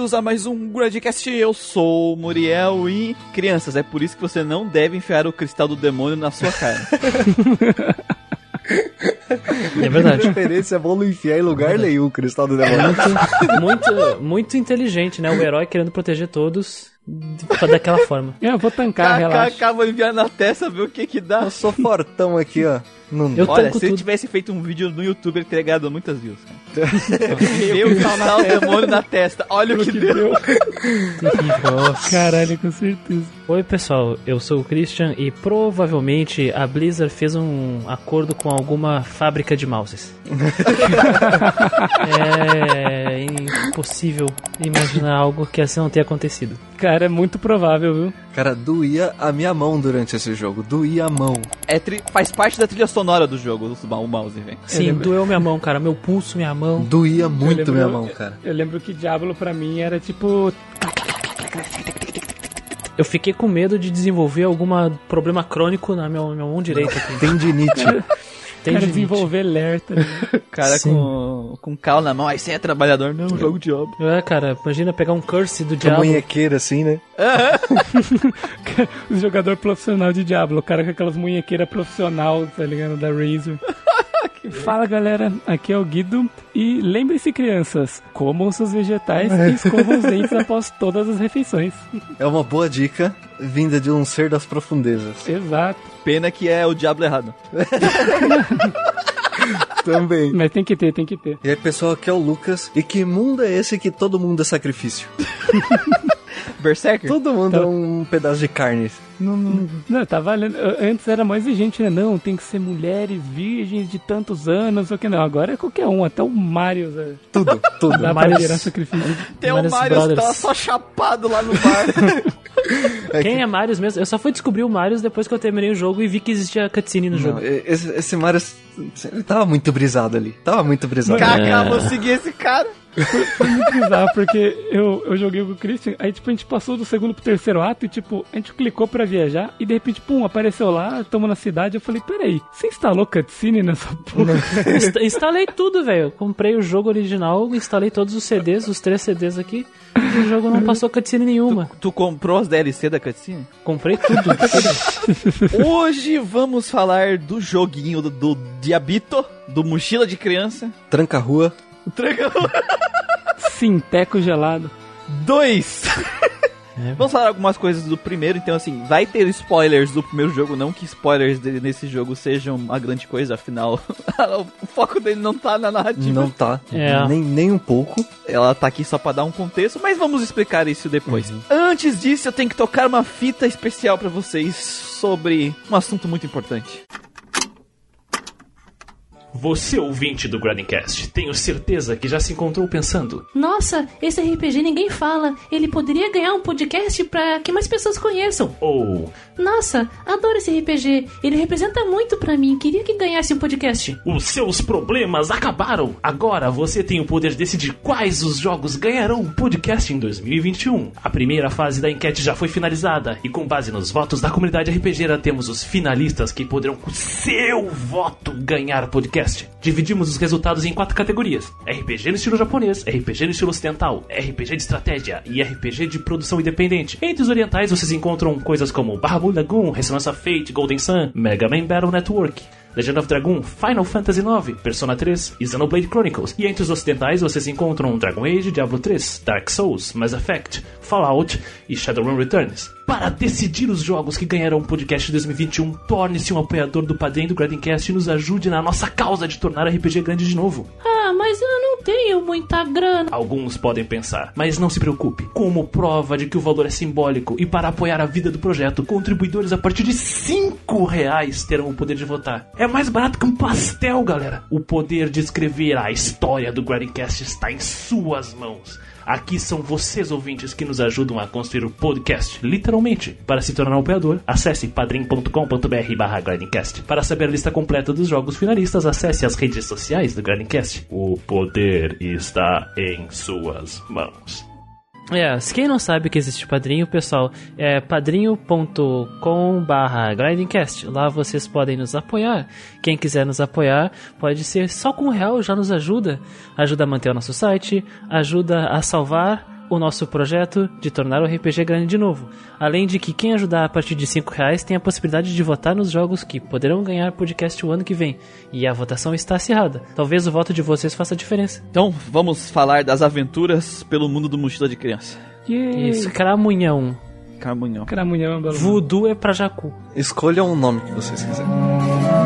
bem-vindos a mais um Gradcast. Eu sou o Muriel e crianças, é por isso que você não deve enfiar o cristal do demônio na sua cara. É verdade. referência é bom não enfiar em lugar nenhum o cristal do demônio. Muito, muito, muito inteligente, né? O herói querendo proteger todos daquela forma. É, eu vou tancar, relaxa. KKK, vou enviar na testa, ver o que que dá. Eu sou fortão aqui, ó. Não... Eu Olha, tanco se ele tudo. tivesse feito um vídeo no YouTube, ele teria ganhado muitas views, cara. Meu cristal do demônio na testa, olha o que deu. Caralho, com certeza. Oi, pessoal, eu sou o Christian e provavelmente a Blizzard fez um acordo com alguma fábrica de mouses. é impossível imaginar algo que assim não tenha acontecido. Cara, é muito provável, viu? Cara, doía a minha mão durante esse jogo. Doía a mão. É tri- faz parte da trilha sonora do jogo, o mouse, velho. Sim, doeu minha mão, cara, meu pulso, minha mão. Doía muito lembro- minha mão, cara. Eu lembro que Diablo pra mim era tipo. Eu fiquei com medo de desenvolver algum problema crônico na minha, minha mão direita aqui. Tendinite. Tem Cara, de desenvolver lerta. né? Cara Sim. com, com cal na mão, aí você é trabalhador, não, jogo de obra. É, cara, imagina pegar um curse do diabo. munhequeira assim, né? o jogador profissional de Diablo, o cara com aquelas munhequeiras profissional, tá ligado? Da Razer. Fala galera, aqui é o Guido e lembre-se crianças, comam seus vegetais e escovam os dentes após todas as refeições. É uma boa dica vinda de um ser das profundezas. Exato, Pena que é o diabo errado. Também. mas tem que ter, tem que ter. E aí, pessoal, aqui é o Lucas. E que mundo é esse que todo mundo é sacrifício? Berserker? Todo mundo é um pedaço de carne. Não, não... Não, tá valendo. Antes era mais exigente, né? Não, tem que ser mulheres virgens de tantos anos, ou que não. Agora é qualquer um, até o Mario né? Tudo, tudo. dá pra Marius- virar sacrifício. Tem o Marius Mario Brothers. tava só chapado lá no bar. Quem é Marius mesmo? Eu só fui descobrir o Marius depois que eu terminei o jogo e vi que existia cutscene no Não, jogo. esse, esse Mario, ele tava muito brisado ali. Tava muito brisado. KK, vou seguir esse cara. Foi muito bizarro, porque eu, eu joguei com o Christian, aí tipo, a gente passou do segundo pro terceiro ato e tipo, a gente clicou pra viajar e de repente, pum, apareceu lá, tamo na cidade, eu falei, peraí, você instalou cutscene nessa porra? Insta- instalei tudo, velho. Comprei o jogo original, instalei todos os CDs, os três CDs aqui. E o jogo não passou cutscene nenhuma. Tu comprou as DLC da cutscene? Comprei tudo. tudo. Hoje vamos falar do joguinho do, do Diabito, do Mochila de Criança. Tranca-rua. Tranca Sinteco gelado. 2. É. Vamos falar algumas coisas do primeiro, então assim, vai ter spoilers do primeiro jogo, não que spoilers dele nesse jogo sejam uma grande coisa, afinal, o foco dele não tá na narrativa. Não tá. É. Nem, nem um pouco. Ela tá aqui só pra dar um contexto, mas vamos explicar isso depois. Antes disso, eu tenho que tocar uma fita especial pra vocês sobre um assunto muito importante. Você, ouvinte do Grindcast, tenho certeza que já se encontrou pensando: Nossa, esse RPG ninguém fala. Ele poderia ganhar um podcast pra que mais pessoas conheçam. ou Nossa, adoro esse RPG. Ele representa muito pra mim. Queria que ganhasse um podcast. os seus problemas acabaram. Agora você tem o poder de decidir quais os jogos ganharão um podcast em 2021. A primeira fase da enquete já foi finalizada e com base nos votos da comunidade RPGera temos os finalistas que poderão com seu voto ganhar podcast. Dividimos os resultados em quatro categorias: RPG no estilo japonês, RPG no estilo ocidental, RPG de estratégia e RPG de produção independente. Entre os orientais vocês encontram coisas como Bahamut Lagoon, Resonance of Fate, Golden Sun, Mega Man Battle Network, Legend of Dragoon, Final Fantasy IX, Persona 3 e Xenoblade Chronicles. E entre os ocidentais vocês encontram Dragon Age, Diablo 3, Dark Souls, Mass Effect, Fallout e Shadowrun Returns. Para decidir os jogos que ganharão o podcast 2021, torne-se um apoiador do Padrim do Gradcast e nos ajude na nossa causa de tornar RPG grande de novo. Ah, mas eu não tenho muita grana. Alguns podem pensar, mas não se preocupe. Como prova de que o valor é simbólico e para apoiar a vida do projeto, contribuidores a partir de 5 reais terão o poder de votar. É mais barato que um pastel, galera. O poder de escrever a história do Grindcast está em suas mãos. Aqui são vocês, ouvintes, que nos ajudam a construir o podcast, literalmente. Para se tornar um apoiador, acesse padrim.com.br barra Grindcast. Para saber a lista completa dos jogos finalistas, acesse as redes sociais do Grindcast. O poder está em suas mãos. É, quem não sabe que existe padrinho, pessoal, é padrinho.com barra grindingcast. Lá vocês podem nos apoiar. Quem quiser nos apoiar, pode ser só com real, já nos ajuda. Ajuda a manter o nosso site, ajuda a salvar o nosso projeto de tornar o RPG grande de novo. Além de que quem ajudar a partir de 5 reais tem a possibilidade de votar nos jogos que poderão ganhar podcast o ano que vem. E a votação está acirrada. Talvez o voto de vocês faça diferença. Então, vamos falar das aventuras pelo mundo do mochila de criança. Yay. Isso, cramunhão. Camunhão. Cramunhão, é. Voodoo é pra Jacu. Escolham um nome que vocês quiserem.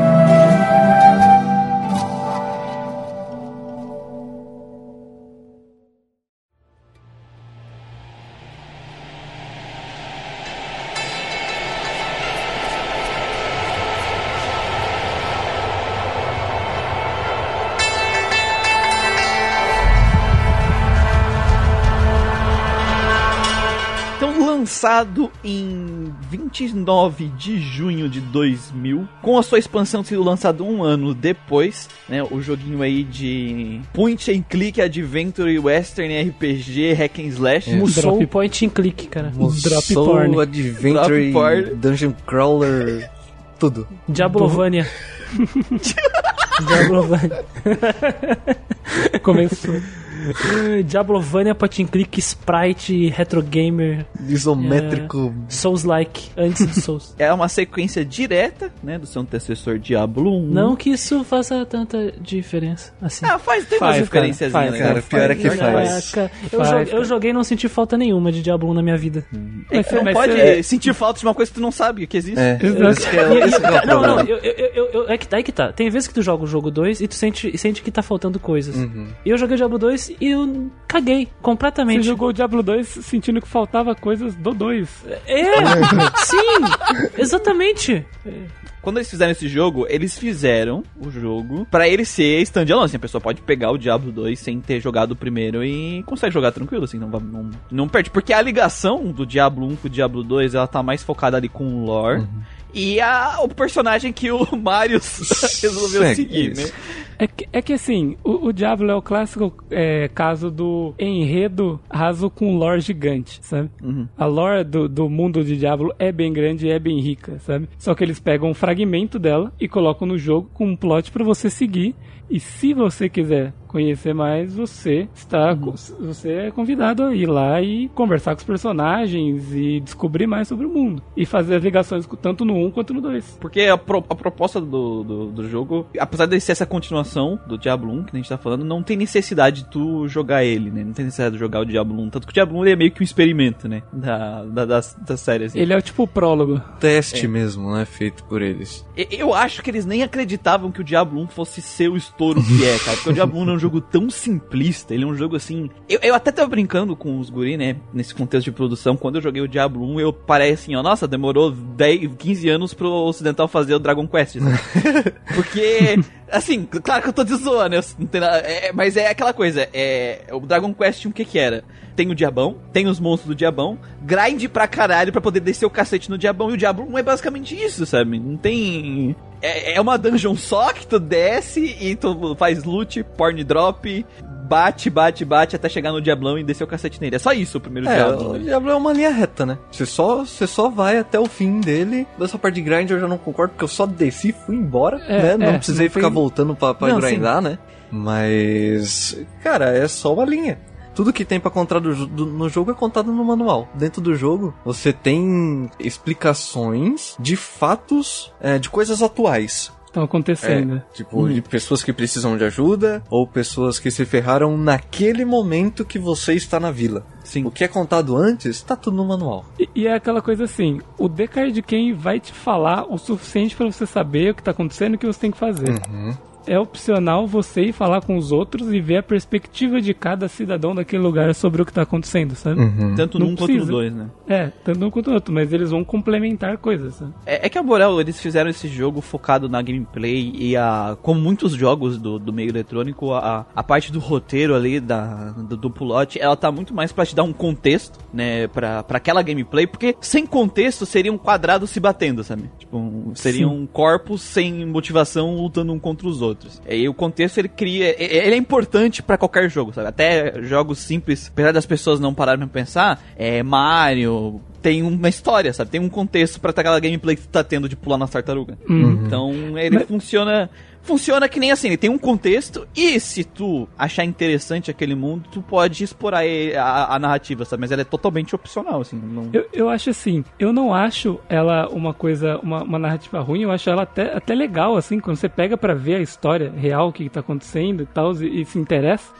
Então, lançado em 29 de junho de 2000, com a sua expansão sendo lançado um ano depois, né? O joguinho aí de point and click adventure western RPG hack and slash. É. Musou Drop- point and click, cara. Drop Soul porn. Adventure, Drop porn. Dungeon Crawler, tudo. Diablovania. Diablovania. Começou. Diablovania, point and click, sprite, retro gamer, Isométrico. Souls-like, antes do Souls. É uma sequência direta, né, do seu antecessor Diablo 1. Não que isso faça tanta diferença assim. Ah, faz, tem Faz, umas cara, faz, né? cara, pior é que faz. Caraca, eu, Faz, joguei, cara. eu joguei e não senti falta nenhuma de Diablo 1 na minha vida. É que você não Mas pode você- sentir falta de uma coisa que tu não sabe que existe. É, é, é não, não, eu, eu, eu- é que tá, é que tá. Tem vezes que tu joga o jogo 2 e tu sente, sente que tá faltando coisas. Uhum. E eu joguei o Diablo 2 e eu caguei Você completamente. jogou o Diablo 2 sentindo que faltava coisas do 2. É, sim, exatamente. Quando eles fizeram esse jogo, eles fizeram o jogo pra ele ser standalone. Assim, a pessoa pode pegar o Diablo 2 sem ter jogado o primeiro e consegue jogar tranquilo, assim, não, vai- não, não perde. Porque a ligação do Diablo 1 com o Diablo 2, ela tá mais focada ali com o lore. E a, o personagem que o Mario resolveu seguir, isso. né? É que, é que assim, o, o Diablo é o clássico é, caso do enredo raso com lore gigante, sabe? Uhum. A lore do, do mundo de Diablo é bem grande e é bem rica, sabe? Só que eles pegam um fragmento dela e colocam no jogo com um plot pra você seguir. E se você quiser conhecer mais, você está você é convidado a ir lá e conversar com os personagens e descobrir mais sobre o mundo e fazer as ligações tanto no 1 quanto no 2. Porque a, pro- a proposta do, do, do jogo, apesar de ser essa continuação do Diablo 1, que a gente tá falando, não tem necessidade de tu jogar ele, né? Não tem necessidade de jogar o Diablo 1. Tanto que o Diablo 1 ele é meio que um experimento, né? Da, da, da, da série, assim. Ele é o tipo o prólogo. Teste mesmo, né? Feito por eles. Eu acho que eles nem acreditavam que o Diablo 1 fosse ser o estouro que é, cara. Porque o Diablo 1 é um jogo tão simplista, ele é um jogo assim. Eu, eu até tava brincando com os guri, né? Nesse contexto de produção. Quando eu joguei o Diablo 1, eu parei assim, ó, nossa, demorou 10, 15 anos pro Ocidental fazer o Dragon Quest. né? Porque, assim, claro que eu tô de não tenho nada- é, mas é aquela coisa, é, o Dragon Quest, o que que era? Tem o Diabão, tem os monstros do Diabão, grind pra caralho pra poder descer o cacete no Diabão, e o Diablo 1 é basicamente isso, sabe? Não tem... É, é uma dungeon só que tu desce e tu faz loot, porn drop, bate, bate, bate até chegar no Diablão e descer o cacete nele. É só isso o primeiro É, Diablo. o? Diablo é uma linha reta, né? Você só, você só vai até o fim dele. Dessa parte de grind eu já não concordo, porque eu só desci e fui embora, É, né? Não é, precisei não ficar tem- voltando pra, pra Não, grindar, né? Mas, cara, é só uma linha. Tudo que tem pra contar do do- no jogo é contado no manual. Dentro do jogo, você tem explicações de fatos, é, de coisas atuais. Estão acontecendo. Tipo, de pessoas que precisam de ajuda ou pessoas que se ferraram naquele momento que você está na vila. Sim. O que é contado antes, tá tudo no manual. E, e é aquela coisa assim, o Decard Ken vai te falar o suficiente pra você saber o que tá acontecendo e o que você tem que fazer. Uhum. É opcional você ir falar com os outros e ver a perspectiva de cada cidadão daquele lugar sobre o que tá acontecendo, sabe? Uhum. Tanto Não num quanto no precisa. dois, né? É, tanto um quanto o outro, mas eles vão complementar coisas, sabe? É, é que a Borel, eles fizeram esse jogo focado na gameplay e a. Como muitos jogos do, do meio eletrônico, a, a parte do roteiro ali, da, do, do plot, ela tá muito mais pra te dar um contexto, né? Pra, pra aquela gameplay, porque sem contexto seriam quadrados se batendo, sabe? Tipo, um- seriam corpos sem motivação lutando um contra os outros. E o contexto ele cria. Ele é importante pra qualquer jogo, sabe? Até jogos simples, apesar das pessoas não pararem pra pensar, é Mario, tem uma história, sabe? Tem um contexto pra aquela gameplay que tu tá tendo de pular na tartaruga. Então ele Mas- funciona funciona que nem assim, ele tem um contexto e se tu achar interessante aquele mundo, tu pode explorar a, a narrativa, sabe? Mas ela é totalmente opcional, assim. Não... Eu, eu acho assim, eu não acho ela uma coisa, uma, uma narrativa ruim, eu acho ela até, até legal, assim, quando você pega pra ver a história real, o que, que tá acontecendo e tal, e, e se interessa,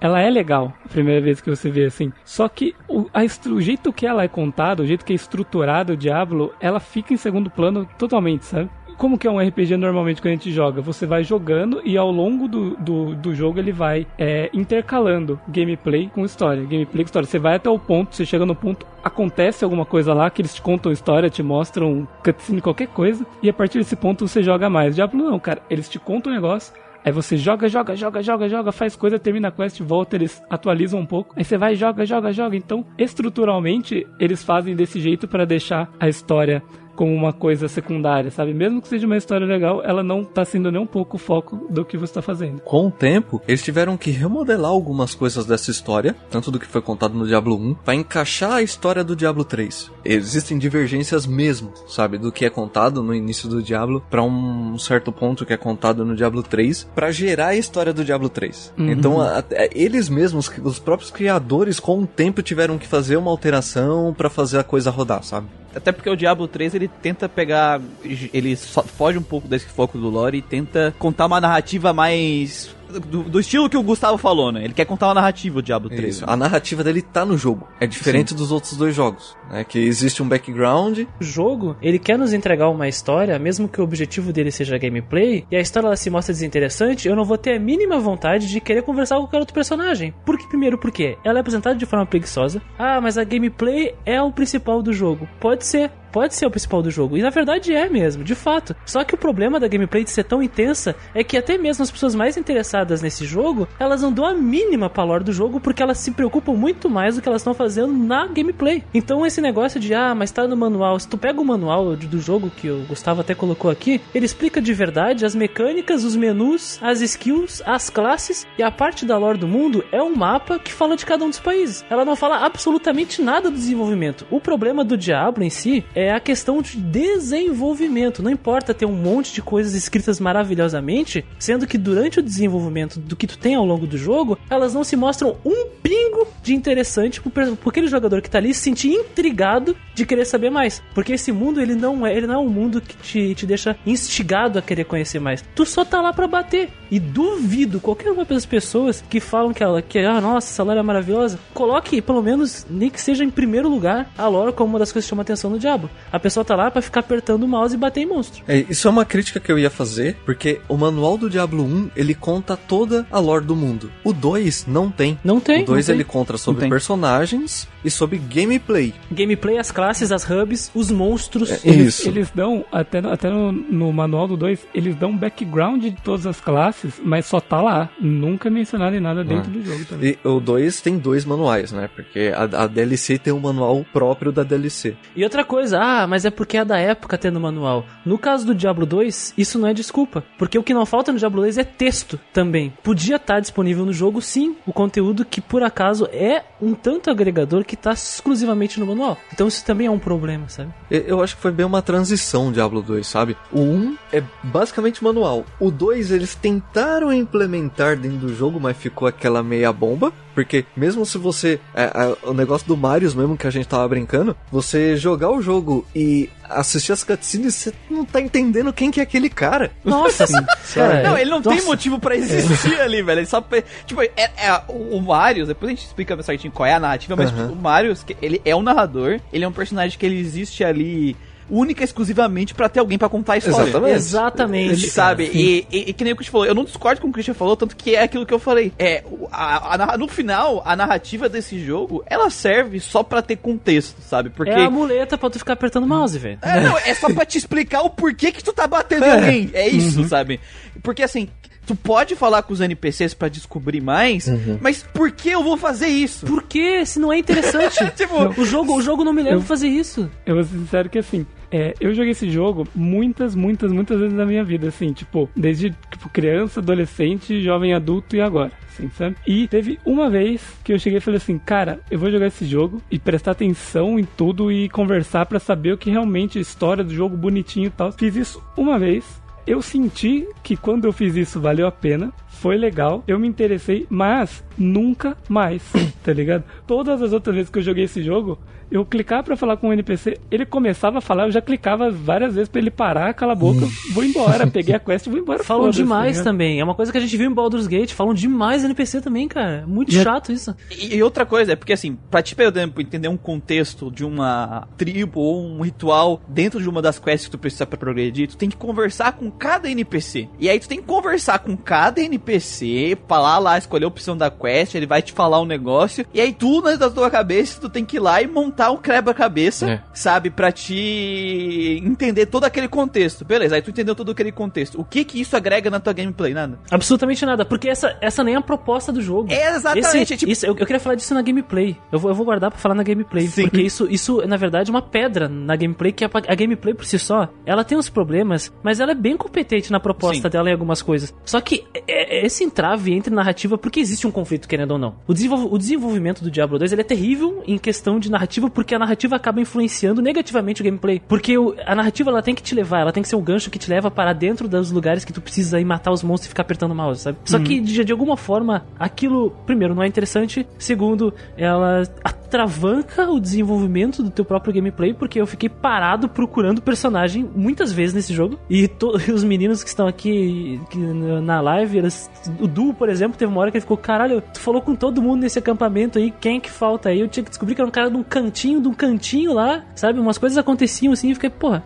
ela é legal, a primeira vez que você vê, assim. Só que o, a o jeito que ela é contada, o jeito que é estruturado o Diablo, ela fica em segundo plano totalmente, sabe? Como que é um RPG normalmente quando a gente joga? Você vai jogando e ao longo do, do, do jogo ele vai é, intercalando gameplay com história. Gameplay com história. Você vai até o ponto, você chega no ponto, acontece alguma coisa lá que eles te contam história, te mostram cutscene, qualquer coisa, e a partir desse ponto você joga mais. Diablo não, cara. Eles te contam um negócio, Aí você joga, joga, joga, joga, joga, faz coisa, termina a quest, volta, eles atualizam um pouco. Aí você vai, joga, joga, joga. Então, estruturalmente, eles fazem desse jeito para deixar a história como uma coisa secundária, sabe? Mesmo que seja uma história legal, ela não tá sendo nem um pouco o foco do que você tá fazendo. Com o tempo, eles tiveram que remodelar algumas coisas dessa história, tanto do que foi contado no Diablo 1, pra encaixar a história do Diablo 3. Existem divergências mesmo, sabe, do que é contado no início do Diablo pra um certo ponto que é contado no Diablo 3, pra gerar a história do Diablo 3. Uhum. Então, a- a- eles mesmos, os próprios criadores, com o tempo tiveram que fazer uma alteração pra fazer a coisa rodar, sabe? Até porque o Diablo 3 ele tenta pegar. Ele foge um pouco desse foco do lore e tenta contar uma narrativa mais. Do, do estilo que o Gustavo falou, né? Ele quer contar uma narrativa, o Diablo 3. Isso. A narrativa dele tá no jogo. É diferente dos outros dois jogos. Né? Que existe um background. O jogo, ele quer nos entregar uma história, mesmo que o objetivo dele seja gameplay, e a história ela se mostra desinteressante, eu não vou ter a mínima vontade de querer conversar com qualquer outro personagem. Por que, primeiro, porque ela é apresentada de forma preguiçosa. Ah, mas a gameplay é o principal do jogo. Pode ser. Pode ser o principal do jogo. E na verdade é mesmo, de fato. Só que o problema da gameplay de ser tão intensa é que até mesmo as pessoas mais interessadas nesse jogo, elas não dão a mínima pra lore do jogo porque elas se preocupam muito mais do que elas estão fazendo na gameplay. Então esse negócio de, ah, mas tá no manual. Se tu pega o manual do jogo que o Gustavo até colocou aqui, ele explica de verdade as mecânicas, os menus, as skills, as classes e a parte da lore do mundo é um mapa que fala de cada um dos países. Ela não fala absolutamente nada do desenvolvimento. O problema do Diablo em si é a questão de desenvolvimento. Não importa ter um monte de coisas escritas maravilhosamente, sendo que durante o desenvolvimento do que tu tem ao longo do jogo, elas não se mostram um pingo de interessante pro, pro aquele jogador que tá ali se sentir intrigado de querer saber mais. Porque esse mundo, ele não é, ele não é um mundo que te, te deixa instigado a querer conhecer mais. Tu só tá lá pra bater. E duvido qualquer uma das pessoas que falam que ela, que, ah, nossa, essa lore é maravilhosa, coloque pelo menos, nem que seja em primeiro lugar, a lore como uma das coisas que chama atenção no diabo. A pessoa tá lá pra ficar apertando o mouse e bater em monstro. É, isso é uma crítica que eu ia fazer, porque o manual do Diablo 1, ele conta toda a lore do mundo. O 2 não tem. Não tem. o 2 não tem. ele conta sobre personagens e sobre gameplay. Gameplay, as classes, as hubs, os monstros. Isso. Eles dão, até, no- até no, no manual do 2, eles dão um background de todas as classes, mas só tá lá. Nunca é mencionado em nada dentro Ah. do jogo também. E o 2 tem dois manuais, né? Porque a, a DLC tem um manual próprio da DLC. E outra coisa, ah, mas é porque é da época tendo manual. No caso do Diablo 2, isso não é desculpa. Porque o que não falta no Diablo 2 é texto também. Podia estar disponível no jogo, sim, o conteúdo que por acaso é um tanto agregador que tá exclusivamente no manual. Então isso também é um problema, sabe? Eu acho que foi bem uma transição Diablo 2, sabe? O 1 é basicamente manual. O 2 eles tentaram implementar dentro do jogo, mas ficou aquela meia bomba. Porque mesmo se você. é, é, o negócio do Marius mesmo que a gente tava brincando, você jogar o jogo e assistir as cutscenes, você não tá entendendo quem que é aquele cara. Nossa, cara, Não, ele não tem nossa. motivo pra existir ali, velho. Ele só. Tipo, é, é- o o Marius, depois a gente explica certinho qual é a narrativa, mas tipo, o Marius, que- ele é um narrador, ele é um personagem que ele existe ali única e exclusivamente pra ter alguém pra contar a história. Exatamente. Exatamente. Sabe, e, e- e que nem o Christian falou, eu não discordo com o que o Christian falou, tanto que é aquilo que eu falei. É, a- a no final, a narrativa desse jogo, ela serve só pra ter contexto, sabe? Porque. É a muleta pra tu ficar apertando o mouse, velho. É, não, é só pra te explicar o porquê que tu tá batendo em alguém. É isso, sabe? Porque assim, tu pode falar com os NPCs pra descobrir mais, mas por que eu vou fazer isso? Por quê? Se não é interessante. Tipo, o, jogo, o jogo não me leva Eu- a fazer isso. Eu vou ser sincero que assim, é, eu joguei esse jogo muitas, muitas, muitas vezes na minha vida, assim, tipo, desde tipo, criança, adolescente, jovem adulto e agora, assim, sabe? E teve uma vez que eu cheguei e falei assim, cara, eu vou jogar esse jogo e prestar atenção em tudo e conversar pra saber o que realmente a história do jogo bonitinho e tal. Fiz isso uma vez. eu senti que quando eu fiz isso valeu a pena. Foi legal, eu me interessei, mas nunca mais, tá ligado? Todas as outras vezes que eu joguei esse jogo, eu clicava pra falar com o NPC, ele começava a falar, eu já clicava várias vezes pra ele parar, cala a boca, vou embora, peguei a quest e vou embora. Falam demais tá ligado? também. É uma coisa que a gente viu em Baldur's Gate. Falam demais NPC também, cara. Muito E a- chato isso. E, e outra coisa, é porque assim, pra te exemplo, entender um contexto de uma tribo ou um ritual dentro de uma das quests que tu precisa pra progredir, tu tem que conversar com cada NPC. E aí tu tem que conversar com cada NPC, falar lá, escolher a opção da quest, ele vai te falar um negócio, e aí tu, na da tua cabeça, tu tem que ir lá e montar um quebra-cabeça, É. sabe, pra te entender todo aquele contexto. Beleza, aí tu entendeu todo aquele contexto. O que que isso agrega na tua gameplay? Nada. Absolutamente nada, porque essa, essa nem é a proposta do jogo. É exatamente, Esse- é tipo- isso, eu, eu queria falar disso na gameplay. Eu vou, eu vou guardar pra falar na gameplay. Sim. Porque isso, isso, na verdade, é uma pedra na gameplay, que a, a gameplay por si só, ela tem uns problemas, mas ela é bem competente na proposta Sim. dela em algumas coisas. Só que é- é esse entrave entre narrativa, porque existe um conflito, querendo ou não. O, desenvol- o desenvolvimento do Diablo 2 ele é terrível em questão de narrativa, porque a narrativa acaba influenciando negativamente o gameplay. Porque o- a narrativa ela tem que te levar, ela tem que ser um gancho que te leva para dentro dos lugares que tu precisa ir matar os monstros e ficar apertando o mouse, sabe? Só que de, de alguma forma, aquilo, primeiro, não é interessante, segundo, ela atravanca o desenvolvimento do teu próprio gameplay, porque eu fiquei parado procurando personagem muitas vezes nesse jogo. E, to- e os meninos que estão aqui que na live, eles, o Du, por exemplo, teve uma hora que ele ficou, caralho, tu falou com todo mundo nesse acampamento aí, quem é que falta aí? Eu tinha que descobrir que era um cara de um cantinho, de um cantinho lá, sabe? Umas coisas aconteciam assim, e eu fiquei, porra,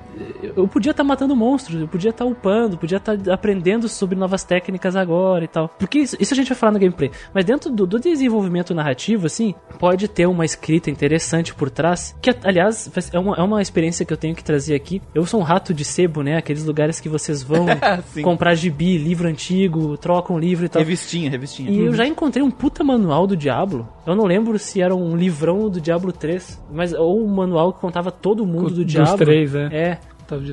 eu podia estar matando monstros, eu podia estar upando, podia estar aprendendo sobre novas técnicas agora e tal. Porque isso, isso a gente vai falar no gameplay. Mas dentro do, do desenvolvimento narrativo, assim, pode ter uma escrita interessante por trás, que, aliás, é uma, é uma experiência que eu tenho que trazer aqui. Eu sou um rato de sebo, né? Aqueles lugares que vocês vão Sim. comprar gibi, livro antigo, trocam livro e tal. Revistinha, revistinha. E eu já encontrei um puta manual do Diablo. Eu não lembro se era um livrão do Diablo 3, mas ou um manual que contava todo o mundo do Dos Diablo. três, é. É.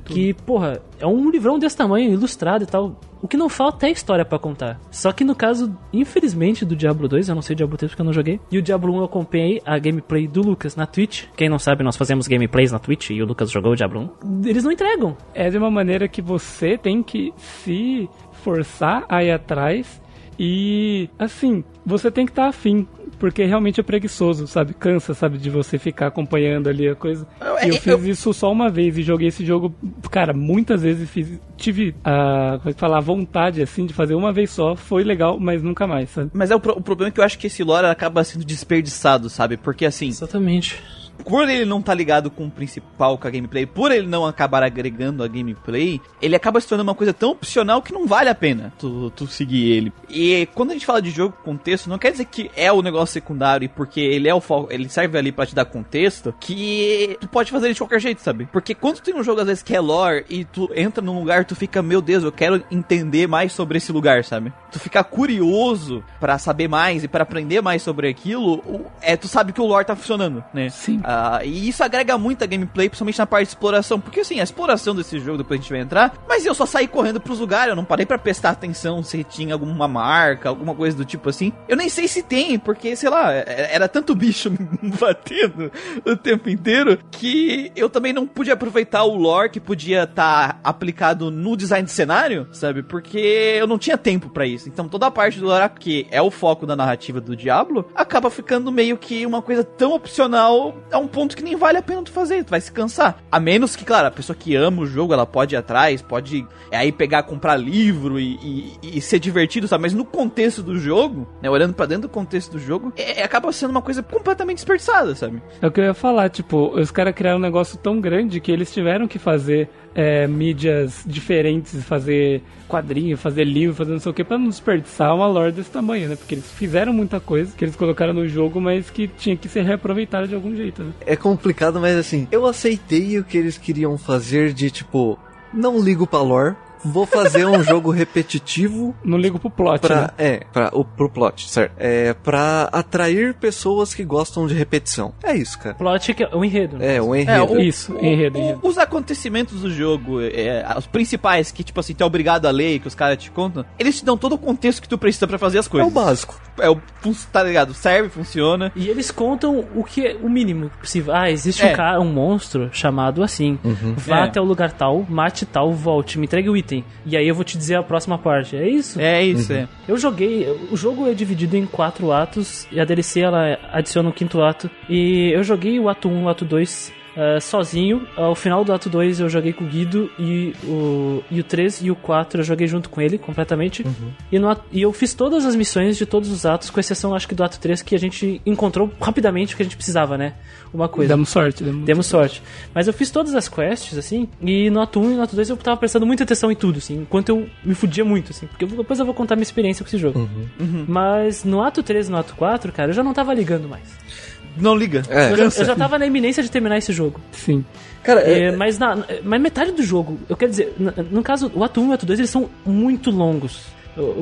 Que, porra, é um livrão desse tamanho, ilustrado e tal. O que não falta é história pra contar. Só que no caso, infelizmente, do Diablo 2, eu não sei o Diablo 3 porque eu não joguei. E o Diablo 1 eu acompanhei a gameplay do Lucas na Twitch. Quem não sabe, nós fazemos gameplays na Twitch e o Lucas jogou o Diablo 1. Eles não entregam. é de uma maneira que você tem que se forçar a ir atrás e assim, você tem que estar afim, porque realmente é preguiçoso, sabe? Cansa, sabe, de você ficar acompanhando ali a coisa. Eu- E eu eu- fiz isso só uma vez e joguei esse jogo, cara, muitas vezes fiz, tive a, como é que fala, a vontade assim de fazer uma vez só, foi legal, mas nunca mais, sabe? Mas é o, pro- o problema é que eu acho que esse lore acaba sendo desperdiçado, sabe? Porque assim, Exatamente. Por ele não tá ligado com o principal, com a gameplay, por ele não acabar agregando a gameplay, ele acaba se tornando uma coisa tão opcional que não vale a pena tu, tu seguir ele. E quando a gente fala de jogo com contexto, não quer dizer que é o negócio secundário e porque ele é o foco, ele serve ali pra te dar contexto, que tu pode fazer ele de qualquer jeito, sabe? Porque quando tu tem um jogo às vezes que é lore e tu entra num lugar, tu fica, meu Deus, eu quero entender mais sobre esse lugar, sabe? Tu fica curioso pra saber mais e pra aprender mais sobre aquilo, é tu sabe que o lore tá funcionando, né? Sim. Ah, e isso agrega muito a gameplay, principalmente na parte de exploração. Porque assim, a exploração desse jogo, depois a gente vai entrar, mas eu só saí correndo pros lugares, eu não parei pra prestar atenção se tinha alguma marca, alguma coisa do tipo assim. Eu nem sei se tem, porque, sei lá, é- era tanto bicho me batendo o tempo inteiro que eu também não pude aproveitar o lore que podia estar aplicado no design de cenário, sabe? Porque eu não tinha tempo pra isso. Então toda a parte do lore que é o foco da narrativa do Diablo acaba ficando meio que uma coisa tão opcional a um ponto que nem vale a pena tu fazer, tu vai se cansar. A menos que, claro, a pessoa que ama o jogo, ela pode ir atrás, pode é, aí pegar, comprar livro e, e- e ser divertido, sabe? Mas no contexto do jogo, né, olhando pra dentro do contexto do jogo, é, acaba sendo uma coisa completamente desperdiçada, sabe? É o que eu ia falar, tipo, os caras criaram um negócio tão grande que eles tiveram que fazer é, mídias diferentes, fazer quadrinho, fazer livro, fazer não sei o que, pra não desperdiçar uma lore desse tamanho, né? Porque eles fizeram muita coisa que eles colocaram no jogo, mas que tinha que ser reaproveitada de algum jeito, né? É complicado, mas assim, eu aceitei o que eles queriam fazer de tipo, não ligo pra lore, vou fazer um jogo repetitivo Não ligo pro plot, pra, né? é, pra, o, pro plot, certo? É, pra atrair pessoas que gostam de repetição. É isso, cara. Plot que é o enredo. né? É, o enredo. o- Isso, enredo, o- enredo. Os acontecimentos do jogo, é, os principais, que tipo assim, tu é obrigado a ler, que os caras te contam, eles te dão todo o contexto que tu precisa pra fazer as É coisas. o básico. É o, tá ligado? Serve, funciona. E eles contam o que é o mínimo possível. Ah, existe É. um cara, um monstro chamado assim. Vá É. até o lugar tal, mate tal, volte, me entregue o item. Item. E aí eu vou te dizer a próxima parte. É isso? É isso, é. Eu joguei. O jogo é dividido em quatro atos. E a DLC ela adiciona um quinto ato. E eu joguei o ato 1, o ato 2 uh, sozinho. Ao final do ato 2 eu joguei com o Guido e o, e o 3 e o 4 eu joguei junto com ele completamente. E, no, e eu fiz todas as missões de todos os atos, com exceção acho que do ato 3, que a gente encontrou rapidamente o que a gente precisava, né? Uma coisa. Demos sorte, demos, Demos sorte. Mas eu fiz todas as quests, assim, e no ato 1 e no ato 2 eu tava prestando muita atenção em tudo, assim, enquanto eu me fudia muito, assim, porque depois eu vou contar minha experiência com esse jogo. Mas no ato 3 e no ato 4, cara, eu já não tava ligando mais. Não liga. É. Eu já, eu já tava na iminência de terminar esse jogo. Sim. Cara, é, É, mas, na, mas metade do jogo, eu quero dizer, na- no caso, o ato 1 e o ato 2, eles são muito longos.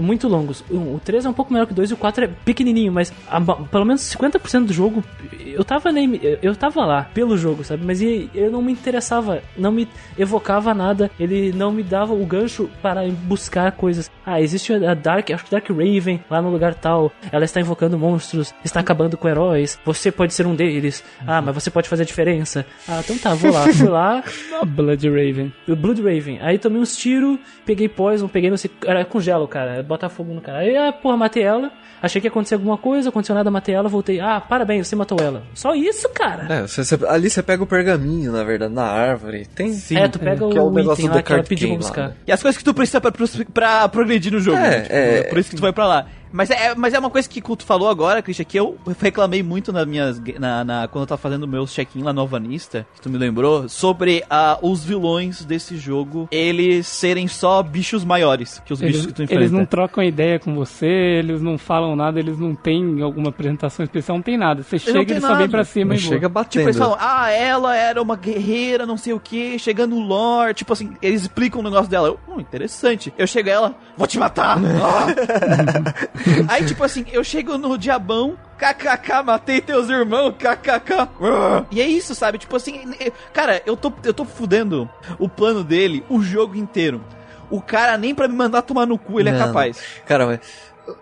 Muito longos. O o 3 é um pouco menor que o 2 e o 4 é pequenininho, mas a pelo menos 50% do jogo eu tava, imi- eu tava lá pelo jogo, sabe? Mas eu não me interessava, não me evocava nada, ele não me dava o gancho para buscar coisas. Ah, existe a Dark, acho que Dark Raven lá no lugar tal, ela está invocando monstros, está acabando com heróis, você pode ser um deles. Ah, mas você pode fazer a diferença. Ah, então tá, vou lá. Fui lá, Blood Raven. Blood Raven. Aí tomei uns tiros, peguei poison, peguei não sei. Era com gelo, cara. Botar fogo no cara. Aí, ah, porra, matei ela. Achei que ia acontecer alguma coisa, aconteceu nada, matei ela, voltei. Ah, parabéns, você matou ela. Só isso, cara. é, você- você- ali você pega o pergaminho, na verdade, na árvore. Tem. Sim. é, tu pega que é o o negócio item do lá que ela pediu pra game lá, buscar. né? E as coisas que tu precisa pra, pra progredir no jogo. É, né? Tipo, é. é por isso que tu vai pra lá. Mas é, mas é uma coisa que tu falou agora, Christian, que eu reclamei muito nas minhas, na, na- quando eu tava fazendo meus check-in lá no Alvanista, que tu me lembrou, sobre ah, os vilões desse jogo, eles serem só bichos maiores que os bichos Eles, que tu enfrenta. eles não trocam ideia com você, eles não falam nada, eles não têm alguma apresentação especial, não tem nada. Você chega e só vem pra cima Não e chega batendo. Tipo, eles falam, ah, ela era uma guerreira, não sei o que, chegando no lore, tipo assim, eles explicam o negócio dela. Eu, hum, interessante. Eu chego a ela, vou te matar. Aí, tipo assim, eu chego no diabão, kkk, matei teus irmãos, kkk. Ah. E é isso, sabe? Tipo assim, cara, eu tô, eu tô fudendo o plano dele o jogo inteiro. O cara nem pra me mandar tomar no cu ele é capaz. Cara, mas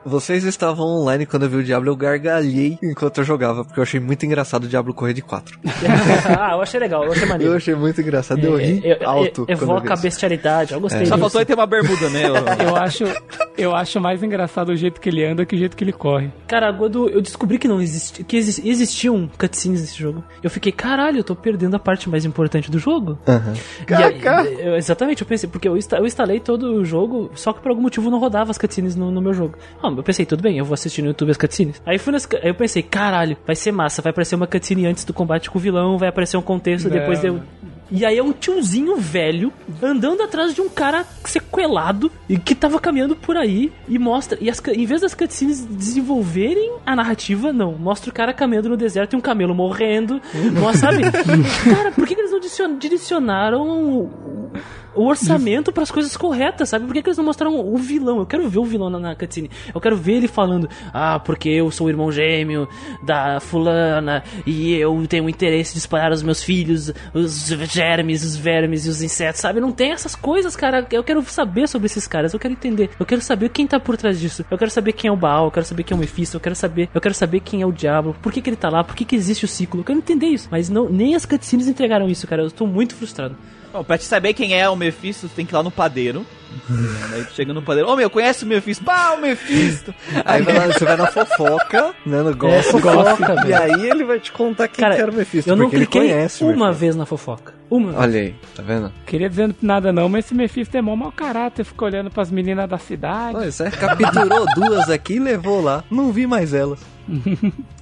vocês estavam online quando eu vi o Diablo, eu gargalhei enquanto eu jogava, porque eu achei muito engraçado o Diablo correr de 4. ah, eu achei legal, eu achei maneiro. Eu achei muito engraçado, eu ri É, é, alto. é, quando eu vi evoca a bestialidade, eu gostei Só disso. faltou ele ter uma bermuda, né? Eu acho, eu acho mais engraçado o jeito que ele anda que o jeito que ele corre. Cara, quando eu descobri que não existia, que exi- existiam cutscenes nesse jogo, eu fiquei, caralho, eu tô perdendo a parte mais importante do jogo. E aí, eu- exatamente, eu pensei, porque eu, insta- eu instalei todo o jogo, só que por algum motivo não rodava as cutscenes no, no meu jogo. Ah, eu pensei, tudo bem, eu vou assistir no YouTube as cutscenes. Aí fui nas, aí eu pensei, caralho, vai ser massa, vai aparecer uma cutscene antes do combate com o vilão, vai aparecer um contexto, Não. depois deu. E aí é um tiozinho velho andando atrás de um cara sequelado e que tava caminhando por aí e mostra. E as, em vez das cutscenes desenvolverem a narrativa, não. Mostra o cara caminhando no deserto e um camelo morrendo. Mostra, sabe? cara, por que, que eles não direcion- direcionaram o- o orçamento para as coisas corretas, sabe? Por que, que eles não mostraram o vilão? Eu quero ver o vilão na, na cutscene. Eu quero ver ele falando: Ah, porque eu sou o irmão gêmeo da fulana e eu tenho o interesse de espalhar os meus filhos, os germes, os vermes e os insetos, sabe? Não tem essas coisas, cara. Eu quero saber sobre esses caras. Eu quero entender. Eu quero saber quem tá por trás disso. Eu quero saber quem é o Baal. Eu quero saber quem é o Mephisto. Eu quero saber. Eu quero saber quem é o diabo. Por que, que ele tá lá? Por que, que existe o ciclo? Eu quero entender isso. Mas não, nem as cutscenes entregaram isso, cara. Eu tô muito frustrado. Bom, pra te saber quem é o Mephisto, tu tem que ir lá no padeiro. Aí tu chega no padeiro, ô meu, conhece o Mephisto? Pá, o Mephisto! Aí vai lá- você vai na fofoca, né, no gossip, fofoca, e aí ele vai te contar quem Cara, que era o Mephisto, eu não porque ele cliquei conhece o uma vez na fofoca. Uma. Olha aí, tá vendo? Queria dizer nada não, mas esse Mephisto é mó mau caráter, fica olhando pras meninas da cidade. Pois é, capturou duas aqui e levou lá. Não vi mais elas.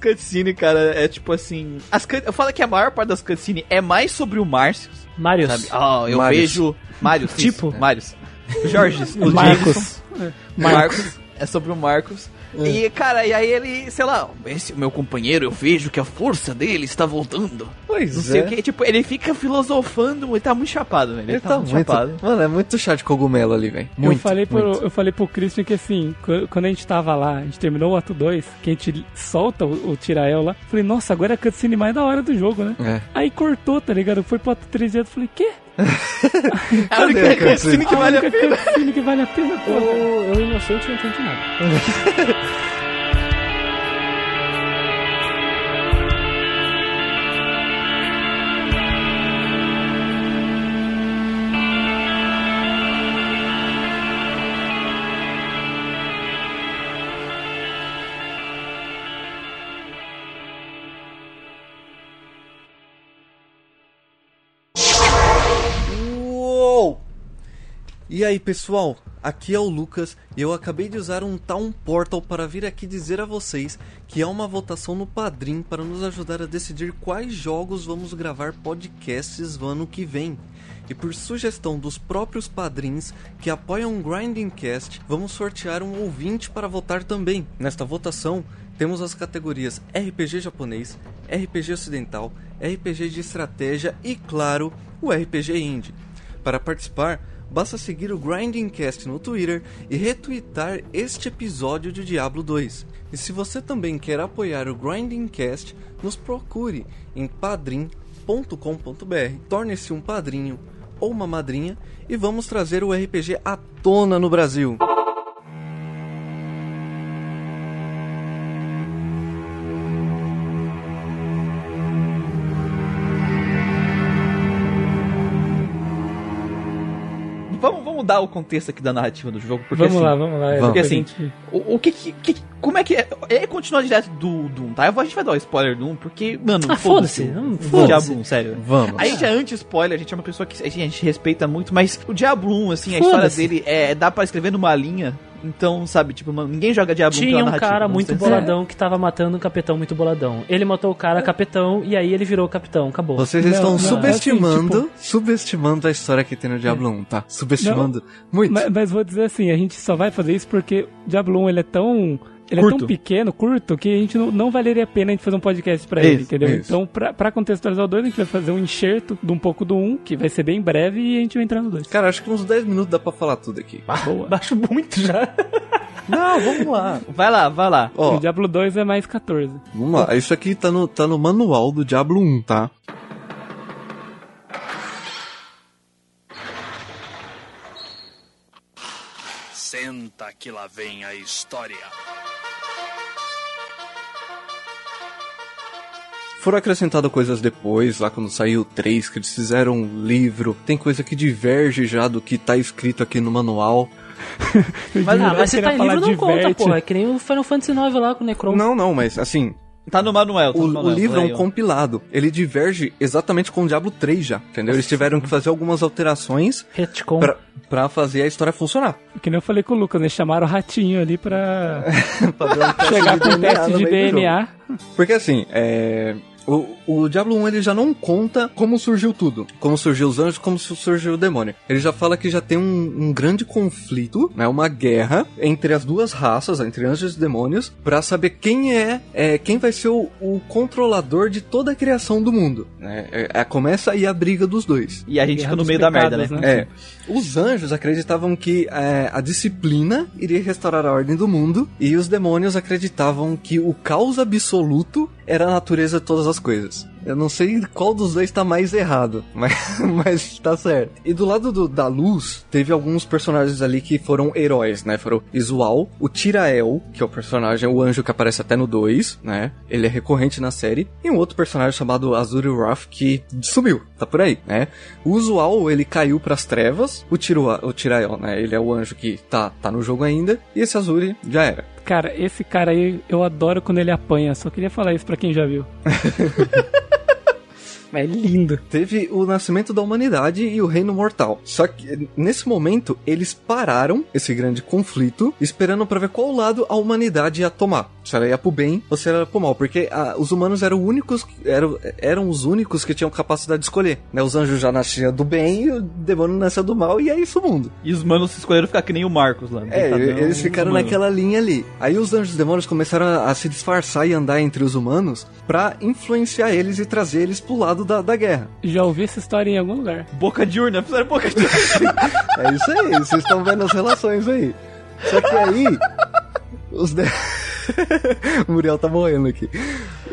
Cutscene, cara, é tipo assim. As cut- Eu falo que a maior parte das cutscenes é mais sobre o Márcio, Marius. sabe? Ah, eu Marius. vejo. Mários, Tipo? isso, Mários. Jorge, o Marcos. Jameson. Marcos. É sobre o Marcos. E, cara, e aí ele, sei lá, esse meu companheiro, eu vejo que a força dele está voltando. Pois Não sei é. o que. Tipo, ele fica filosofando, ele tá muito chapado, velho. Ele tá muito. chapado. Mano, é muito chá de cogumelo ali, velho. Eu Muito. falei, pro, muito. eu falei pro Christian que assim, qu- quando a gente tava lá, a gente terminou o ato 2, que a gente solta o, o Tirael lá, falei, nossa, agora é a cutscene mais da hora do jogo, né? É. Aí cortou, tá ligado? Foi pro ato 3 e eu falei, quê? É a única cutscene que vale a única pena. cutscene que vale a pena, pô. Eu, eu inocente não entendi nada. E aí, pessoal? Aqui é o Lucas e eu acabei de usar um Town Portal para vir aqui dizer a vocês que há uma votação no Padrim para nos ajudar a decidir quais jogos vamos gravar podcasts no ano que vem. E por sugestão dos próprios padrinhos que apoiam o Grinding Cast, vamos sortear um ouvinte para votar também. Nesta votação, temos as categorias RPG japonês, RPG ocidental, RPG de estratégia e, claro, o RPG indie. Para participar, basta seguir o Grinding Cast no Twitter e retweetar este episódio de Diablo 2. E se você também quer apoiar o Grinding Cast, nos procure em padrim.com.br. Torne-se um padrinho ou uma madrinha e vamos trazer o RPG à tona no Brasil. Vamos, vamos dar o contexto aqui da narrativa do jogo, porque Vamos assim, lá, vamos lá. vamos. Porque assim, gente- o, o que, que, que- Como é que é? É continuar direto do Doom, tá? Eu vou- A gente vai dar o spoiler do 1, porque, mano, Ah, foda-se, foda-se. Diablo 1, sério. Vamos. A gente é anti-spoiler, a gente é uma pessoa que a gente respeita muito, mas o Diablo 1, assim, a história dele é, dá pra escrever numa linha. Então, sabe, tipo, mano, ninguém joga Diablo 1 Tinha pela um cara muito boladão que tava matando um capitão muito boladão. Ele matou o cara capitão e aí ele virou capitão, acabou. Vocês Não, estão não, subestimando, é assim, subestimando a história que tem no Diablo 1, tá? Subestimando muito. Mas, mas vou dizer assim, a gente só vai fazer isso porque Diablo 1 ele é tão. Ele é Curto. tão pequeno, curto, que a gente não, não valeria a pena a gente fazer um podcast pra ele, Isso, entendeu? isso. Então, pra, pra contextualizar o 2, a gente vai fazer um enxerto de um pouco do 1, um, que vai ser bem breve, e a gente vai entrar no 2. Cara, acho que uns 10 minutos dá pra falar tudo aqui. Boa. Baixo muito já. Não, vamos lá. Vai lá, vai lá. Ó, O Diablo 2 é mais 14. vamos lá. Isso aqui tá no, tá no manual do Diablo 1, tá? Senta que lá vem a história. Foram acrescentadas coisas depois, lá quando saiu o 3, que eles fizeram um livro. Tem coisa que diverge já do que tá escrito aqui no manual. Mas, ah, mas você tá em livro não conta, diverte. porra. É que nem o Final Fantasy IX lá com o Necron. Não, não, mas assim, Tá no manual, tá o, no o manual. livro é um compilado. Ele diverge exatamente com o Diablo 3 já, entendeu? Eles tiveram que fazer algumas alterações Retcon. pra, pra fazer a história funcionar. Que nem eu falei com o Lucas, né? Chamaram o ratinho ali pra Pra dar um teste chegar de com o DNA teste de jogo. DNA. Porque assim, é. O, o Diablo 1 ele já não conta como surgiu tudo. Como surgiu os anjos, como su- surgiu o demônio. Ele já fala que já tem um, um grande conflito, né? Uma guerra entre as duas raças, entre anjos e demônios, pra saber quem é, é quem vai ser o, o controlador de toda a criação do mundo. Né? É, é- começa aí a briga dos dois. E a gente Guerra fica no meio da merda, né? pecados, É, os anjos acreditavam que é, a disciplina iria restaurar a ordem do mundo, e os demônios acreditavam que o caos absoluto era a natureza de todas as coisas. Eu não sei qual dos dois tá mais errado, mas, mas tá certo. E do lado do- da luz, teve alguns personagens ali que foram heróis, né? Foram Isual, o Tirael, que é o personagem, o anjo que aparece até no 2, né? Ele é recorrente na série. E um outro personagem chamado Azuri Wrath, que sumiu, tá por aí, né? O Usual, ele caiu pras trevas. O, Tirua, o Tirael, né? Ele é o anjo que tá, tá no jogo ainda. E esse Azuri já era. Cara, esse cara aí, eu adoro quando ele apanha. Só queria falar isso pra quem já viu. é lindo. Teve o nascimento da humanidade e o reino mortal. Só que nesse momento eles pararam esse grande conflito, esperando pra ver qual lado a humanidade ia tomar. Se ela ia pro bem ou se ela ia pro mal, porque ah, os humanos eram únicos, eram, eram os únicos que tinham capacidade de escolher. Né? Os anjos já nasciam do bem, e o demônio nasceu do mal e é isso o mundo. E os manos escolheram ficar que nem o Marcos lá. É, Tentadão, eles ficaram naquela linha ali. Aí os anjos e demônios começaram a, a se disfarçar e andar entre os humanos pra influenciar eles e trazer eles pro lado da, da guerra. Já ouvi essa história em algum lugar. Boca de urna, fizeram boca de urna. É isso aí, vocês estão vendo as relações aí. Só que aí. Os de... o Muriel tá morrendo aqui.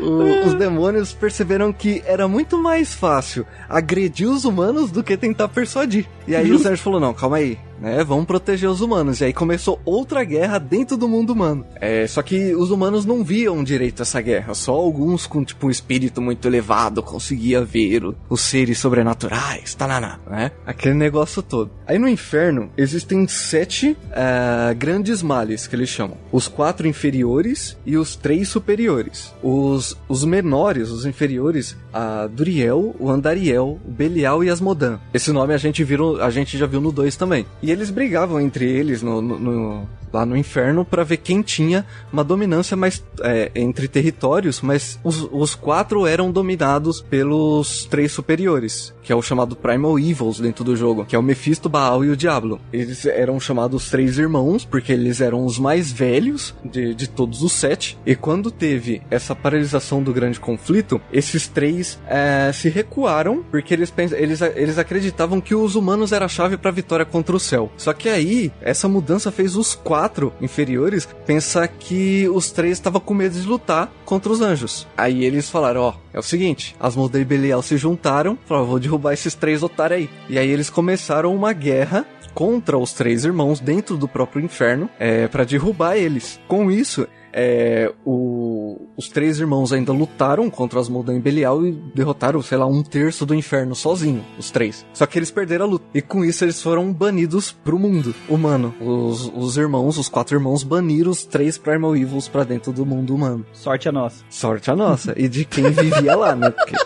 O- os demônios perceberam que era muito mais fácil agredir os humanos do que tentar persuadir. E aí os anjos falaram: não, calma aí, né? Vamos proteger os humanos. E aí começou outra guerra dentro do mundo humano. É, só que os humanos não viam direito essa guerra. Só alguns com tipo um espírito muito elevado conseguia ver o- os seres sobrenaturais, tananá, né? Aquele negócio todo. Aí no inferno existem sete ah, grandes males que eles chamam: os quatro inferiores e os três superiores. Os os, menores, os inferiores, a Duriel, o Andariel, o Belial e Asmodan. Esse nome a gente, viram, a gente já viu no 2 também. E eles brigavam entre eles no, no- no- lá no inferno pra ver quem tinha uma dominância mais é, entre territórios, mas os, os quatro eram dominados pelos três superiores, que é o chamado Primal Evils dentro do jogo, que é o Mephisto, Baal e o Diablo. Eles eram chamados três irmãos, porque eles eram os mais velhos de, de todos os sete, e quando teve essa paralisação do grande conflito, esses três é, se recuaram, porque eles, eles, eles acreditavam que os humanos era a chave pra vitória contra o céu. Só que aí, essa mudança fez os quatro inferiores pensar que os três estavam com medo de lutar contra os anjos. Aí eles falaram, ó, é o seguinte, Asmodeu e Belial se juntaram, falaram, vou derrubar esses três otários aí. E aí eles começaram uma guerra contra os três irmãos dentro do próprio inferno é, para derrubar eles. Com isso, é, o- os três irmãos ainda lutaram contra Asmodeu e Belial e derrotaram, sei lá, um terço do inferno sozinho, os três. Só que eles perderam a luta. E com isso eles foram banidos pro mundo humano. Os, os irmãos, os quatro irmãos, baniram os três Primal Evils pra dentro do mundo humano. Sorte a nossa. Sorte a nossa. e de quem vivia lá, né? Porque,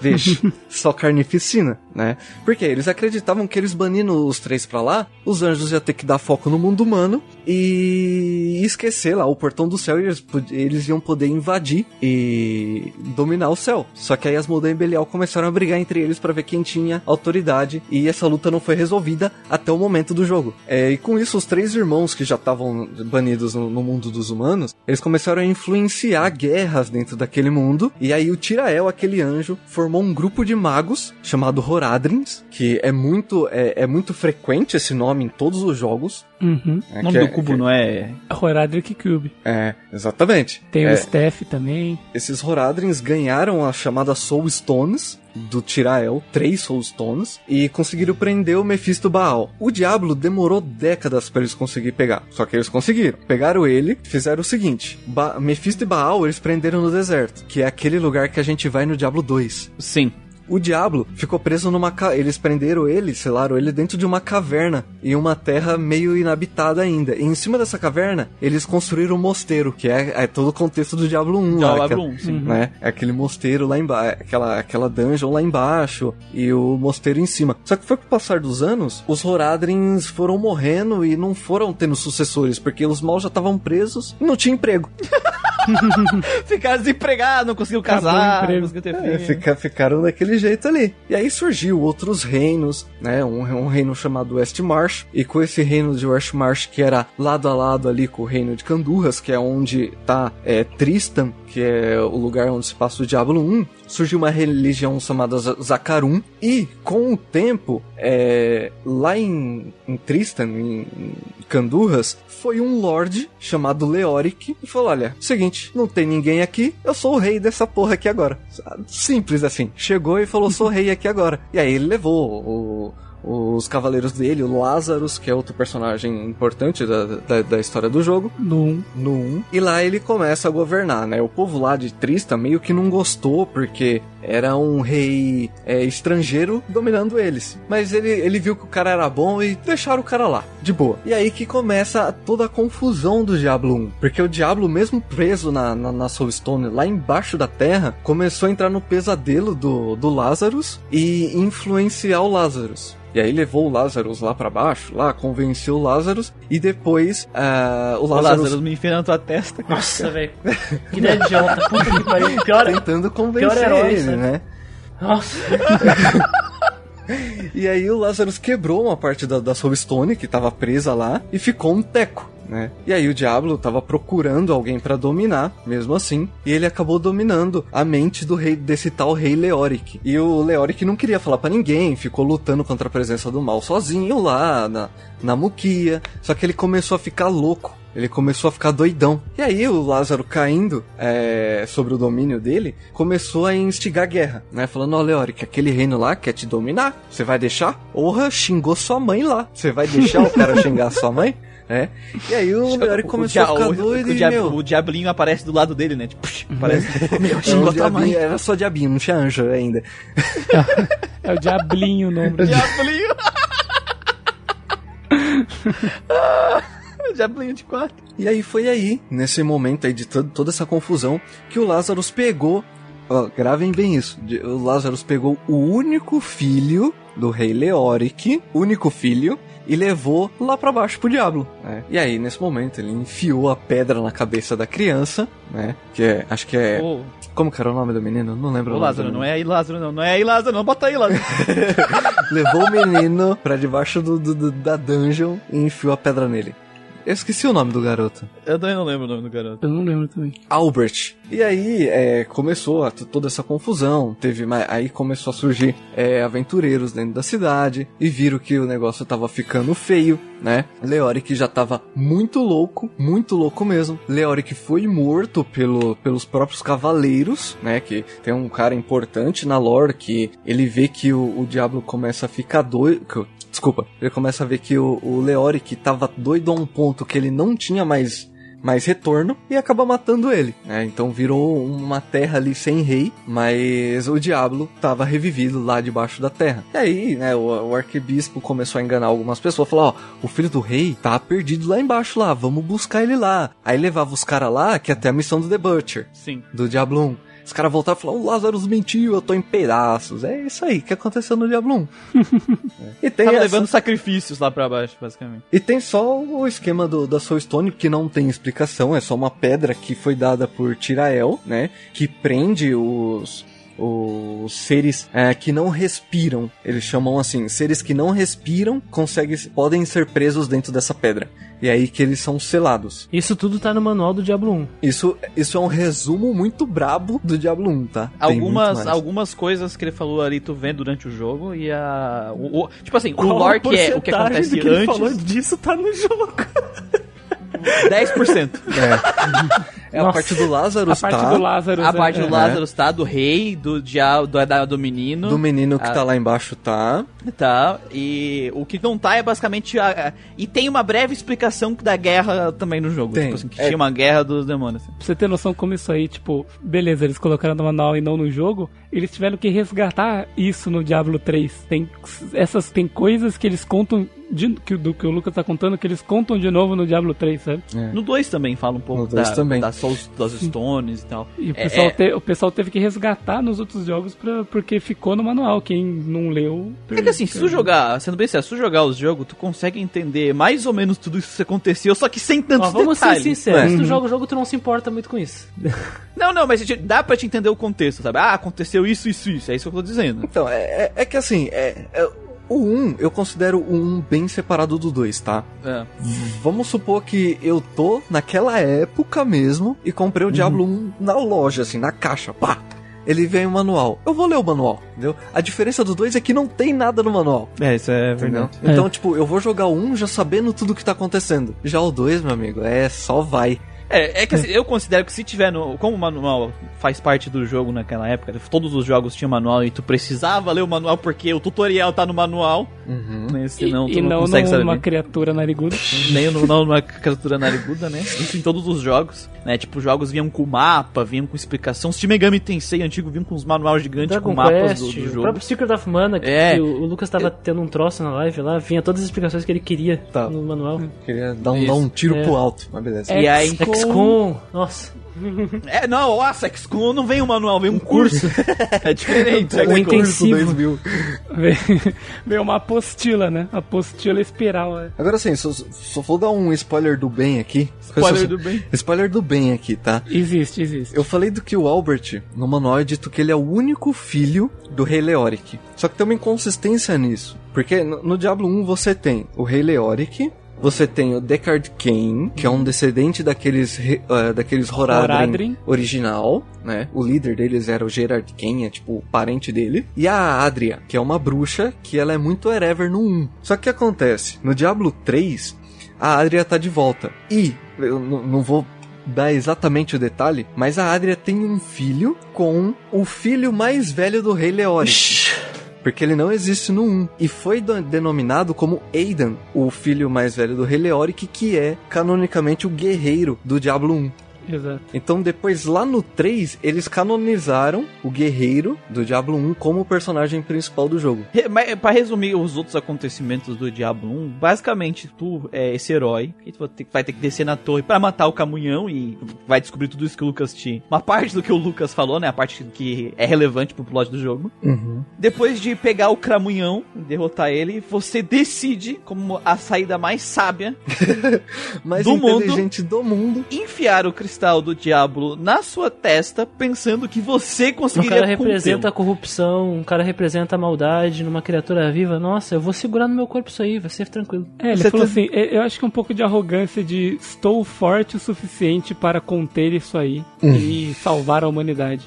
vixe, só carnificina, né? Porque eles acreditavam que eles banindo os três pra lá, os anjos iam ter que dar foco no mundo humano e esquecer lá o portão do céu e eles, eles iam poder invadir e dominar o céu. Só que aí Asmodeu e Belial começaram a brigar entre eles pra ver quem tinha autoridade e essa luta não foi resolvida até o momento do jogo. É, e com isso, os três irmãos que já estavam banidos no, no mundo dos humanos, eles começaram a influenciar guerras dentro daquele mundo. E aí o Tirael, aquele anjo, formou um grupo de magos chamado Horadrins, que é muito é, é muito frequente esse nome em todos os jogos. Uhum. né, O nome que do é- cubo que- não é. Horadric Cube. É, exatamente. Tem É, o Steph também. esses Horadrins ganharam a chamada Soul Stones do Tirael, três Soul Stones, e conseguiram prender o Mephisto Baal. O Diablo demorou décadas para eles conseguirem pegar, só que eles conseguiram. Pegaram ele, fizeram o seguinte: ba Mephisto e Baal eles prenderam no deserto, que é aquele lugar que a gente vai no Diablo 2. Sim. O diabo ficou preso numa. Ca... Eles prenderam ele, selaram ele dentro de uma caverna em uma terra meio inabitada ainda. E em cima dessa caverna, eles construíram um mosteiro, que é, é todo o contexto do Diablo 1. lá, Diablo aquela- 1, sim. Né? É aquele mosteiro lá embaixo, aquela, aquela dungeon lá embaixo e o mosteiro em cima. Só que foi com o passar dos anos, os Horadrins foram morrendo e não foram tendo sucessores, porque os mal já estavam presos e não tinha emprego. Ficaram desempregados, não o casar, emprego. não conseguiu ter É, filho. fica- ficaram daquele jeito ali. E aí surgiu outros reinos, né? Um, um reino chamado Westmarch. E com esse reino de Westmarch, que era lado a lado ali com o reino de Candurras, que é onde tá é, Tristan, que é o lugar onde se passa o Diablo 1, surgiu uma religião chamada Zakarum. E com o tempo, é, lá em, em Tristan, em, em Candurras, foi um lord chamado Leoric e falou: Olha, seguinte, não tem ninguém aqui, eu sou o rei dessa porra aqui agora. Simples assim. Chegou e falou: Sou rei aqui agora. E aí ele levou o- os cavaleiros dele, o Lazarus, que é outro personagem importante da, da, da história do jogo, No 1. no 1. E lá ele começa a governar, né? O povo lá de Trista meio que não gostou, porque era um rei é, estrangeiro dominando eles. Mas ele, ele viu que o cara era bom e deixaram o cara lá, de boa. E aí que começa toda a confusão do Diablo 1. Porque o Diablo, mesmo preso na, na, na Soulstone, lá embaixo da terra, começou a entrar no pesadelo do, do Lazarus e influenciar o Lazarus. E aí levou o Lazarus lá pra baixo, lá, convenceu o Lazarus, e depois ah, o O Lazarus, Lázaro me enfia na tua testa. cara. Nossa, velho. Que ideia idiota. Puta que pariu. Pior. tentando convencer pior herói, ele, sabe? né? Nossa. E aí o Lazarus quebrou uma parte da, da Soulstone que tava presa lá e ficou um teco. Né? E aí o Diablo tava procurando alguém pra dominar, mesmo assim, e ele acabou dominando a mente do rei desse tal rei Leoric. E o Leoric não queria falar pra ninguém, ficou lutando contra a presença do mal sozinho lá na, na Muquia. Só que ele começou a ficar louco. Ele começou a ficar doidão. E aí o Lázaro caindo é, sobre o domínio dele, começou a instigar guerra, né? Falando, ó, Leoric, aquele reino lá quer te dominar. Você vai deixar? Porra, xingou sua mãe lá. Você vai deixar o cara xingar sua mãe? É. E aí o Leoric começou a dia- ficar o- doido o, e, meu... o diablinho aparece do lado dele, né? Tipo, aparece. Meu, Era, xingou tua mãe. era só diabinho, não tinha anjo ainda. É o Diablinho o nome Diablinho. Diablinho de 4. E aí foi aí, nesse momento aí de to- toda essa confusão, que o Lazarus pegou. Ó, gravem bem isso. O Lazarus pegou o único filho do rei Leoric, único filho, e levou lá pra baixo pro diabo. né? E aí, nesse momento, ele enfiou a pedra na cabeça da criança, né? Que é, acho que é. Ô, Como que era o nome do menino? Não lembro o nome. Lázaro, não é aí Lázaro, não. Não é aí Lázaro, não. Bota aí, Lázaro. Levou o menino pra debaixo do, do- do- da dungeon e enfiou a pedra nele. Eu esqueci o nome do garoto. Eu também não lembro o nome do garoto. Eu não lembro também. Albert. E aí é, começou a- toda essa confusão. Teve aí começou a surgir é, aventureiros dentro da cidade e viram que o negócio tava ficando feio, né? Leoric já tava muito louco, muito louco mesmo. Leoric foi morto pelo, pelos próprios cavaleiros, né? Que tem um cara importante na lore que ele vê que o, o diabo começa a ficar doido. Desculpa, ele começa a ver que o, o Leoric tava doido a um ponto que ele não tinha mais mais retorno e acaba matando ele. né? Então virou uma terra ali sem rei, mas o diabo tava revivido lá debaixo da terra. E aí, né, o, o arquebispo começou a enganar algumas pessoas, falou: ó, o filho do rei tá perdido lá embaixo lá, vamos buscar ele lá. Aí levava os caras lá, que é até a missão do The Butcher, Sim. do Diablo 1. Os caras voltaram e falaram, o Lazarus mentiu, eu tô em pedaços. É isso aí que aconteceu no Diablo 1. É. E tem essa- levando sacrifícios lá pra baixo, basicamente. e tem só o esquema do, da Soul Stone que não tem explicação, é só uma pedra que foi dada por Tirael, né? Que prende os. Os seres é, que não respiram, eles chamam assim, seres que não respiram conseguem, podem ser presos dentro dessa pedra. E é aí que eles são selados. Isso tudo tá no manual do Diablo 1. Isso, isso é um resumo muito brabo do Diablo 1, tá? Algumas, algumas coisas que ele falou ali tu vê durante o jogo e a. o- o- tipo assim, Qual o lore que é o que acontece do que ele antes. falou disso tá no jogo. 10%. É a Nossa. parte do Lázaro, A parte do Lázaro. A parte do É. Lázaro tá, do rei, do diabo, do, da- do menino. Do menino que Ah. tá lá embaixo, tá? Tá, e o que não tá é basicamente. A, a- e tem uma breve explicação da guerra também no jogo. Tem. Tipo assim, que É. tinha uma guerra dos demônios. assim. Pra você ter noção como isso aí, tipo, beleza, eles colocaram no manual e não no jogo, eles tiveram que resgatar isso no Diablo 3. Tem essas tem coisas que eles contam de, que, do que o Lucas tá contando que eles contam de novo no Diablo 3, sabe? No 2 também fala um pouco No dois da, das Souls, das Stones e tal. E o É, pessoal, é. te- o pessoal teve que resgatar nos outros jogos pra, porque ficou no manual. Quem não leu. É que assim, se tu jogar, sendo bem sério, se tu jogar os jogos, tu consegue entender mais ou menos tudo isso que aconteceu, só que sem tantos Ó, vamos detalhes. ser sinceros, É. se tu joga o jogo, tu não se importa muito com isso. Não, não, mas dá pra te entender o contexto, sabe? Ah, aconteceu isso, isso, isso. É isso que eu tô dizendo. Então, é, é- é que assim, é, é- o 1, eu considero o 1 bem separado do 2, tá? É. Vamos supor que eu tô naquela época mesmo e comprei o Diablo 1 na loja, assim, na caixa, pá! Ele vem o manual. Eu vou ler o manual, entendeu? A diferença do 2 é que não tem nada no manual. É, isso é Entendeu? Então, tipo, eu vou jogar o 1 já sabendo tudo que tá acontecendo. Já o 2, meu amigo, é só vai. É, é que assim, eu considero que se tiver no. Como o manual faz parte do jogo naquela época, todos os jogos tinham manual e tu precisava ler o manual porque o tutorial tá no manual, Uhum. né? Senão e, tu e não, não consegue saber. numa criatura nariguda. Nem no, não numa criatura nariguda, né? Isso em todos os jogos, né? Tipo, os jogos vinham com mapa, vinham com explicação. Os Megami Tensei antigo vinham com os manuais gigantes Dragon com mapas Quest, do, do o jogo. próprio Secret of Mana, que, É. que o, o Lucas tava tendo um troço na live lá, vinha todas as explicações que ele queria Tá. no manual. Queria dar um, dar um tiro É. pro alto, mas beleza. E aí- XCOM. Nossa. É, não, nossa, XCOM não vem um manual, vem um curso. é diferente. Um XCOM. intensivo. 2000. Veio, veio uma apostila, né? Apostila espiral. é. Agora sim, só, só vou dar um spoiler do bem aqui. Spoiler Só- do bem. Spoiler do bem aqui, tá? Existe, existe. Eu falei do que o Albert, no manual, é dito que ele é o único filho do Rei Leoric. Só que tem uma inconsistência nisso. Porque no, no Diablo 1 você tem o Rei Leoric, você tem o Deckard Cain, que é um descendente daqueles, eh, daqueles Horadrim, Horadrim. original, né? O líder deles era o Gerard Cain, é tipo o parente dele. E a Adria, que é uma bruxa, que ela é muito Erever no 1. Só que o que acontece? No Diablo 3, a Adria tá de volta. E, eu não vou dar exatamente o detalhe, mas a Adria tem um filho com o filho mais velho do Rei Leoric. Porque ele não existe no 1. E foi do- denominado como Aidan, o filho mais velho do Rei Leoric, que é canonicamente o guerreiro do Diablo 1. Exato. Então depois lá no 3, eles canonizaram o guerreiro do Diablo 1 como o personagem principal do jogo. Re- Mas pra resumir os outros acontecimentos do Diablo 1, basicamente tu é esse herói que tu vai ter, vai ter que descer na torre pra matar o camunhão e vai descobrir tudo isso que o Lucas tinha. Uma parte do que o Lucas falou, né? A parte que é relevante pro plot do jogo. Depois de pegar o cramunhão e derrotar ele, você decide, como a saída mais sábia, Mais Do mundo. inteligente do mundo. enfiar o cristal do diabo na sua testa, pensando que você Um conseguiria cara representa a corrupção, um cara representa a maldade numa criatura viva. Nossa, eu vou segurar no meu corpo isso aí, vai ser tranquilo. É, ele Você falou tá- assim, "Eu- eu acho que é um pouco de arrogância de estou forte o suficiente para conter isso aí e salvar a humanidade.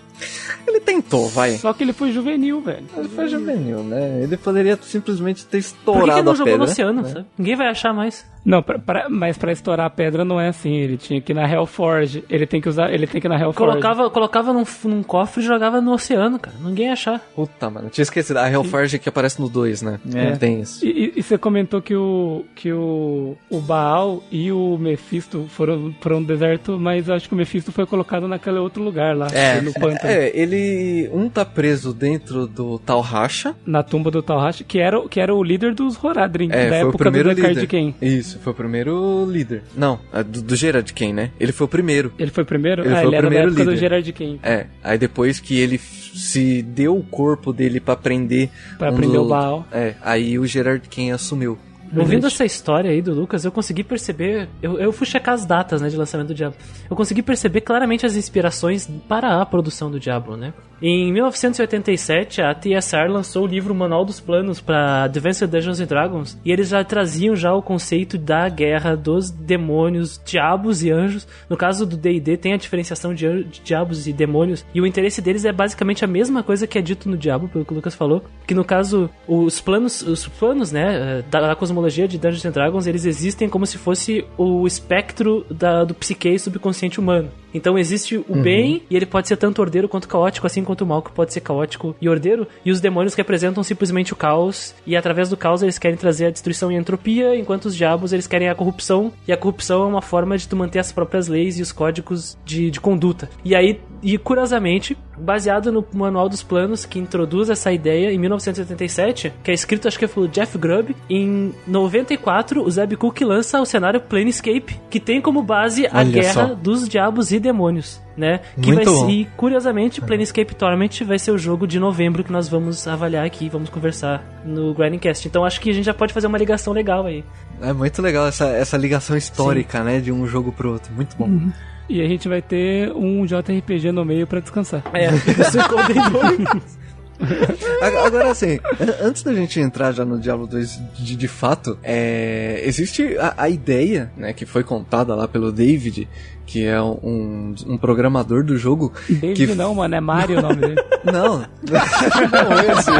Ele tentou, vai. Só que ele foi juvenil, velho. Ele foi juvenil, né? Ele poderia simplesmente ter Por estourado que, que não a jogou pedra. no oceano, sabe? Ninguém vai achar mais. Não, pra, pra- mas pra estourar a pedra não é assim. Ele tinha que ir na Hellforge. Ele tem que usar. Ele tem que ir na Hellforge. Colocava, colocava num, num cofre e jogava no oceano, cara. Ninguém ia achar. Puta, mano. Tinha esquecido. A Hellforge que aparece no 2, né? É. Tem isso. E, e- e você comentou que o que o, o Baal e o Mephisto foram foram no deserto, mas acho que o Mephisto foi colocado naquele outro lugar lá, no pântano, É, ele. Um tá preso dentro do Talhacha. na tumba do Talhash, que era, o- que era o líder dos Horadrim, É, da foi o época primeiro do Deckard líder. Cain. Isso, foi o primeiro líder. Não, é do, do Gerard Kane, né? Ele foi o primeiro. Ele foi o primeiro? Ele ah, foi o ele era da primeiro época do líder. Gerard Cain. É, aí depois que ele se deu o corpo dele pra prender. Pra um prender do- o Baal. É, aí o Gerard Kane assumiu. Ouvindo essa história aí do Lucas, eu consegui perceber. Eu, eu fui checar as datas né, de lançamento do Diablo. Eu consegui perceber claramente as inspirações para a produção do Diablo, né? Em 1987, a TSR lançou o livro Manual dos Planos para Advanced Dungeons and Dragons e eles já traziam já o conceito da guerra dos demônios, diabos e anjos. No caso do D&D tem a diferenciação de, de diabos e demônios e o interesse deles é basicamente a mesma coisa que é dito no Diablo, pelo que o Lucas falou, que no caso os planos, os planos, né, eh, da, da cosmologia de Dungeons and Dragons, eles existem como se fosse o espectro da, do psique subconsciente humano. Então existe o bem e ele pode ser tanto ordeiro quanto caótico, assim quanto o mal que pode ser caótico e ordeiro. E os demônios representam simplesmente o caos e através do caos eles querem trazer a destruição e a entropia, enquanto os diabos eles querem a corrupção e a corrupção é uma forma de tu manter as próprias leis e os códigos de, de conduta. E aí, e curiosamente, baseado no Manual dos Planos que introduz essa ideia em 1987, que é escrito acho que pelo Jeff Grubb, em 94 o Zeb Cook lança o cenário Planescape, que tem como base a Olha guerra só. dos diabos e demônios, né? Que Muito vai bom. ser, e, curiosamente, Planescape Torment vai ser o jogo de novembro que nós vamos avaliar aqui, vamos conversar no Grindcast. Então acho que a gente já pode fazer uma ligação legal aí. É muito legal essa, essa ligação histórica, né? De um jogo pro outro. Muito bom. E a gente vai ter um JRPG no meio pra descansar. É, isso. Agora, assim, an- antes da gente entrar já no Diablo 2 de, de fato, é, existe a, a ideia, né, que foi contada lá pelo David, que é um, um programador do jogo. David que... não, mano, é Mario o nome dele. Não, não esse.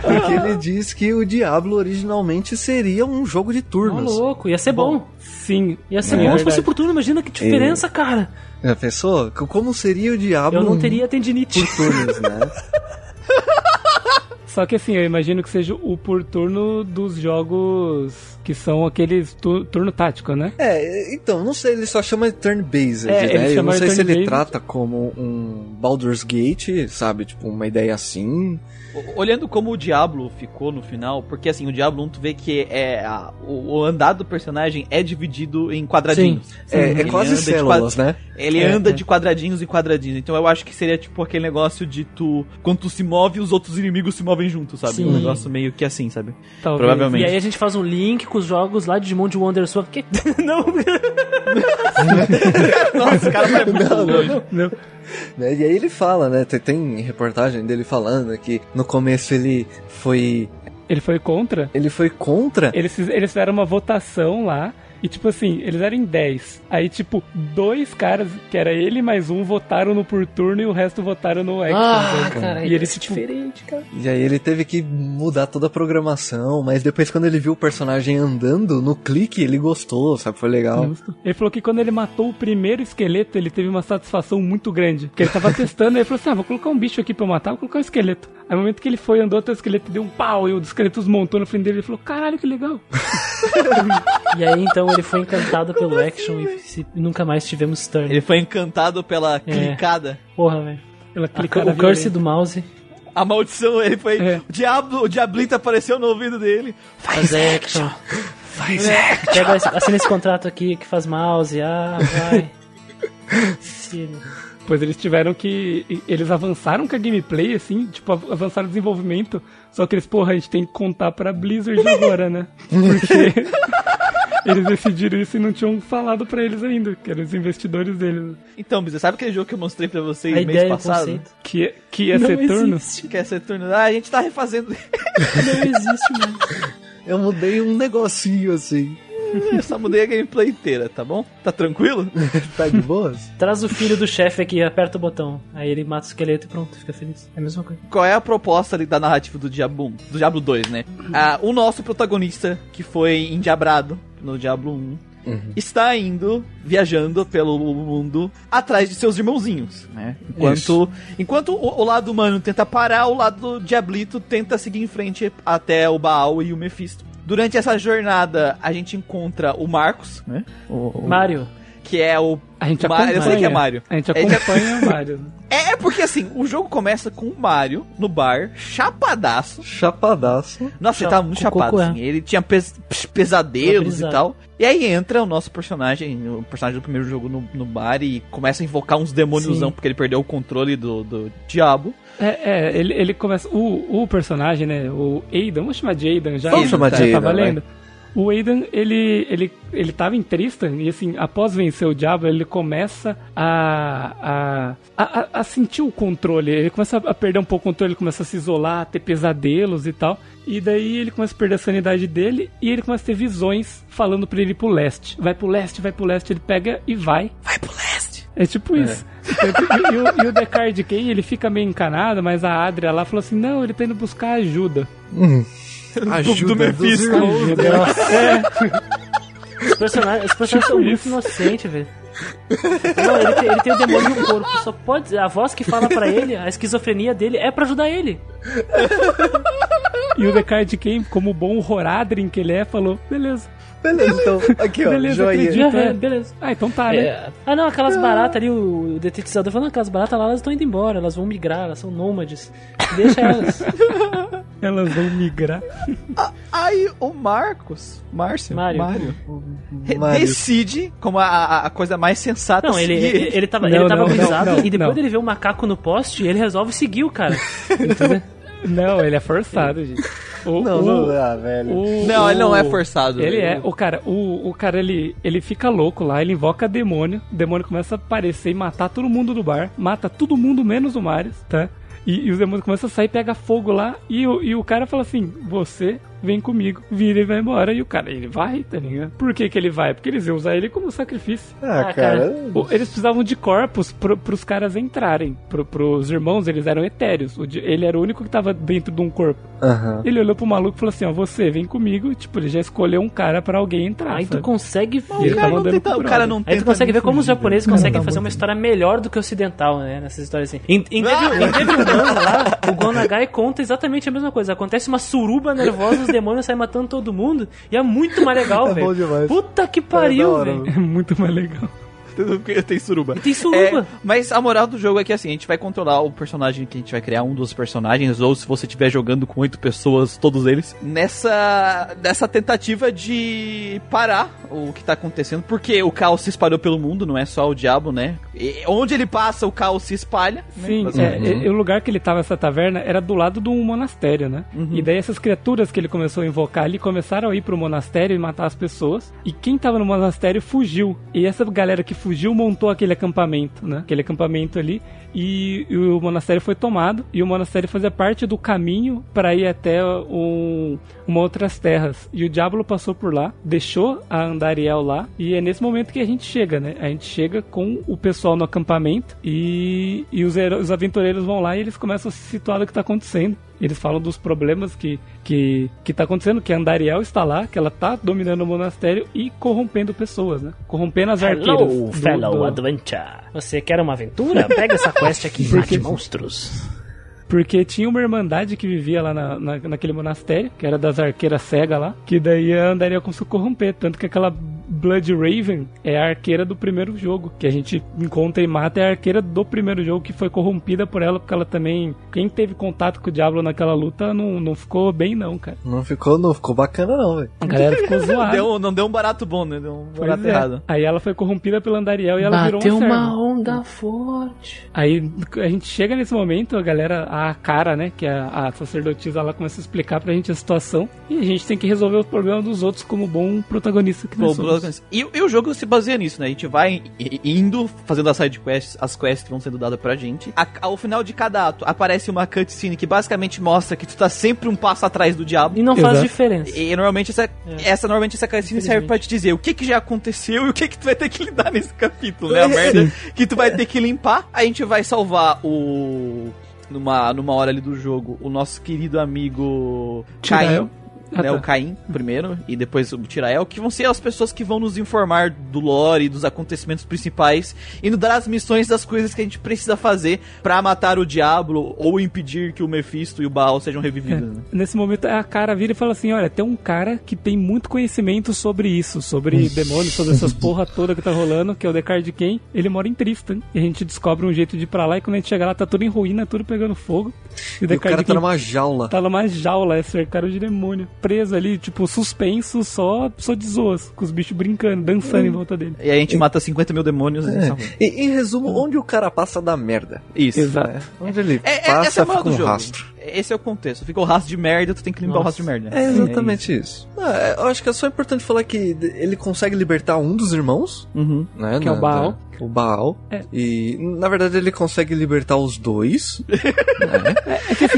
Porque ele diz que o Diablo originalmente seria um jogo de turnos. louco, ia ser bom. Sim. Ia ser é bom se fosse por turno, imagina que diferença, cara. Já pensou? Como seria o Diablo Eu não teria tendinite. por turnos, né? Só que assim, eu imagino que seja o por turno dos jogos que são aqueles tu- turno tático, né? É, então, não sei, ele só chama de turn-based, É, né? Eu não sei se ele trata como um Baldur's Gate, sabe? Tipo, uma ideia assim. Olhando como o Diablo ficou no final, porque assim, o Diablo 1 tu vê que é a- o, o andar do personagem é dividido em quadradinhos. É, é Ele quase anda de células, né? Ele É, anda é. de quadradinhos em quadradinhos. Então eu acho que seria tipo aquele negócio de tu. Quando tu se move, os outros inimigos se movem junto, sabe? Sim. Um negócio meio que assim, sabe? Talvez. Provavelmente. E aí a gente faz um link com os jogos lá de Digimon de Wonder Swap. Que... Não, Nossa, o cara vai muito longe. Não. Né? E aí ele fala, né? Tem, tem reportagem dele falando que no começo ele foi. Ele foi contra. Ele foi contra. Eles, eles fizeram uma votação lá. E tipo assim, eles eram em 10. Aí, tipo, dois caras, que era ele mais um, votaram no por turno e o resto votaram no extra. Ah, cara, E ele, é tipo, diferente, cara. E aí ele teve que mudar toda a programação, mas depois quando ele viu o personagem andando no clique, ele gostou, sabe? Foi legal. Justo. Ele falou que quando ele matou o primeiro esqueleto, ele teve uma satisfação muito grande. Porque ele tava testando, aí ele falou assim: ah, vou colocar um bicho aqui pra eu matar, vou colocar um esqueleto. Aí no momento que ele foi, andou até o esqueleto, deu um pau, e o esqueleto montou na frente dele, ele falou: caralho, que legal. E aí então Então ele foi encantado pelo action e se- nunca mais tivemos turn. Ele foi encantado pela clicada. Porra, velho. Ela A- clicada O curse violenta. do mouse. A maldição, ele foi. É. O diabo, o diablito apareceu no ouvido dele. Faz action. Pega, esse- assina esse contrato aqui que faz mouse. Ah, vai. Sim. Pois eles tiveram que. e- Eles avançaram com a gameplay, assim, tipo, av- avançaram o desenvolvimento. Só que eles, porra, a gente tem que contar pra Blizzard agora, né? Porque eles decidiram isso e não tinham falado pra eles ainda, que eram os investidores deles. Então, Bisa, sabe aquele jogo que eu mostrei pra vocês A mês passado? conceito. Que, que ia Não ser turno. existe. Que é Saturno. Ah, a gente tá refazendo. Não existe mais. Eu mudei um negocinho assim. Eu só mudei a gameplay inteira, tá bom? Tá tranquilo? Tá de boas? Traz o filho do chefe aqui, aperta o botão. Aí ele mata o esqueleto e pronto, fica feliz. É a mesma coisa. Qual é a proposta ali da narrativa do Diablo 1? Do Diablo 2, né? Ah, o nosso protagonista, que foi endiabrado no Diablo 1, está indo, viajando pelo mundo, atrás de seus irmãozinhos, né? Enquanto, enquanto o, o lado humano tenta parar, o lado do Diablito tenta seguir em frente até o Baal e o Mephisto. Durante essa jornada, a gente encontra o Marcos, né? O, o- Mario. Que é o... A gente acompanha. Eu sei que é Mario. A gente É, já- acompanha o Mario. É porque assim, o jogo começa com o Mario no bar, chapadaço. Chapadaço. Nossa, ele tava muito chapado, coco, é. assim. Ele tinha pes- pes- pesadelos e tal. E aí entra o nosso personagem, o personagem do primeiro jogo no, no bar e começa a invocar uns demôniozão porque ele perdeu o controle do, do diabo. É, é, ele, ele começa. O, o personagem, né? O Aidan, vamos chamar de Aidan já. Vamos Ele chamar de tá, Aidan, Tá valendo. O Aidan, ele, ele, ele tava em Tristan e assim, após vencer o diabo, ele começa a, a, a, a- sentir o controle. Ele começa a perder um pouco o controle, ele começa a se isolar, a ter pesadelos e tal. E daí ele começa a perder a sanidade dele e ele começa a ter visões falando pra ele ir pro leste. Vai pro leste, vai pro leste. Ele pega e vai. Vai pro leste! É tipo isso. E, e o, e o Descartes Kane, ele fica meio encanado, mas a Adria lá falou assim: não, ele tá indo buscar ajuda. Ajuda do Mephisto. dos irmãos. Os personagens, os personagens são muito inocentes, velho. Não, ele tem, ele tem o demônio no corpo. Só pode. A voz que fala pra ele, a esquizofrenia dele é pra ajudar ele. E o Descartes Kane, como bom Horadrin que ele é, falou: beleza. Beleza, então. Aqui, ó. Beleza, joinha. acredito. É, é. beleza. Ah, então tá, né? É, ah, não, aquelas baratas ali, o, detetizador falando, aquelas baratas lá, elas estão indo embora, elas vão migrar, elas são nômades. Deixa elas. Elas vão migrar. Aí o Marcos, Márcio, Mário. Mário, Mário. decide, como a- a, coisa mais sensata Não, ele, ele, ele tava, Não, ele tava não, não, brisado não, e depois não. ele vê o macaco no poste ele resolve seguir o cara. Entendeu? Não, ele é forçado, gente. O, Não, o- não, ah, velho. o- Não, ele não é forçado. Ele é, o cara, o, o cara ele, ele fica louco lá, ele invoca demônio, o demônio começa a aparecer e matar todo mundo do bar, mata todo mundo menos o Marius, tá? E, e os demônios começam a sair, pega fogo lá, e, o- e o cara fala assim: Você vem comigo, vira e vai embora. E o cara, ele vai, tá ligado? Por que, que ele vai? Porque eles iam usar ele como sacrifício. Ah, Ah, cara. O- Eles precisavam de corpos pro, pros caras entrarem. Pro, pros irmãos, eles eram etéreos. Ele era o único que tava dentro de um corpo. Aham. Ele olhou pro maluco e falou assim: Ó, você vem comigo. Tipo, ele já escolheu um cara pra alguém entrar. Aí tu sabe? consegue O Ele ver. tá cara, tenta, pro o cara não Aí tu consegue ver como os fugir, japoneses conseguem tá fazer uma história melhor do que o ocidental, né? Nessas histórias assim. Em, em, Devil, em Devil Run, lá, o Gonagai conta exatamente a mesma coisa. Acontece uma suruba nervosa, os demônios saem matando todo mundo. E é muito mais legal, É velho. Puta que É pariu, hora, velho. É muito mais legal. Porque tem suruba. Tem suruba. É, mas a moral do jogo é que assim, a gente vai controlar o personagem que a gente vai criar, um dos personagens, ou se você estiver jogando com oito pessoas, todos eles, nessa, nessa tentativa de parar o que tá acontecendo, porque o caos se espalhou pelo mundo, não é só o diabo, né? E onde ele passa, o caos se espalha. né? Sim, Basicamente. é, e- o lugar que ele tava, essa taverna, era do lado de um monastério, né? E daí essas criaturas que ele começou a invocar ali começaram a ir pro monastério e matar as pessoas. E quem tava no monastério fugiu. E essa galera que fugiu montou aquele acampamento, né? Aquele acampamento ali. E, e o monastério foi tomado. E o monastério fazia parte do caminho para ir até um, uma outras terras. E o diabo passou por lá, deixou a Andariel lá. E é nesse momento que a gente chega, né? A gente chega com o pessoal no acampamento e, e os, os aventureiros vão lá e eles começam a se situar do que tá acontecendo. Eles falam dos problemas que, que, que tá acontecendo, que a Andariel está lá, que ela tá dominando o monastério e corrompendo pessoas, né? Corrompendo as arqueiras. Hello, fellow do- adventure. Você quer uma aventura? Pega essa quest aqui e mate monstros. Porque tinha uma irmandade que vivia lá na, na- naquele monastério, que era das arqueiras cegas lá, que daí a Andariel começou a corromper. Tanto que aquela, Blood Raven é a arqueira do primeiro jogo, que a gente encontra e mata é a arqueira do primeiro jogo que foi corrompida por ela, porque ela também, quem teve contato com o Diablo naquela luta não, não ficou bem não, cara. Não ficou, não ficou bacana não, velho. A galera ficou zoada. Deu, não deu um barato bom, né? Deu um Pois barato é. errado. Aí ela foi corrompida pelo Andariel e ela Bateu virou um uma servo. onda forte. Aí a gente chega nesse momento, a galera, a cara, né, que é a sacerdotisa, ela começa a explicar pra gente a situação e a gente tem que resolver os problemas dos outros como bom protagonista que nós Bom, E, e o jogo se baseia nisso, né? A gente vai indo, fazendo as side quests, as quests que vão sendo dadas pra gente. A- ao final de cada ato, aparece uma cutscene que basicamente mostra que tu tá sempre um passo atrás do diabo. E não faz Exato. diferença. E normalmente essa, essa normalmente essa cutscene serve pra te dizer o que que já aconteceu e o que que tu vai ter que lidar nesse capítulo, né? A merda que tu vai ter que limpar. A gente vai salvar o numa numa hora ali do jogo, o nosso querido amigo Tirael. Ah, né, tá. o Caim primeiro e depois o Tirael, que vão ser as pessoas que vão nos informar do lore, dos acontecimentos principais e nos dar as missões das coisas que a gente precisa fazer pra matar o diabo ou impedir que o Mephisto e o Baal sejam revividos. né? Nesse momento a cara vira e fala assim: Olha, tem um cara que tem muito conhecimento sobre isso, sobre demônios, sobre essas porra toda que tá rolando, que é o Descartes Ken. Ele mora em Tristan. E a gente descobre um jeito de ir pra lá e quando a gente chega lá tá tudo em ruína, tudo pegando fogo. E o cara tá numa jaula. tá numa jaula, é cercado de demônio. Preso ali, tipo, suspenso, só, só de zoas, com os bichos brincando, dançando em volta dele. E aí a gente mata 50 mil demônios e É. E, em resumo, onde o cara passa da merda. Isso. Exato. né? Onde ele É, é, passa, essa é fica do um jogo. rastro. Esse é o contexto. Fica o rastro de merda, tu tem que limpar o Nossa. rastro de merda. É exatamente isso. Ah, eu acho que é só importante falar que ele consegue libertar um dos irmãos, Uhum. né? Que é o na- Baal. o Baal. É. E, na verdade, ele consegue libertar os dois.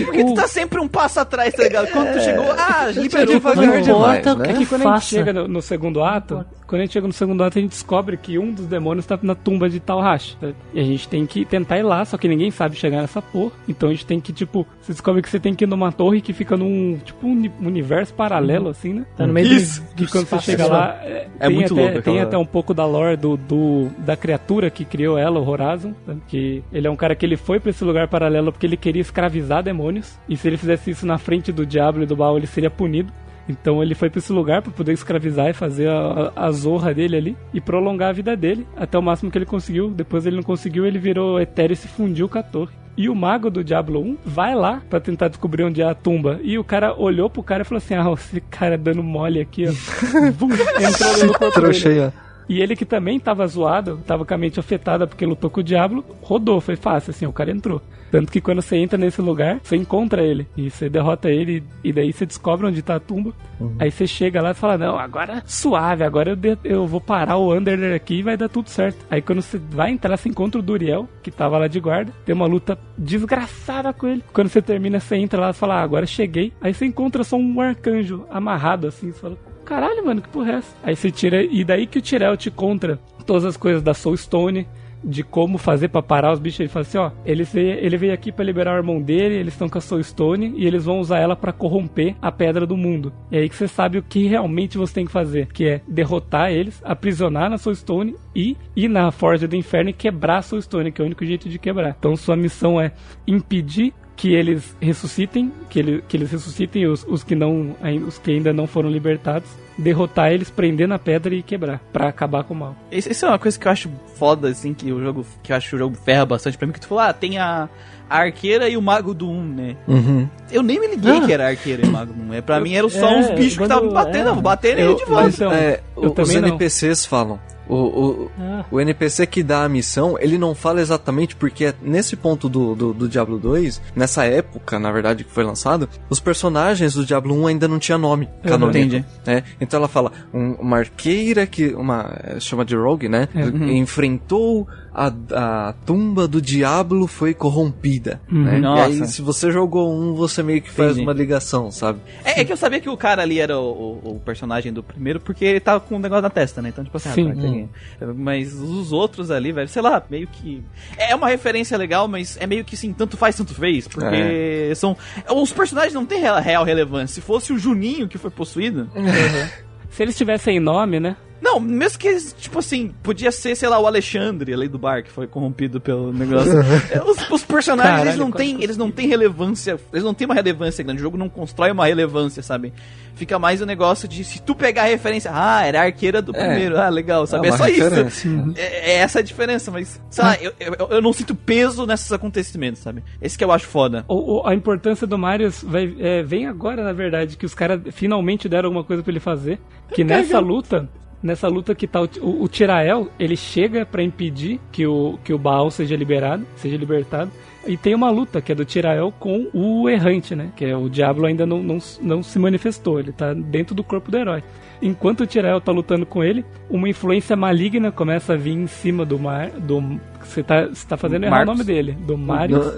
Porque tu tá sempre um passo atrás, tá ligado? Quando tu chegou, ah, liberou. Não demais, importa o né? que É que quando a faça. gente chega no, no segundo ato, quando a gente chega no segundo ato, a gente descobre que um dos demônios tá na tumba de Talhash. tá? E a gente tem que tentar ir lá, só que ninguém sabe chegar nessa porra. Então a gente tem que, tipo, você descobre que você tem que ir numa torre que fica num, tipo, um uni- universo paralelo, assim, né? Tá no meio Isso. do. Que quando você chega lá, é, É tem, muito até, louco tem aquela- até um pouco da lore do, do- da criatura que criou ela, o Horazon. né? Que ele é um cara que ele foi pra esse lugar paralelo porque ele queria escravizar demônios. E se ele fizesse isso na frente do diabo e do Baal, ele seria punido. Então ele foi pra esse lugar pra poder escravizar e fazer a, a, zorra dele ali e prolongar a vida dele até o máximo que ele conseguiu. Depois ele não conseguiu, ele virou etéreo e se fundiu com a torre. E o mago do Diablo 1 vai lá pra tentar descobrir onde é a tumba. E o cara olhou pro cara e falou assim: Ah, esse cara dando mole aqui, ó. Bum, Entrou do corpo dele. ó. E ele que também tava zoado, tava com a mente afetada porque lutou com o diabo, rodou, foi fácil, assim, o cara entrou. Tanto que quando você entra nesse lugar, você encontra ele. E você derrota ele, e daí você descobre onde tá a tumba. Aí você chega lá e fala, não, agora suave, agora eu, de- eu vou parar o Underler aqui e vai dar tudo certo. Aí quando você vai entrar, você encontra o Duriel, que tava lá de guarda, tem uma luta desgraçada com ele. Quando você termina, você entra lá e fala, ah, agora cheguei. Aí você encontra só um arcanjo amarrado, assim, você fala, caralho, mano, que porra é essa? Aí você tira, e daí que o Tirel te conta todas as coisas da Soul Stone, de como fazer pra parar os bichos. Ele fala assim, ó, ele veio, ele veio aqui pra liberar o irmão dele, eles estão com a Soul Stone e eles vão usar ela pra corromper a pedra do mundo. E aí que você sabe o que realmente você tem que fazer, que é derrotar eles, aprisionar na Soul Stone e ir na Forja do Inferno e quebrar a Soul Stone, que é o único jeito de quebrar. Então sua missão é impedir que eles ressuscitem, que, ele, que eles ressuscitem os, os que não, os que ainda não foram libertados, derrotar eles, prender na pedra e quebrar, pra acabar com o mal. Isso, isso é uma coisa que eu acho foda, assim, que o jogo. Que eu acho que o jogo ferra bastante pra mim, que tu falou, ah, tem a, a arqueira e o mago do 1, né? Uhum. Eu nem me liguei Ah. que era arqueira e mago do 1. É, pra mim eram só é, uns bichos que estavam me batendo, é. eu vou bater nele Eu- de volta. mas, Então, é, eu os também não. NPCs falam. O, o, Ah, o NPC que dá a missão, ele não fala exatamente porque é nesse ponto do, do, do Diablo 2, nessa época, na verdade, que foi lançado, os personagens do Diablo 1 ainda não tinha nome canônico. entendi. né? Então ela fala, um- uma arqueira que, uma, eh, chama de Rogue, né? Enfrentou a, a tumba do Diablo, foi corrompida, né? E Nossa. aí, se você jogou um, você meio que faz Entendi. uma ligação, sabe? É, é que eu sabia que o cara ali era o, o- o personagem do primeiro, porque ele tava com um negócio na testa, né? Então, tipo assim, ah, Sim. tá, Mas os outros ali, velho, sei lá, meio que. É uma referência legal, mas é meio que sim, tanto faz, tanto fez. Porque são. Os personagens não têm real, real relevância. Se fosse o Juninho que foi possuído. Se eles tivessem nome, né? Não, mesmo que eles, tipo assim, podia ser, sei lá, o Alexandre, ali do bar, que foi corrompido pelo negócio. É, os, os personagens, Caralho, eles não têm, eles não têm relevância, eles não têm uma relevância grande, o jogo não constrói uma relevância, sabe? Fica mais o negócio de, se tu pegar a referência, ah, era a arqueira do É. primeiro, ah, legal, sabe? É, uma só isso. É, é essa a diferença, mas, sei lá, eu, eu, eu não sinto peso nesses acontecimentos, sabe? Esse que eu acho foda. O- o- a importância do Mario vai, é, vem agora, na verdade, que os caras finalmente deram alguma coisa pra ele fazer. Que nessa luta, nessa luta que tá o, o, o Tirael, ele chega pra impedir que o, que o Baal seja liberado, seja libertado. E tem uma luta que é do Tirael com o Errante, né? Que é o Diablo ainda não, não, não se manifestou, ele tá dentro do corpo do herói. Enquanto o Tirael tá lutando com ele, uma influência maligna começa a vir em cima do mar. Do, você, tá, você tá fazendo errar o nome dele. Do Mario.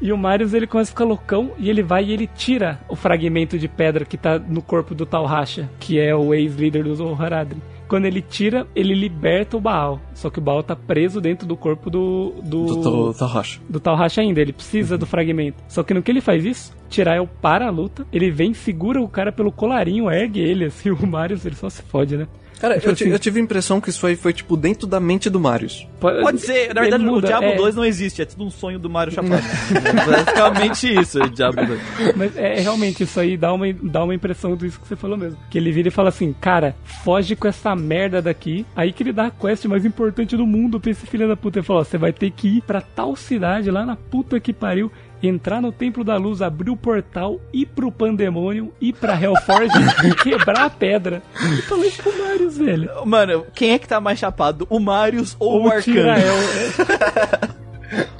E o Marius ele começa a ficar loucão e ele vai e ele tira o fragmento de pedra que tá no corpo do Tal Rasha, que é o ex-líder do Zoharadrin. Quando ele tira, ele liberta o Baal. Só que o Baal tá preso dentro do corpo do. do, Do, do, do Rocha. do Tal Rasha ainda. Ele precisa do fragmento. Só que no que ele faz isso, Tirael para a luta, ele vem, segura o cara pelo colarinho, ergue ele, assim, o Marius, ele só se fode, né? Cara, Tipo eu, assim- eu tive a impressão que isso aí foi, tipo, dentro da mente do Marius. Pode ser, na verdade muda, o Diablo é. 2 não existe, é tudo um sonho do Mario Chapado. é basicamente isso, o Diablo 2. Mas é realmente isso aí dá uma, dá uma impressão disso que você falou mesmo. Que ele vira e fala assim, cara, foge com essa merda daqui. Aí que ele dá a quest mais importante do mundo pra esse filho da puta. Ele falou, ó, você vai ter que ir pra tal cidade lá na puta que pariu. Entrar no Templo da Luz, abrir o portal, ir pro Pandemônio, ir pra Hellforge e quebrar a pedra. Eu falei pro Marius, velho. Mano, quem é que tá mais chapado? O Marius ou o Arcano?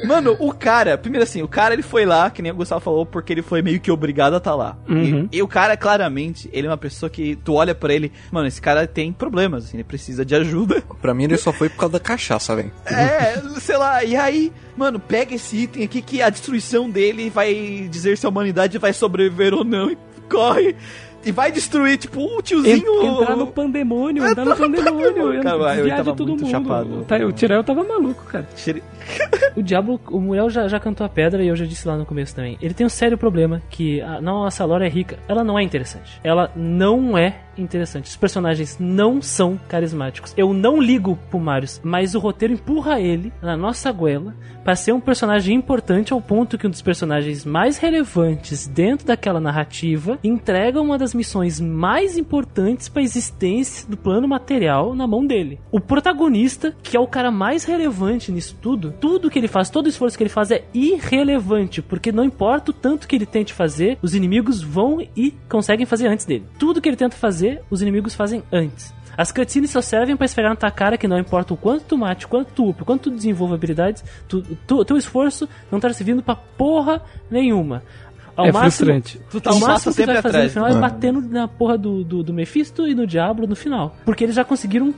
Mano, o cara, primeiro assim, o cara ele foi lá, que nem o Gustavo falou, porque ele foi meio que obrigado a estar lá. Uhum. E, e o cara, claramente, ele é uma pessoa que tu olha pra ele, mano, esse cara tem problemas, assim, ele precisa de ajuda. Pra mim, ele só foi por causa da cachaça, velho. É, sei lá, e aí, mano, pega esse item aqui que a destruição dele vai dizer se a humanidade vai sobreviver ou não, e corre. E vai destruir, tipo, o tiozinho. En- entrar no pandemônio, entrar no pandemônio, Cara, eu desviar tava todo muito mundo. chapado. Tá, o Tirael tava maluco, cara. O Diablo, o Muriel já, já cantou a pedra e eu já disse lá no começo também. Ele tem um sério problema que a nossa lore é rica. Ela não é interessante. Ela não é interessante. Os personagens não são carismáticos. Eu não ligo pro Marius, mas o roteiro empurra ele na nossa goela pra ser um personagem importante ao ponto que um dos personagens mais relevantes dentro daquela narrativa entrega uma das missões mais importantes pra existência do plano material na mão dele. O protagonista, que é o cara mais relevante nisso tudo, tudo que ele faz, todo o esforço que ele faz é irrelevante, porque não importa o tanto que ele tente fazer, os inimigos vão e conseguem fazer antes dele. Tudo que ele tenta fazer, os inimigos fazem antes. As cutscenes só servem pra esfregar na tua cara que não importa o quanto tu mate, quanto tu upe, quanto tu desenvolva habilidades, tu, tu, teu esforço não tá servindo pra porra nenhuma. Ao É máximo, frustrante. Tu tá o um máximo que tu vai fazer no atrás. final é batendo na porra do, do, do Mephisto e no Diablo no final. Porque eles já conseguiram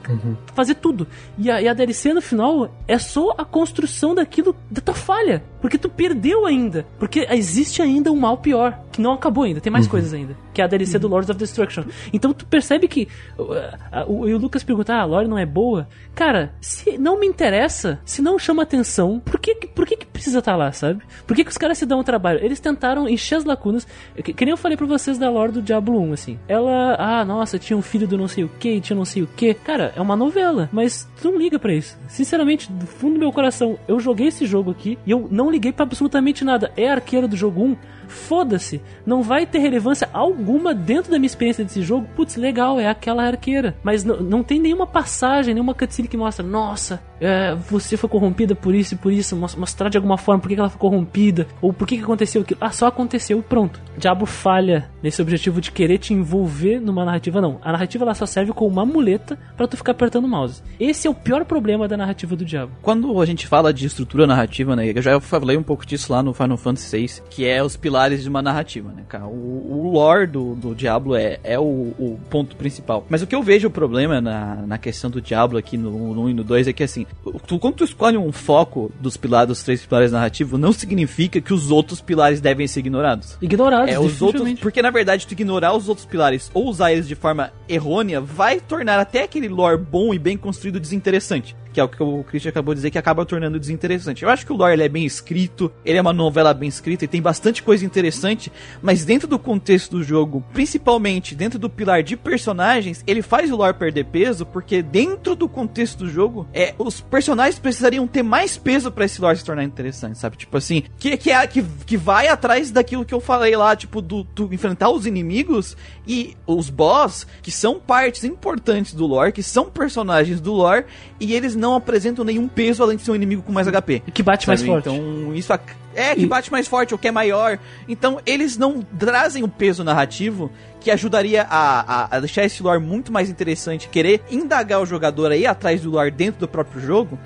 fazer tudo. E a, e a DLC no final é só a construção daquilo, da tua falha. Porque tu perdeu ainda. Porque existe ainda um mal pior, que não acabou ainda, tem mais coisas ainda. Que é a DLC do Lords of Destruction. Então tu percebe que. uh, a- o, e o Lucas pergunta, ah, a lore não é boa? Cara, se não me interessa, se não chama atenção, por que, por que, que precisa estar lá, sabe? Por que, que os caras se dão o trabalho? Eles tentaram encher as lacunas. Que, que nem eu falei pra vocês da lore do Diablo 1, assim. Ela, ah, nossa, tinha um filho do não sei o que, tinha não sei o que. Cara, é uma novela, mas tu não liga pra isso. Sinceramente, do fundo do meu coração, eu joguei esse jogo aqui e eu não liguei pra absolutamente nada. É arqueiro do jogo 1? Foda-se, não vai ter relevância alguma dentro da minha experiência desse jogo. Putz, legal, é aquela arqueira. Mas não, tem nenhuma passagem, nenhuma cutscene que mostra, nossa, é, você foi corrompida por isso e por isso. mos- Mostrar de alguma forma por que que ela foi corrompida, ou por que, que aconteceu aquilo. Ah, só aconteceu e pronto. Diabo falha nesse objetivo de querer te envolver numa narrativa, não. A narrativa ela só serve como uma muleta pra tu ficar apertando o mouse. Esse é o pior problema da narrativa do Diabo. Quando a gente fala de estrutura narrativa, né? Eu já falei um pouco disso lá no Final Fantasy VI, que é os pilares de uma narrativa, né, cara? O, o lore do, do Diablo é, é o, o ponto principal. Mas o que eu vejo o problema na, na questão do Diablo aqui no, no 1 e no 2 é que, assim, tu, quando tu escolhe um foco dos pilares, dos três pilares narrativos, não significa que os outros pilares devem ser ignorados. Ignorados, É, os outros. Porque na verdade, tu ignorar os outros pilares ou usar eles de forma errônea vai tornar até aquele lore bom e bem construído desinteressante. Que é o que o Christian acabou de dizer, que acaba tornando desinteressante. Eu acho que o lore é bem escrito, ele é uma novela bem escrita e tem bastante coisa interessante, mas dentro do contexto do jogo, principalmente dentro do pilar de personagens, ele faz o lore perder peso, porque dentro do contexto do jogo, é, os personagens precisariam ter mais peso para esse lore se tornar interessante, sabe? Tipo assim, que, que, é, que, que vai atrás daquilo que eu falei lá, tipo, do, do enfrentar os inimigos e os boss, que são partes importantes do lore, que são personagens do lore, e eles não apresentam nenhum peso além de ser um inimigo com mais HP. Que bate mais forte. Então, isso ac- é que bate mais forte, ou que é maior. Então, eles não trazem o peso narrativo que ajudaria a, a, a deixar esse lore muito mais interessante, querer indagar o jogador aí atrás do lore dentro do próprio jogo.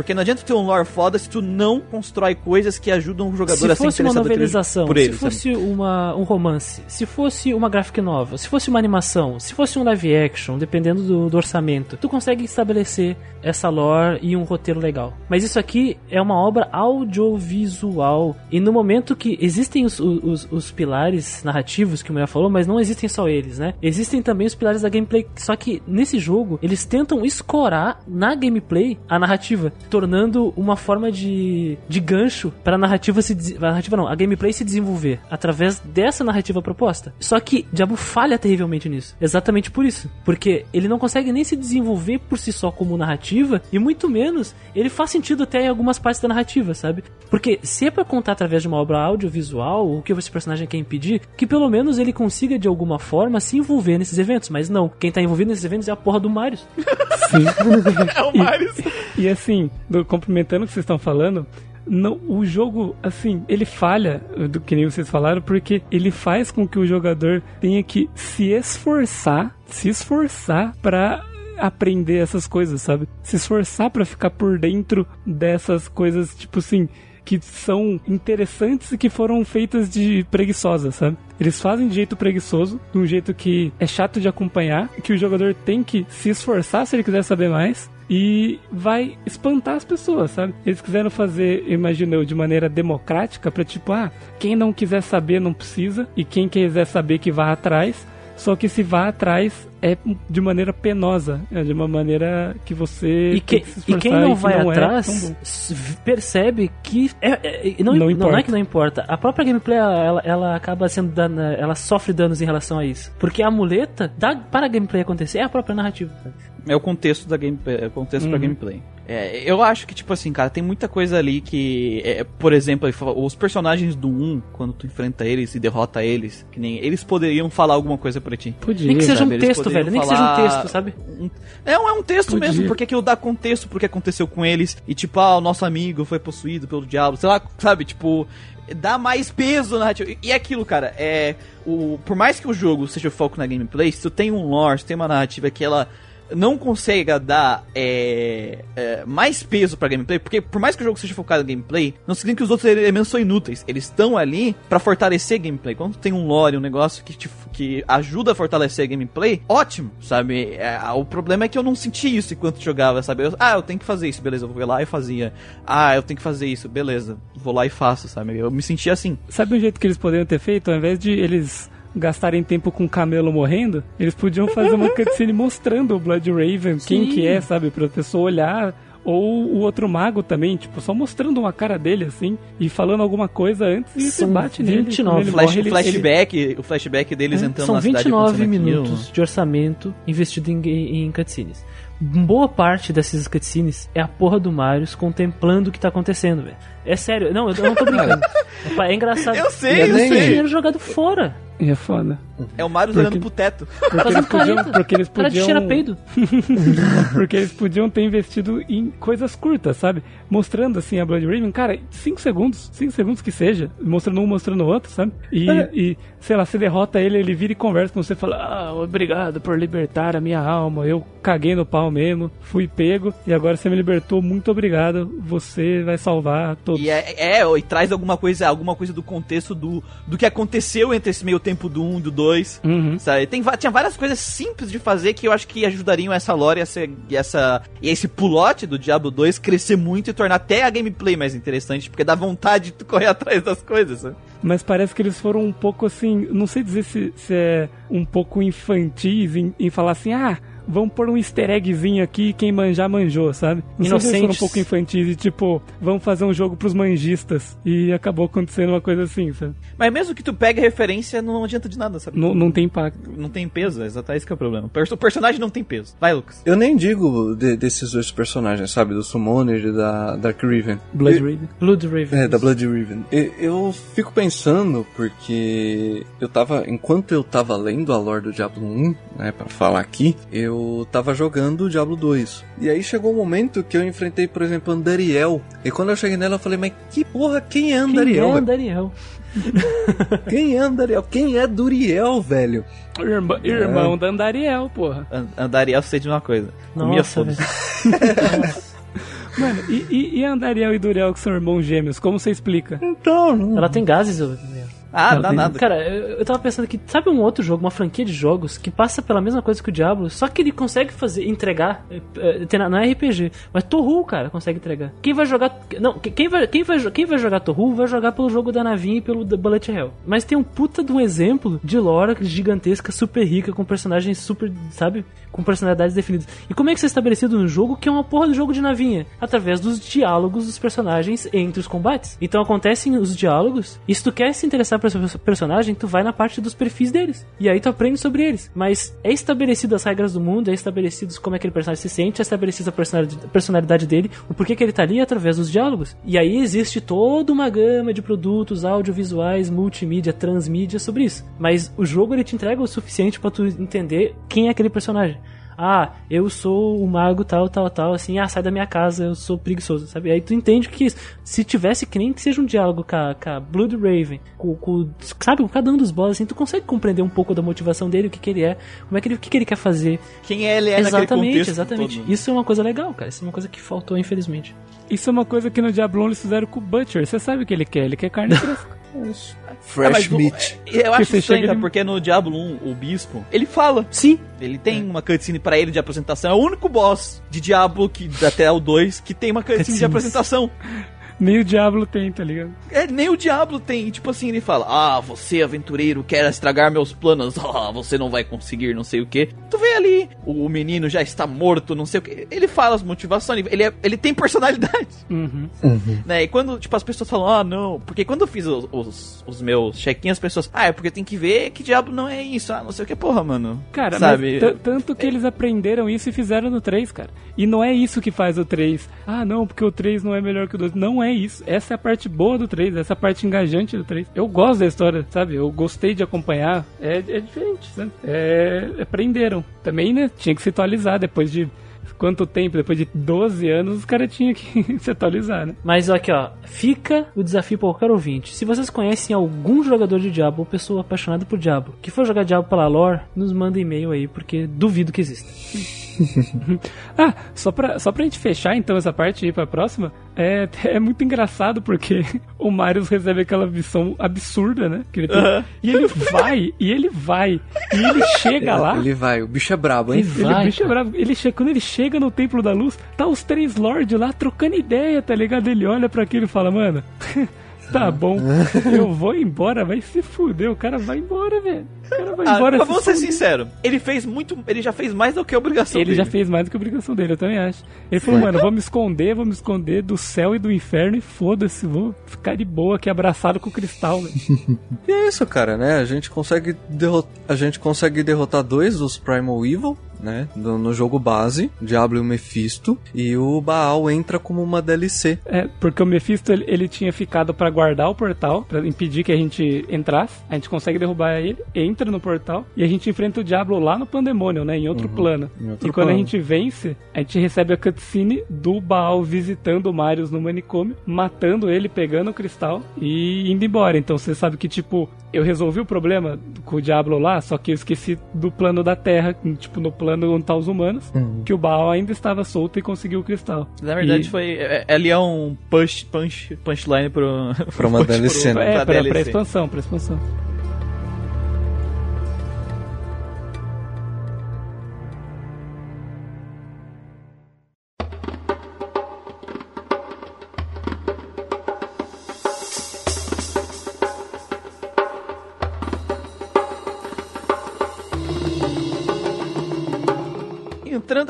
Porque não adianta ter um lore foda se tu não constrói coisas que ajudam o jogador se a ser fosse uma interessado por ele- novelização, por se ele. sabe? fosse uma, um romance, se fosse uma graphic novel, se fosse uma animação, se fosse um live action, dependendo do, do orçamento, tu consegue estabelecer essa lore e um roteiro legal. Mas isso aqui é uma obra audiovisual. E no momento que existem os, os, os pilares narrativos que o mulher falou, mas não existem só eles, né? Existem também os pilares da gameplay. Só que nesse jogo, eles tentam escorar na gameplay a narrativa, tornando uma forma de, de gancho para a narrativa se a narrativa não, a gameplay se desenvolver através dessa narrativa proposta. Só que Diablo falha terrivelmente nisso. Exatamente por isso, porque ele não consegue nem se desenvolver por si só como narrativa e muito menos ele faz sentido até em algumas partes da narrativa, sabe? Porque se é pra contar através de uma obra audiovisual, o que esse personagem quer impedir, que pelo menos ele consiga de alguma forma se envolver nesses eventos, mas não, quem tá envolvido nesses eventos é a porra do Marius. Sim. É o Marius. E assim, do- complementando o que vocês estão falando, o jogo, assim, ele falha, do que nem vocês falaram, porque ele faz com que o jogador tenha que se esforçar, se esforçar pra aprender essas coisas, sabe? Se esforçar pra ficar por dentro dessas coisas, tipo assim, que são interessantes e que foram feitas de preguiçosas, sabe? Eles fazem de jeito preguiçoso, de um jeito que é chato de acompanhar, que o jogador tem que se esforçar se ele quiser saber mais. E vai espantar as pessoas, sabe? Eles quiseram fazer, imagino eu, de maneira democrática, pra tipo, ah, quem não quiser saber não precisa, e quem quiser saber que vá atrás. Só que se vá atrás é de maneira penosa, é de uma maneira que você E, que- se e quem não que vai é tão atrás s- percebe que é, é- não, Não não, é que não importa. A própria gameplay ela, ela acaba sendo dana, ela sofre danos em relação a isso, porque a muleta da, para a gameplay acontecer é a própria narrativa. É o contexto da gameplay, é o contexto pra Uhum. gameplay. É, eu acho que, tipo assim, cara, tem muita coisa ali que. é, por exemplo, os personagens do 1, quando tu enfrenta eles e derrota eles, que nem. Eles poderiam falar alguma coisa pra ti. Podia. Nem que seja sabe? um Eles texto, velho, nem que seja um texto, sabe? É, um- é um texto Podia. mesmo, porque aquilo dá contexto pro que aconteceu com eles. E tipo, ah, o nosso amigo foi possuído pelo diabo, sei lá, sabe? Tipo, dá mais peso na narrativa. E- é aquilo, cara, é. O, por mais que o jogo seja o foco na gameplay, se tu tem um lore, se tu tem uma narrativa que ela não consegue dar é, é, mais peso pra gameplay, porque por mais que o jogo seja focado em gameplay, não significa que os outros elementos são inúteis. Eles estão ali pra fortalecer a gameplay. Quando tem um lore, um negócio que, te, que ajuda a fortalecer a gameplay, ótimo, sabe? É, o problema é que eu não senti isso enquanto jogava, sabe? Eu- ah, eu tenho que fazer isso, beleza, eu vou lá e fazia. Ah, eu tenho que fazer isso, beleza, vou lá e faço, sabe? Eu me sentia assim. Sabe um jeito que eles poderiam ter feito? Ao invés de eles gastarem tempo com o camelo morrendo, eles podiam fazer uma cutscene mostrando o Blood Raven, quem que é, sabe? Pra pessoa olhar. Ou o outro mago também, tipo, só mostrando uma cara dele, assim, e falando alguma coisa antes e você São bate nele. 29 quando ele Flash, morre, ele- flashback, o flashback deles É, entrando São na cidade. 29 acontecendo aquilo. minutos de orçamento investido em, em cutscenes. Boa parte dessas cutscenes é a porra do Marius contemplando o que tá acontecendo, velho. É sério, não, eu não tô brincando. é engraçado. Eu sei, E eu esse sei. dinheiro jogado fora. E é foda. É o Porque- olhando pro teto. Porque eles podiam, careta. porque eles O cara podiam, cheira peido. porque eles podiam ter investido em coisas curtas, sabe? Mostrando assim a Blood Raven, cara, 5 segundos, 5 segundos que seja, mostrando um, mostrando o outro, sabe? E, É. e, sei lá, você derrota ele, ele vira e conversa com você, fala: "Ah, obrigado por libertar a minha alma. Eu caguei no pau mesmo, fui pego e agora você me libertou. Muito obrigado. Você vai salvar todos." E é, é, e traz alguma coisa, alguma coisa do contexto do, do que aconteceu entre esse meio tempo do 1 e do 2. Uhum. Sabe? Tem, tinha várias coisas simples de fazer que eu acho que ajudariam essa lore e, essa, e, essa, e esse pulote do Diablo 2 crescer muito e tornar até a gameplay mais interessante, porque dá vontade de tu correr atrás das coisas. Sabe? Mas parece que eles foram um pouco assim. Não sei dizer se, se é um pouco infantis em, em falar assim: ah, vamos pôr um easter eggzinho aqui, quem manjar manjou, sabe? Não sei se eles foram um Inocentes. pouco infantis e tipo, vamos fazer um jogo pros manjistas. E acabou acontecendo uma coisa assim, sabe? Mas mesmo que tu pegue referência, não adianta de nada, sabe? Não, não tem impacto. Não tem peso, exato, esse que é o problema. O perso- O personagem não tem peso. Vai, Lucas. Eu nem digo de- desses dois personagens, sabe? Do Summoner e da Dark Riven. Blood Eu- Raven. Blood Raven. É, da Blood Riven. E- Eu fico pensando porque eu tava, enquanto eu tava lendo a lore do Diablo 1, né, para falar aqui, eu tava jogando o Diablo 2. E aí chegou um momento que eu enfrentei, por exemplo, Andariel. E quando eu cheguei nela, eu falei, mas que porra, quem é Andariel? Quem é? Andariel? Quem é Andariel? Quem é Duriel, velho? Irmã, irmão da Andariel, porra. An- Andariel sei de uma coisa. Comia Nossa, foda-se. Mano, e, e, e Andariel e Duriel que são irmãos gêmeos? Como você explica? Então, Ela tem gases, eu... Ah, Não, nada. Cara, eu, eu tava pensando que, sabe um outro jogo, uma franquia de jogos que passa pela mesma coisa que o Diablo, só que ele consegue fazer, entregar, não é RPG, mas Torru, cara, consegue entregar. Quem vai jogar, não, que- quem vai, quem vai, quem vai jogar Torru vai jogar pelo jogo da navinha e pelo Bullet Hell. Mas tem um puta de um exemplo de lore gigantesca, super rica, com personagens super, sabe, com personalidades definidas. E como é que isso é estabelecido num jogo que é uma porra do jogo de navinha? Através dos diálogos dos personagens entre os combates. Então acontecem os diálogos, e se tu quer se interessar por esse personagem, tu vai na parte dos perfis deles. E aí tu aprende sobre eles. Mas é estabelecido as regras do mundo, é estabelecido como aquele personagem se sente, é estabelecido a personalidade, dele, o porquê que ele tá ali através dos diálogos. E aí existe toda uma gama de produtos audiovisuais, multimídia, transmídia sobre isso. Mas o jogo ele te entrega o suficiente pra tu entender quem é aquele personagem. Ah, eu sou o mago tal, tal, tal, assim, ah, sai da minha casa, eu sou preguiçoso, sabe? Aí tu entende que se tivesse que nem que seja um diálogo com a, com a Blood Raven, com, com, sabe, com cada um dos boss, assim, tu consegue compreender um pouco da motivação dele, o que, que ele é, como é que ele, o que, que ele quer fazer. Quem é ele é exatamente, contexto exatamente. todo. Isso é uma coisa legal, cara. Isso é uma coisa que faltou, infelizmente. Isso é uma coisa que no Diablo 1 eles fizeram com o Butcher. Você sabe o que ele quer? Ele quer carne fresca. Ah, Fresh o- meat. Eu acho estranho, cara, de- porque no Diablo 1, o bispo, ele fala. Sim, Ele tem uma cutscene pra ele de apresentação. É o único boss de Diablo que até o 2 que tem uma cutscene de apresentação. Nem o Diablo tem, tá ligado? É, nem o Diablo tem. E, Tipo assim, ele fala: Ah, você, aventureiro, quer estragar meus planos. Ah, você não vai conseguir, não sei o que. Tu vê ali, o menino já está morto, não sei o que. Ele fala as motivações, ele, é- ele tem personalidade. Uhum. Né? E quando, tipo, as pessoas falam, ah, não, porque quando eu fiz os, os, os meus check-ins, as pessoas, ah, é porque tem que ver que diabo não é isso, ah, não sei o que, porra, mano. Cara, sabe? tanto que eles aprenderam isso e fizeram no 3, cara. E não é isso que faz o 3. Ah, não, porque o 3 não é melhor que o 2. Não é isso. Essa é a parte boa do 3, essa é a parte engajante do 3. Eu gosto da história, sabe? Eu gostei de acompanhar. É, é diferente, sabe? É, aprenderam. Também, né? Tinha que se atualizar depois de quanto tempo? Depois de 12 anos, os caras tinham que se atualizar, né? Mas aqui, ó, fica o desafio para qualquer ouvinte. Se vocês conhecem algum jogador de Diablo ou pessoa apaixonada por Diablo que for jogar Diablo pela lore, nos manda e-mail aí, porque duvido que exista. Ah, só pra, só pra gente fechar então essa parte e ir pra próxima, é, é muito engraçado porque o Marius recebe aquela missão absurda, né? Que ele tem. E ele vai, e ele vai, e ele chega lá. Ele vai, o bicho é brabo, hein? Ele vai, bicho é bravo. Ele quando ele chega no Templo da Luz, tá os três lords lá trocando ideia, tá ligado? Ele olha pra aquilo e fala, mano, tá bom, eu vou embora, vai se fuder, o cara vai embora, velho. O cara vai Ah, embora. mas se vamos ser fuder. sincero, ele fez muito, ele já fez mais do que a obrigação Ele dele. já fez mais do que a obrigação dele, eu também acho. Ele falou, mano, vou me esconder, vou me esconder do céu e do inferno e foda-se, vou ficar de boa aqui abraçado com o cristal, velho. E é isso, cara, né? A gente consegue derrotar, a gente consegue derrotar dois dos Primal Evil, né? No, no jogo base, Diablo e o Mephisto, e o Baal entra como uma DLC. É, porque o Mephisto, ele, ele tinha ficado pra guardar o portal, pra impedir que a gente entrasse. A gente consegue derrubar ele, entra no portal, e a gente enfrenta o Diablo lá no Pandemonium, né? Em outro plano. em outro e quando a plano. gente vence, a gente recebe a cutscene do Baal visitando o Marius no manicômio, matando ele, pegando o cristal e indo embora. Então você sabe que, tipo, eu resolvi o problema com o Diablo lá, só que eu esqueci do plano da Terra, tipo, no plano onde tá os humanos, que o Baal ainda estava solto e conseguiu o cristal. Na verdade, E- foi. é- é- Ali é um punch, punch, punchline pro. Pra uma punch DLC, pro- né? É, pra, pra DLC. expansão, pra expansão.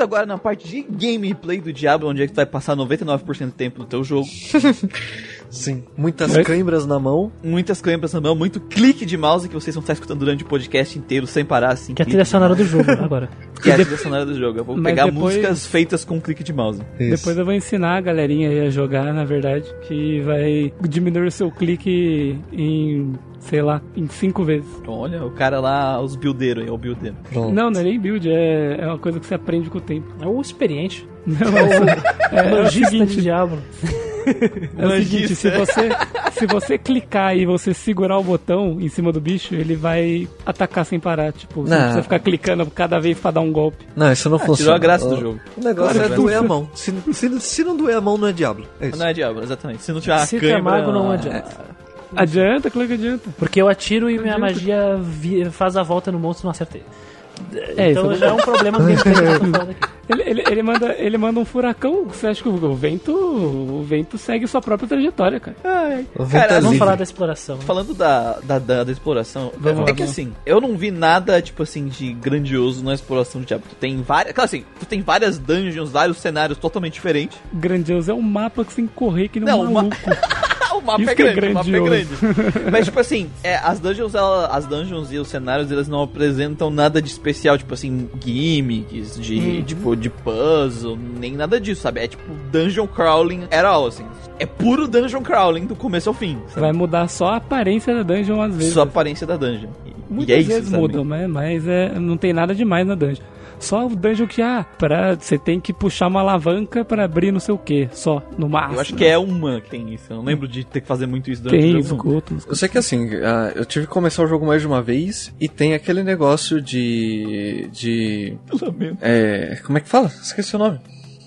Entrando agora na parte de gameplay do Diablo, onde é que tu vai passar 99% do tempo do teu jogo. Sim. Muitas Mas- câimbras na mão. Muitas câmeras na mão, muito clique de mouse que vocês vão estar escutando durante o podcast inteiro sem parar, assim. Que é a trilha sonora do jogo agora. Que é a trilha sonora do jogo. Eu vou Mas pegar depois- músicas feitas com clique de mouse. Depois eu vou ensinar a galerinha aí a jogar, na verdade, que vai diminuir o seu clique em, sei lá, em cinco vezes. Olha, o cara lá, os buildeiros aí, é o buildeiro. Pronto. Não, não é nem build, é, é uma coisa que você aprende com o tempo. É o experiente. Não, é, é, é o de seguinte, Diablo. é o seguinte, se você, se você clicar e você segurar o botão em cima do bicho, ele vai atacar sem parar, tipo, você não precisa ficar clicando cada vez pra dar um golpe. Não, isso não funciona. tirou a graça do O- jogo. O negócio Claro é doer a mão. Se, se, se não doer a mão, não é diabo. É isso. Não é Diablo, exatamente. Se não tiver a Se é mago, não adianta. Adianta, claro que adianta. Porque eu atiro e minha Adianta. magia faz a volta no monstro e não acertei. É, então já é um problema que. Ele, ele, ele, manda, ele manda um furacão, você acha que o, vento o vento segue sua própria trajetória, cara. O vento Cara, é Vamos livre. falar da exploração. né? Falando da, da, da, da exploração, Vamos é lá, que vamos. assim, eu não vi nada, tipo assim, de grandioso na exploração do Diablo. Tu tem várias. Claro assim, tu tem várias dungeons, vários cenários totalmente diferentes. Grandioso é um mapa que você tem que correr que nem Não, um uma- maluco. o mapa Isso é é grande, o mapa é grande. Mas, tipo assim, é, as dungeons, ela- as dungeons e os cenários, eles não apresentam nada de especial, tipo assim, gimmicks, de, Uhum. tipo, de puzzle, nem nada disso, sabe? É tipo dungeon crawling all, assim. É puro dungeon crawling do começo ao fim, sabe? Vai mudar só a aparência da dungeon às vezes. Só a aparência da dungeon. Muitas é isso, vezes sabe? mudam, mas, mas é, não tem nada demais na dungeon. Só o dungeon que, ah, pra, você tem que puxar uma alavanca pra abrir não sei o que, só, no máximo. Eu acho que é uma que tem isso. Eu não lembro de ter que fazer muito isso durante Tem, o jogo. escuto. Eu sei que assim, ah, eu tive que começar o jogo mais de uma vez e tem aquele negócio de. de. É. Como é que fala? Esqueci o nome.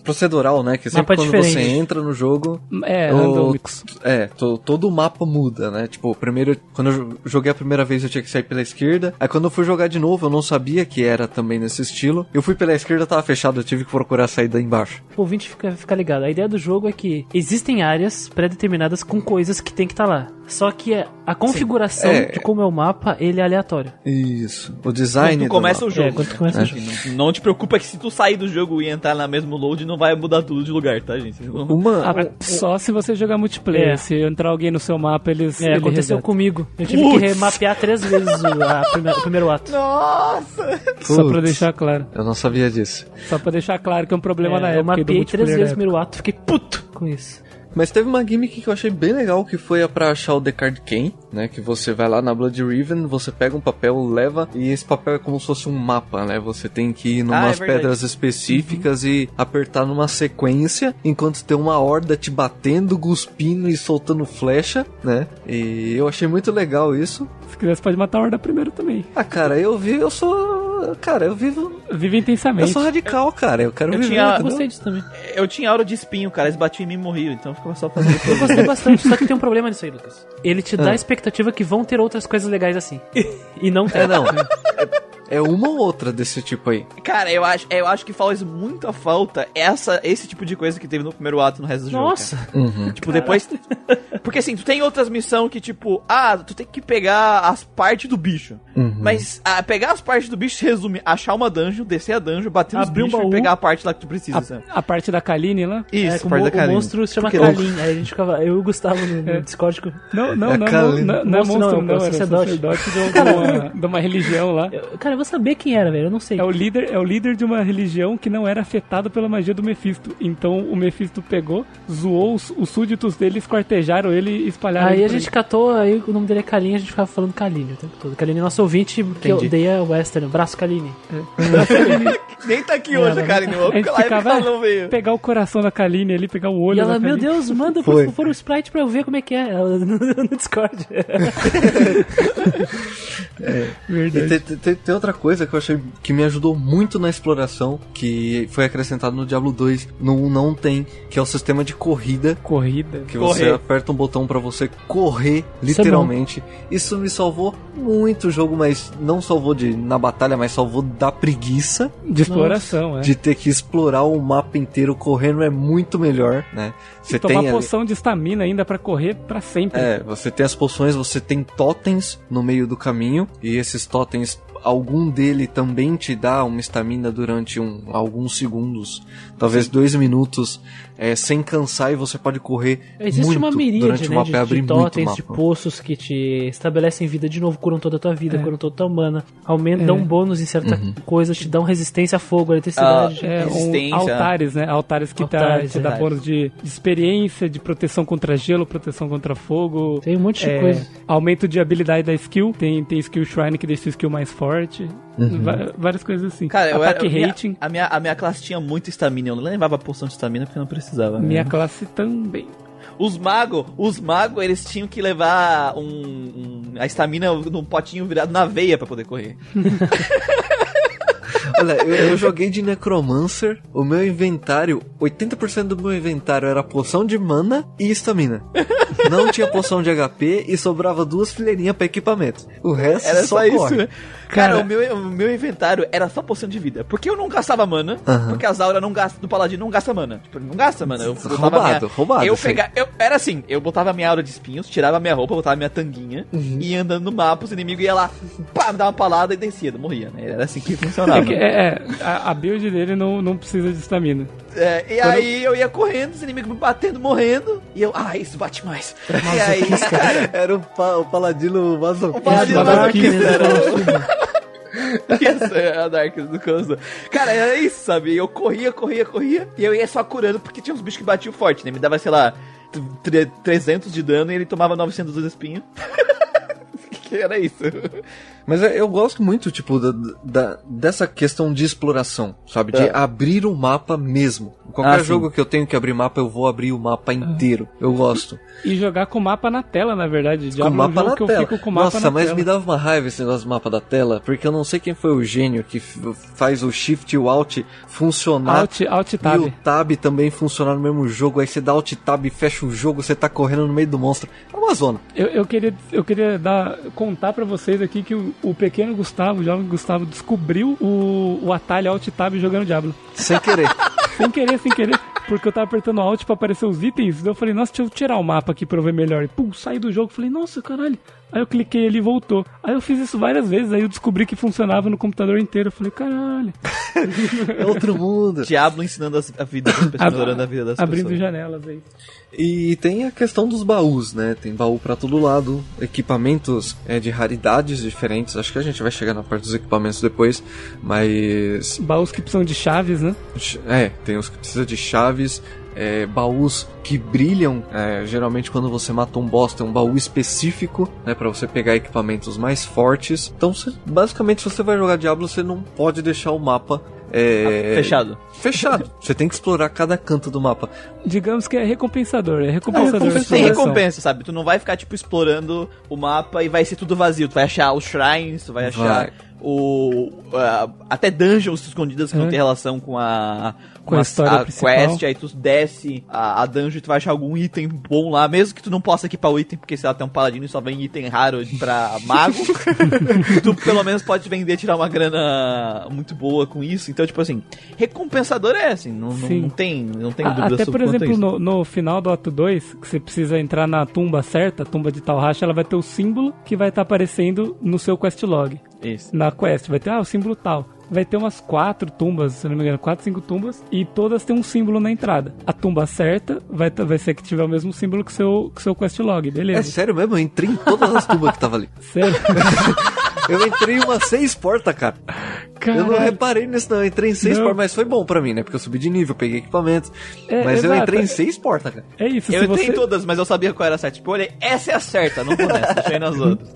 Procedural, né? Que sempre quando você diferente. entra no jogo. É, o-. É, to- todo o mapa muda, né? Tipo, primeiro, quando eu jo- joguei a primeira vez eu tinha que sair pela esquerda. Aí quando eu fui jogar de novo, eu não sabia que era também nesse estilo. Eu fui pela esquerda, tava fechado, eu tive que procurar a saída embaixo. O ouvinte fica, fica ligado. A ideia do jogo é que existem áreas pré-determinadas com coisas que tem que estar lá. Só que é- a configuração É. de como é o mapa, ele é aleatório. Isso. O design. Quando tu do começa mapa. o jogo. É, quando tu começa o Assim, não, não te preocupa que se tu sair do jogo e entrar na mesmo load, não vai mudar tudo de lugar, tá, gente? Não- Uma. Ah, só se você jogar multiplayer. É. Se entrar alguém no seu mapa, eles. É, ele aconteceu reseta. comigo. Eu tive que Putz. remapear três vezes o, a prime- o primeiro ato. Nossa! Só pra Putz. deixar claro. Eu não sabia disso. Só pra deixar claro que é um problema na É, eu época. e do mapeei três vezes o primeiro ato, fiquei puto com isso. Mas teve uma gimmick que eu achei bem legal, que foi a pra achar o The Card Key, né? Que você vai lá na Blood Riven, você pega um papel, leva, e esse papel é como se fosse um mapa, né? Você tem que ir Ah, numas é verdade. pedras específicas e apertar numa sequência, enquanto tem uma horda te batendo, cuspindo e soltando flecha, né? E eu achei muito legal isso. Se quiser, você pode matar a horda primeiro também. Ah, cara, eu vi, eu sou. Cara, eu vivo. Vive Eu intensamente. sou radical, cara. Eu quero Eu viver. tinha- Eu também. Eu tinha aura de espinho, cara. Eles batiam em mim e morriam, então eu ficava só fazendo Eu gostei bastante, só que tem um problema nisso aí, Lucas. Ele te dá Ah. a expectativa que vão ter outras coisas legais assim. e não tem. É, não. É, é uma ou outra desse tipo aí. Cara, eu acho, eu acho que faz muita falta essa, esse tipo de coisa que teve no primeiro ato no resto do jogo. Nossa! Uhum. Tipo, depois. Porque assim, tu tem outras missões que, tipo, ah, tu tem que pegar as partes do bicho. Uhum. Mas ah, pegar as partes do bicho resume a achar uma dungeon, descer a dungeon, bater nos Abrir um bichos baú. e pegar a parte lá que tu precisa. sabe? A, a parte da Kaline lá? Isso, é, a o, parte mo- da o Karine. monstro se chama Que Kalin. Aí a gente ficava. Eu e o Gustavo no, no Discord. Não, não, É não, é, Kaline. mon- não, não é Monstro não, não, é era sacerdote. sacerdote de, de uma, de uma religião lá. Eu- cara, eu vou saber quem era, velho. Eu não sei. É o líder, é o líder de uma religião que não era afetado pela magia do Mephisto. Então o Mephisto pegou, zoou os, os súditos dele, esquartejaram ele e espalharam Aí ele a gente catou, aí o nome dele é Kaline, a gente ficava falando Kaline o tempo todo. Kaline é nosso ouvinte, que Entendi. odeia Western. Braço Kaline. Nem tá aqui É, hoje, né? cara. Não, A gente lá ficava ela não veio. pegar o coração da Kaline ali, pegar o olho E ela, da meu Kaline. Deus, manda por favor o sprite pra eu ver como é que é. Ela, no, no Discord. E Verdade. tem, tem- tem- tem outra coisa que eu achei que me ajudou muito na exploração, que foi acrescentado no Diablo 2, no 1 não tem, que é o sistema de corrida. Corrida. Que você Correr. aperta um botão pra você correr, literalmente. Isso me salvou muito o jogo, mas não salvou de na batalha, mas salvou da preguiça De exploração, é. de ter que explorar o mapa inteiro correndo é muito melhor, né? Você Tomar tem ali- poção de estamina ainda pra correr pra sempre. É, você tem as poções, você tem totens no meio do caminho, e esses totens algum dele também te dá uma estamina durante um, alguns segundos, talvez dois minutos, é, sem cansar e você pode correr Existe muito uma miríade durante o né, mapa de, e abrir de muito totens, de mapa. poços que te estabelecem vida de novo, curam toda a tua vida, É. curam toda a tua mana, aumentam, É. dão um bônus em certa Uhum. coisa, te dão resistência a fogo, a eletricidade. Ah, É, um, altares, né? Altares que Altares, tá, te dá verdade. bônus de, de experiência, de proteção contra gelo, proteção contra fogo. Tem um monte de É, coisa. aumento de habilidade da skill. Tem, tem skill shrine que deixa o skill mais forte. Va- várias coisas assim. Cara, eu Ataque era, minha- rating. a, minha, a minha classe tinha muito estamina. Eu não levava poção de estamina porque eu não precisava. né? Minha classe também. Os magos, os magos, eles tinham que levar um, um- a estamina num potinho virado na veia pra poder correr. Olha, eu, eu joguei de Necromancer, o meu inventário, 80% do meu inventário era poção de mana e estamina. Não tinha poção de HP e sobrava duas fileirinhas pra equipamento. O resto Era só, só, isso, corre. né? Cara, Cara- o, meu, o meu inventário era só poção de vida. Porque eu não gastava mana. Porque as auras não gastam, do paladino não gasta mana. Tipo, não gasta mana. Eu botava Roubado, minha, roubado, Eu pegava, eu, era assim, eu botava minha aura de espinhos, tirava minha roupa, botava minha tanguinha, Uhum. ia andando no mapa, os inimigos iam lá, pá, me dava uma palada e descia, morria, né? Era assim que funcionava. É, que- é, é, a, a build dele não, não precisa de estamina. É, e aí eu ia correndo, os inimigos me batendo, morrendo, e eu, ah, isso bate mais. e aí, cara, Era o, pa- o paladino o masoquista. paladino Dark masoquista mesmo, era Isso, é a Dark do Kozo. Cara, era isso, sabe? Eu corria, corria, corria, e eu ia só curando, porque tinha uns bichos que batiam forte, né? Me dava, sei lá, tre- 300 de dano e ele tomava 900 dos espinhos. que era isso. Mas eu, eu gosto muito, tipo, da, da- dessa questão de exploração, sabe? De É. abrir o mapa mesmo. Qualquer Ah, jogo que eu tenho que abrir mapa, eu vou abrir o mapa inteiro. Eu gosto. E jogar com o mapa na tela, na verdade. com o Diablo é um mapa jogo na que eu tela. fico com o mapa Nossa, na mas tela. me dava uma raiva esse negócio do mapa da tela, porque eu não sei quem foi o gênio que faz o Shift e o Alt funcionar. Alt, alt tab. E o Tab também funcionar no mesmo jogo. Aí você dá Alt Tab e fecha o jogo, você tá correndo no meio do monstro. É uma zona. Eu, eu queria, eu queria dar, contar pra vocês aqui que o, o pequeno Gustavo, o jovem Gustavo, descobriu o, o atalho Alt Tab jogando Diablo. Sem querer. Sem querer, sem querer. Porque eu tava apertando Alt pra aparecer os itens. Daí eu falei, nossa, deixa eu tirar o mapa aqui pra eu ver melhor. E pum, saí do jogo. Falei, nossa, caralho. Aí eu cliquei ali e voltou. Aí eu fiz isso várias vezes. Aí eu descobri que funcionava no computador inteiro. Eu falei, caralho. É outro mundo. Diablo ensinando as- a vida das pessoas, melhorando a vida das Abrindo pessoas. janelas aí. E tem a questão dos baús, né? Tem baú pra todo lado, equipamentos é, de raridades diferentes. Acho que a gente vai chegar na parte dos equipamentos depois, mas Baús que precisam de chaves, né? é, tem os que precisam de chaves, é, baús que brilham. é, geralmente quando você mata um boss tem um baú específico, né, para você pegar equipamentos mais fortes. Então, você- basicamente, se você vai jogar Diablo, você não pode deixar o mapa é, Fechado. Fechado. Você tem que explorar cada canto do mapa. Digamos que é recompensador. É recompensador. a Tem recompensa, sabe? Tu não vai ficar, tipo, explorando o mapa e vai ser tudo vazio. Tu vai achar os shrines, tu vai achar Vai. O... a- até dungeons escondidas que não É. tem relação com a... Com a história principal. quest, aí tu desce a, a dungeon e tu vai achar algum item bom lá, mesmo que tu não possa equipar o item, porque sei lá, tem um paladino e só vem item raro pra mago, tu pelo menos pode vender tirar uma grana muito boa com isso. Então, tipo assim, recompensador é assim, não, não, não tem, não tem A- dúvida Até, sobre por é exemplo, no, no final do ato 2, que você precisa entrar na tumba certa, a tumba de Talhash, ela vai ter o símbolo que vai estar aparecendo no seu quest log. Isso. Na quest, vai ter, ah, o símbolo tal. Vai ter umas quatro tumbas, se não me engano, quatro, cinco tumbas, e todas têm um símbolo na entrada. A tumba certa vai, vai ser que tiver o mesmo símbolo que o seu, que seu quest log, É beleza. sério mesmo, eu entrei em todas as tubas que tava ali. Sério? Eu entrei em umas seis portas, cara. Eu não Caralho. reparei nisso, não. Eu entrei em seis Não. portas, mas foi bom pra mim, né? Porque eu subi de nível, peguei equipamento. É, mas eu exato. entrei em seis portas, cara. É isso, Eu entrei você... em todas, mas eu sabia qual era a certa. Tipo, eu olhei, essa é a certa, não vou nessa, deixa eu ir nas outras.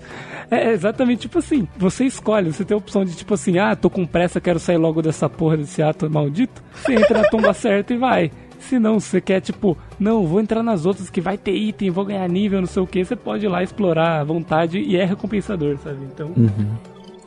É exatamente tipo assim, você escolhe, você tem a opção de tipo assim, ah, tô com pressa, quero sair logo dessa porra desse ato maldito. Você entra na tumba certa e vai. Se não, você quer tipo, não, vou entrar nas outras que vai ter item, vou ganhar nível, não sei o que, você pode ir lá explorar à vontade e é recompensador, sabe? Então,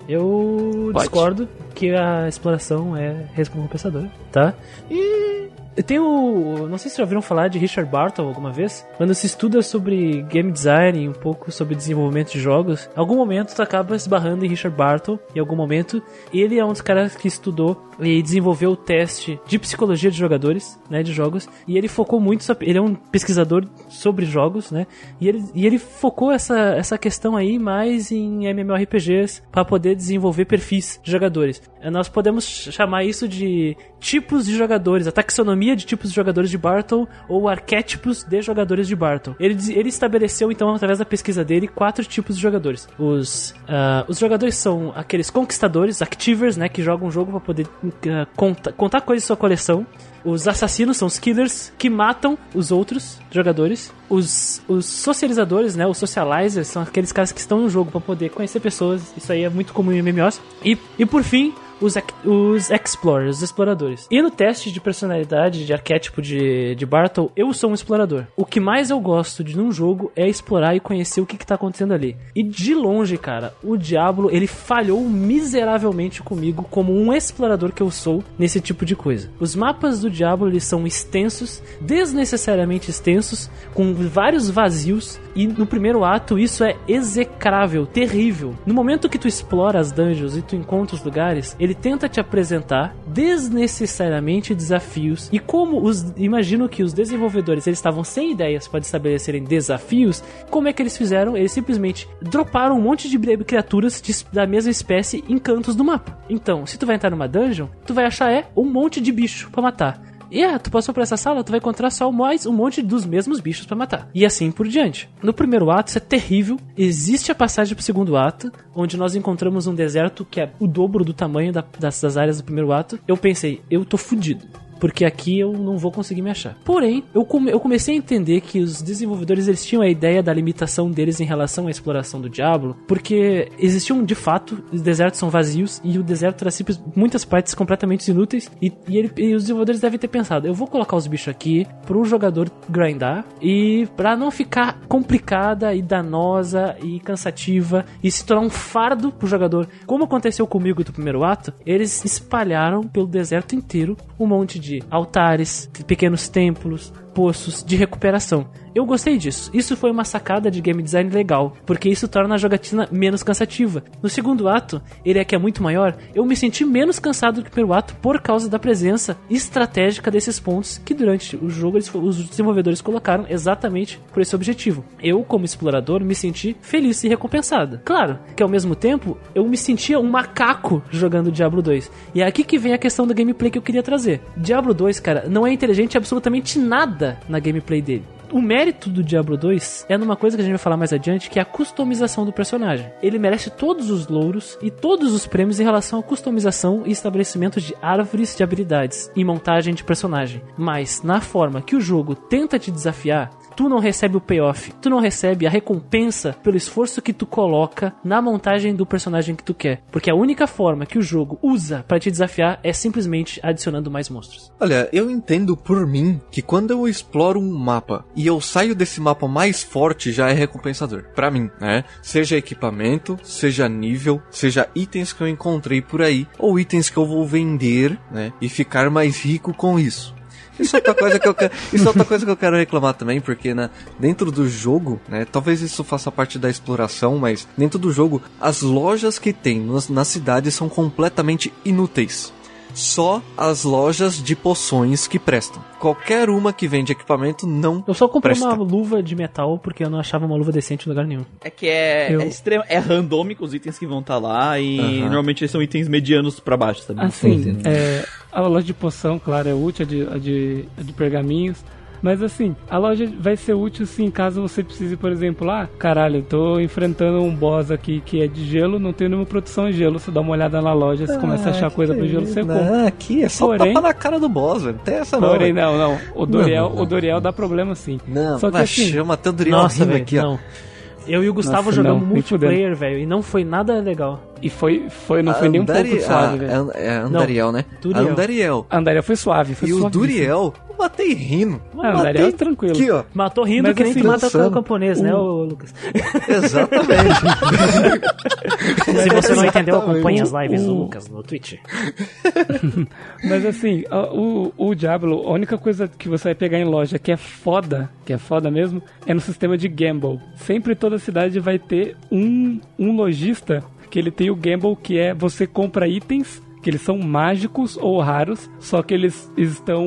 Eu Pode. discordo que a exploração é recompensadora, tá? E Tem o. Não sei se já ouviram falar de Richard Barton alguma vez. Quando se estuda sobre game design, um pouco sobre desenvolvimento de jogos, em algum momento tu acaba esbarrando em Richard Barton, em algum momento. Ele é um dos caras que estudou e desenvolveu o teste de psicologia de jogadores, né, de jogos, e ele focou muito, ele é um pesquisador sobre jogos, né, e ele, e ele focou essa, essa questão aí mais em MMORPGs para poder desenvolver perfis de jogadores. Nós podemos chamar isso de tipos de jogadores, a taxonomia de tipos de jogadores de Barton ou arquétipos de jogadores de Barton. Ele, ele estabeleceu, então, através da pesquisa dele, quatro tipos de jogadores. Os, ah, os jogadores são aqueles conquistadores, activers, né, que jogam um jogo para poder ah, conta- contar coisas da sua coleção. Os assassinos são os killers que matam os outros jogadores. Os, os socializadores, né, os socializers, são aqueles caras que estão no jogo para poder conhecer pessoas. Isso aí é muito comum em MMOs. E, e por fim, os, os explorers, os exploradores. E no teste de personalidade, de arquétipo de, de Bartle, eu sou um explorador. O que mais eu gosto de num jogo é explorar e conhecer o que, que tá acontecendo ali. E de longe, cara, o Diablo, ele falhou miseravelmente comigo como um explorador que eu sou nesse tipo de coisa. Os mapas do Diablo, eles são extensos, desnecessariamente extensos, com vários vazios, e no primeiro ato isso é execrável, terrível. No momento que tu explora as dungeons e tu encontra os lugares, ele tenta te apresentar desnecessariamente desafios. E como os imagino que os desenvolvedores eles estavam sem ideias para estabelecerem desafios, como é que eles fizeram? Eles simplesmente droparam um monte de criaturas de- da mesma espécie em cantos do mapa. Então, se tu vai entrar numa dungeon, tu vai achar é um monte de bicho pra matar. E ah, tu passou por essa sala, tu vai encontrar só mais um monte dos mesmos bichos pra matar. E assim por diante. No primeiro ato, isso é terrível. Existe a passagem pro segundo ato, onde nós encontramos um deserto que é o dobro do tamanho da- das, das áreas do primeiro ato. Eu pensei, eu tô fudido. Porque aqui eu não vou conseguir me achar. Porém, eu, come- eu comecei a entender que os desenvolvedores eles tinham a ideia da limitação deles em relação à exploração do Diablo, porque existiam de fato, os desertos são vazios e o deserto era simples, muitas partes completamente inúteis. E, e ele- e os desenvolvedores devem ter pensado: eu vou colocar os bichos aqui pro jogador grindar e pra não ficar complicada e danosa e cansativa e se tornar um fardo pro jogador. Como aconteceu comigo do primeiro ato, eles espalharam pelo deserto inteiro um monte de altares, pequenos templos, poços de recuperação. Eu gostei disso. Isso foi uma sacada de game design legal, porque isso torna a jogatina menos cansativa. No segundo ato, ele é que é muito maior, eu me senti menos cansado do que o primeiro ato por causa da presença estratégica desses pontos que durante o jogo eles- os desenvolvedores colocaram exatamente por esse objetivo. Eu, como explorador, me senti feliz e recompensado. Claro que ao mesmo tempo eu me sentia um macaco jogando Diablo 2. E é aqui que vem a questão do gameplay que eu queria trazer. Diablo 2, cara, não é inteligente absolutamente nada na gameplay dele. O mérito do Diablo 2 é numa coisa que a gente vai falar mais adiante, que é a customização do personagem. Ele merece todos os louros e todos os prêmios em relação à customização e estabelecimento de árvores de habilidades e montagem de personagem. Mas na forma que o jogo tenta te desafiar, tu não recebe o payoff, tu não recebe a recompensa pelo esforço que tu coloca na montagem do personagem que tu quer. Porque a única forma que o jogo usa pra te desafiar é simplesmente adicionando mais monstros. Olha, eu entendo por mim que quando eu exploro um mapa e eu saio desse mapa mais forte já é recompensador. Pra mim, né? Seja equipamento, seja nível, seja itens que eu encontrei por aí, ou itens que eu vou vender, né? E ficar mais rico com isso. Isso é outra coisa que eu quero, isso é outra coisa que eu quero reclamar também, porque né, dentro do jogo, né, talvez isso faça parte da exploração, mas dentro do jogo, as lojas que tem nas, na cidade são completamente inúteis. Só as lojas de poções que prestam. Qualquer uma que vende equipamento não Eu só comprei presta. uma luva de metal porque eu não achava uma luva decente em lugar nenhum. É que é, Eu- é, extremo, é randômico os itens que vão estar lá e Aham. normalmente eles são itens medianos pra baixo, sabe? Assim, é, a loja de poção, claro, é útil, a de, a de, a de pergaminhos. Mas assim, a loja vai ser útil sim caso você precise, por exemplo, ah, caralho, eu tô enfrentando um boss aqui que é de gelo, não tem nenhuma produção em gelo. Você dá uma olhada na loja, você começa a achar coisa pro gelo, você compra. Não, aqui é só Porém- tapa na cara do boss, velho. Tem essa não. Porém, não, não. O Doriel, Não, não, o Doriel dá problema sim. Não, Só que mas assim, chama até o Doriel Nossa, rindo velho, aqui, ó. não. Eu e o Gustavo Nossa, jogamos não, multiplayer, velho, e não foi nada legal. E foi, foi não foi nem um Andari- pouco suave, a- velho. é, Andariel, né? Duriel. Andariel. Andariel foi suave, foi E o suavíssimo. Duriel, eu matei rindo. Ah, Andariel é tranquilo. Aqui, ó. Matou rindo Mas que nem assim, tu mata dançando. o camponês, né, ô Lucas? Exatamente. Se você não entendeu, acompanhe as lives do O- Lucas no Twitch. Mas assim, o, o Diablo, a única coisa que você vai pegar em loja que é foda, que é foda mesmo, é no sistema de gamble. Sempre toda cidade vai ter um, um lojista que ele tem o gamble, que é você compra itens que eles são mágicos ou raros, só que eles estão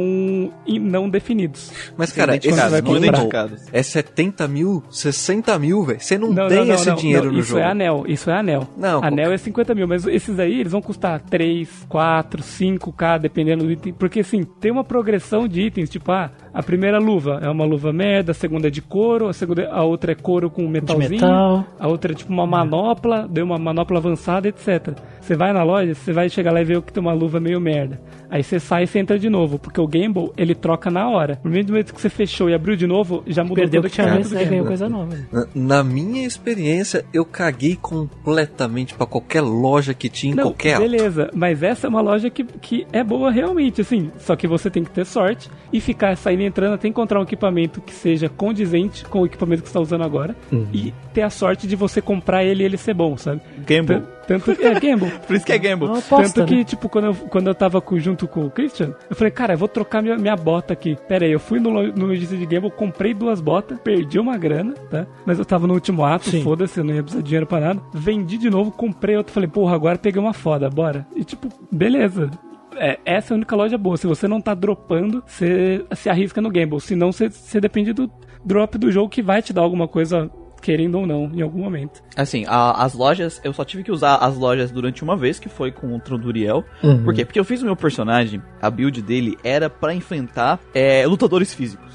in- não definidos. Mas, cara, esse identificados. é 70 mil, 60 mil, velho. Você não, Não, tem não, esse não, dinheiro não, no isso jogo. é anel, isso é anel. Não, anel é 50 mil, mas esses aí eles vão custar 3, 4, 5k, dependendo do item. Porque assim, tem uma progressão de itens, tipo, ah, a primeira luva é uma luva merda, a segunda é de couro, a, segunda, a outra é couro com metalzinho, metal. a outra é tipo uma manopla, deu uma manopla avançada, etc. Você vai na loja, você vai chegar lá e ver que tem uma luva meio merda. Aí você sai e você entra de novo, porque o Gamble, ele troca na hora. No mesmo momento que você fechou e abriu de novo, já mudou Perdeu o todo que tinha antes, do né? Ganhou coisa nova. Na, na minha experiência, eu caguei completamente pra qualquer loja que tinha em Não, qualquer auto. beleza, mas essa é uma loja que, que é boa realmente, assim. Só que você tem que ter sorte e ficar saindo e entrando até encontrar um equipamento que seja condizente com o equipamento que você está usando agora e ter a sorte de você comprar ele e ele ser bom, sabe? Gamble. Tan- Tanto é Gamble. Por isso que é Gamble. Uma aposta, Tanto que, né? tipo, quando eu, quando eu tava com- junto com o Christian, eu falei, cara, eu vou trocar minha, minha bota aqui. Pera aí, eu fui no, no lojista de Gamble, comprei duas botas, perdi uma grana, tá? Mas eu tava no último ato, foda-se, eu não ia precisar de dinheiro pra nada. Vendi de novo, comprei outra, falei, porra, agora peguei uma foda, bora. E tipo, beleza. É, essa é a única loja boa. Se você não tá dropando, você se arrisca no Gamble. Senão, você depende do drop do jogo que vai te dar alguma coisa, querendo ou não, em algum momento. Assim, a- as lojas, eu só tive que usar as lojas durante uma vez, que foi contra o Duriel. Por quê? Porque eu fiz o meu personagem, a build dele era pra enfrentar é, lutadores físicos.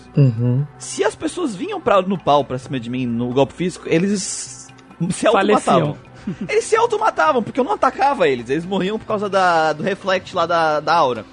Se as pessoas vinham pra, no pau pra cima de mim no golpe físico, eles se automatavam. Eles se automatavam, porque eu não atacava eles. Eles morriam por causa da, do reflect lá da, da aura.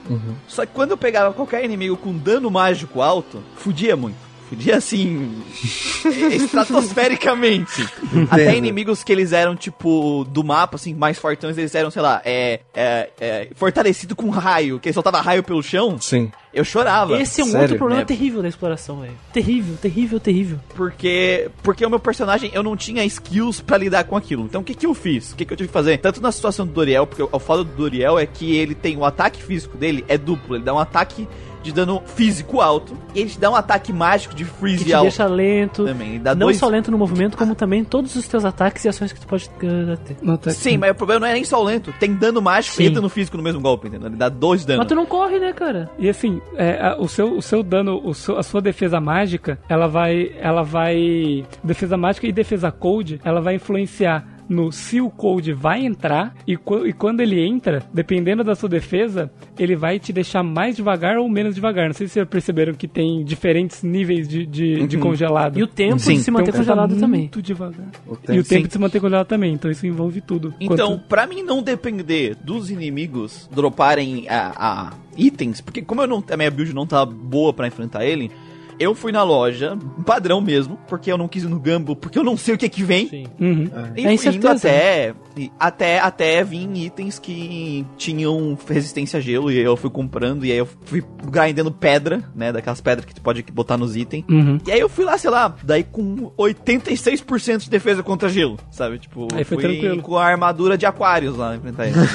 Só que quando eu pegava qualquer inimigo com dano mágico alto, fudia muito. Fudia assim. estratosfericamente. Até inimigos que eles eram, tipo, do mapa, assim, mais fortões, eles eram, sei lá, é. é, é fortalecido com raio, que ele soltava raio pelo chão. Sim. Eu chorava. Esse é um Sério? outro problema É. terrível da exploração, velho. Terrível, terrível, terrível. Porque, porque o meu personagem, eu não tinha skills pra lidar com aquilo. Então o que que eu fiz? O que que eu tive que fazer? Tanto na situação do Doriel, porque o foda do Doriel é que ele tem o ataque físico dele, é duplo. Ele dá um ataque de dano físico alto. E ele te dá um ataque mágico de Que freeze te alto deixa lento. também. Não dois... só lento no movimento, como também todos os teus ataques e ações que tu pode uh, ter. Sim, mas o problema não é nem só o lento. Tem dano mágico Sim. e dano físico no mesmo golpe, entendeu? Ele dá dois danos. Mas tu não corre, né, cara? E assim, é, a- o, seu, o seu dano, o seu- a sua defesa mágica, ela vai. Ela vai. Defesa mágica e defesa cold, ela vai influenciar no se o cold vai entrar e, e quando ele entra, dependendo da sua defesa, ele vai te deixar mais devagar ou menos devagar. Não sei se vocês perceberam que tem diferentes níveis de, de, de congelado. E o tempo Sim. de se manter Então, você tá congelado também. Muito devagar. tempo- e o tempo sim. de se manter congelado também. Então isso envolve tudo. Então, Quanto- pra mim não depender dos inimigos droparem a, a itens, porque como eu não, a minha build não tá boa pra enfrentar ele, eu fui na loja, padrão mesmo, porque eu não quis ir no Gamble, porque eu não sei o que que vem. Sim. Uhum. E É fui indo até, e até, até vir itens que tinham resistência a gelo, e aí eu fui comprando, e aí eu fui grindando pedra, né, daquelas pedras que tu pode botar nos itens. Uhum. E aí eu fui lá, sei lá, daí com 86% de defesa contra gelo, sabe? Tipo, Aí foi fui tranquilo. com a armadura de aquários lá enfrentar ele. né?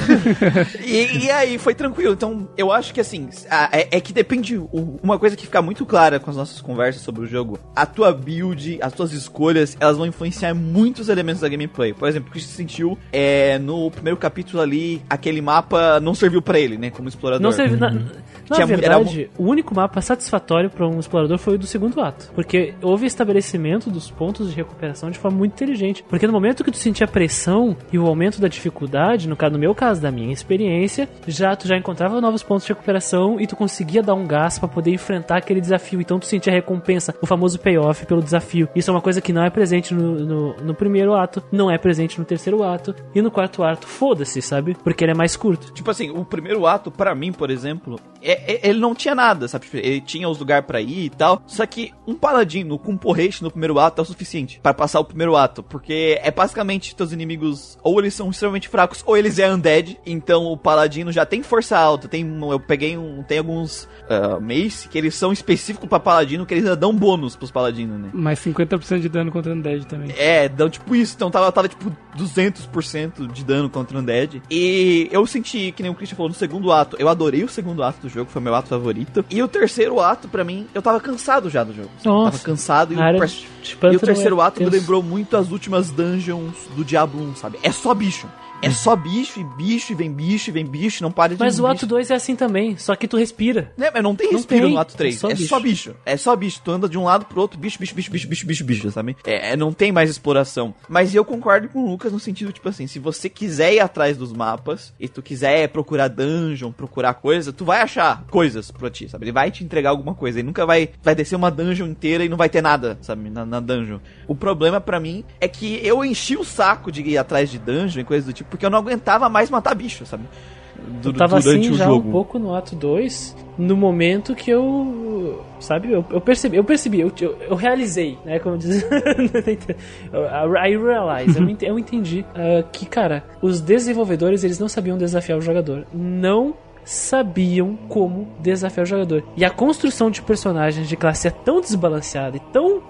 e, e aí foi tranquilo. Então, eu acho que assim, a- é, é que depende. Uma coisa que fica muito clara com as nossas conversas sobre o jogo: a tua build, as tuas escolhas, elas vão influenciar muitos elementos da gameplay. Por exemplo, o que se sentiu é no primeiro capítulo ali, aquele mapa não serviu pra ele, né? Como explorador. Não serve. Na, na Tinha- verdade, o único mapa satisfatório para um explorador foi o do segundo ato. Porque houve estabelecimento dos pontos de recuperação de forma muito inteligente. Porque no momento que tu sentia pressão e o aumento da dificuldade, no, caso, no meu caso, da minha experiência, já tu já encontrava novos pontos de recuperação e tu conseguia dar um gás para poder enfrentar aquele desafio. Então tu sentia recompensa, o famoso payoff pelo desafio. Isso é uma coisa que não é presente no, no, no primeiro ato, não é presente no terceiro ato, e no quarto ato, foda-se, sabe? Porque ele é mais curto. Tipo assim, o primeiro ato, pra mim, por exemplo, é- ele não tinha nada, sabe? Tipo, Ele tinha os lugares pra ir e tal. Só que um paladino com um porrete no primeiro ato é o suficiente pra passar o primeiro ato. Porque é basicamente teus inimigos, ou eles são extremamente fracos, ou eles é undead. Então o paladino já tem força alta. Tem, eu peguei um. Tem alguns ah, mace que eles são específicos pra paladino, que eles ainda dão bônus pros paladinos, né? Mais 50% de dano contra Undead também. É, dão tipo isso. Então tava, tava tipo 200% de dano contra Undead. E eu senti, que nem o Christian falou, no segundo ato. Eu adorei o segundo ato do jogo, foi meu ato favorito. E o terceiro ato, pra mim, eu tava cansado já do jogo. Nossa. Tava cansado e, o, de e o terceiro é ato me tenso. lembrou muito as últimas dungeons do Diablo 1, sabe? É só bicho. É só bicho e bicho, e vem bicho, e vem bicho, não para de Mas o bicho. ato 2 é assim também, só que tu respira. Né, mas não tem Não respiro tem, no ato 3. é só É bicho. só bicho. É só bicho. Tu anda de um lado pro outro, bicho, bicho, bicho, bicho, bicho, bicho, bicho, sabe? É, é, não tem mais exploração. Mas eu concordo com o Lucas no sentido, tipo assim, se você quiser ir atrás dos mapas, e tu quiser procurar dungeon, procurar coisa, tu vai achar coisas pra ti, sabe? Ele vai te entregar alguma coisa. Ele nunca vai, vai descer uma dungeon inteira e não vai ter nada, sabe? Na, na dungeon. O problema pra mim é que eu enchi o saco de ir atrás de dungeon e coisas do tipo, porque eu não aguentava mais matar bicho, sabe? Du- Eu tava durante assim o já jogo. um pouco no ato 2, no momento que eu. Sabe, eu, eu percebi, eu percebi, eu, eu, eu realizei, né? Como diz. I realize, eu, ent- eu entendi ah, que, cara, os desenvolvedores eles não sabiam desafiar o jogador. Não sabiam como desafiar o jogador. E a construção de personagens de classe é tão desbalanceada e tão,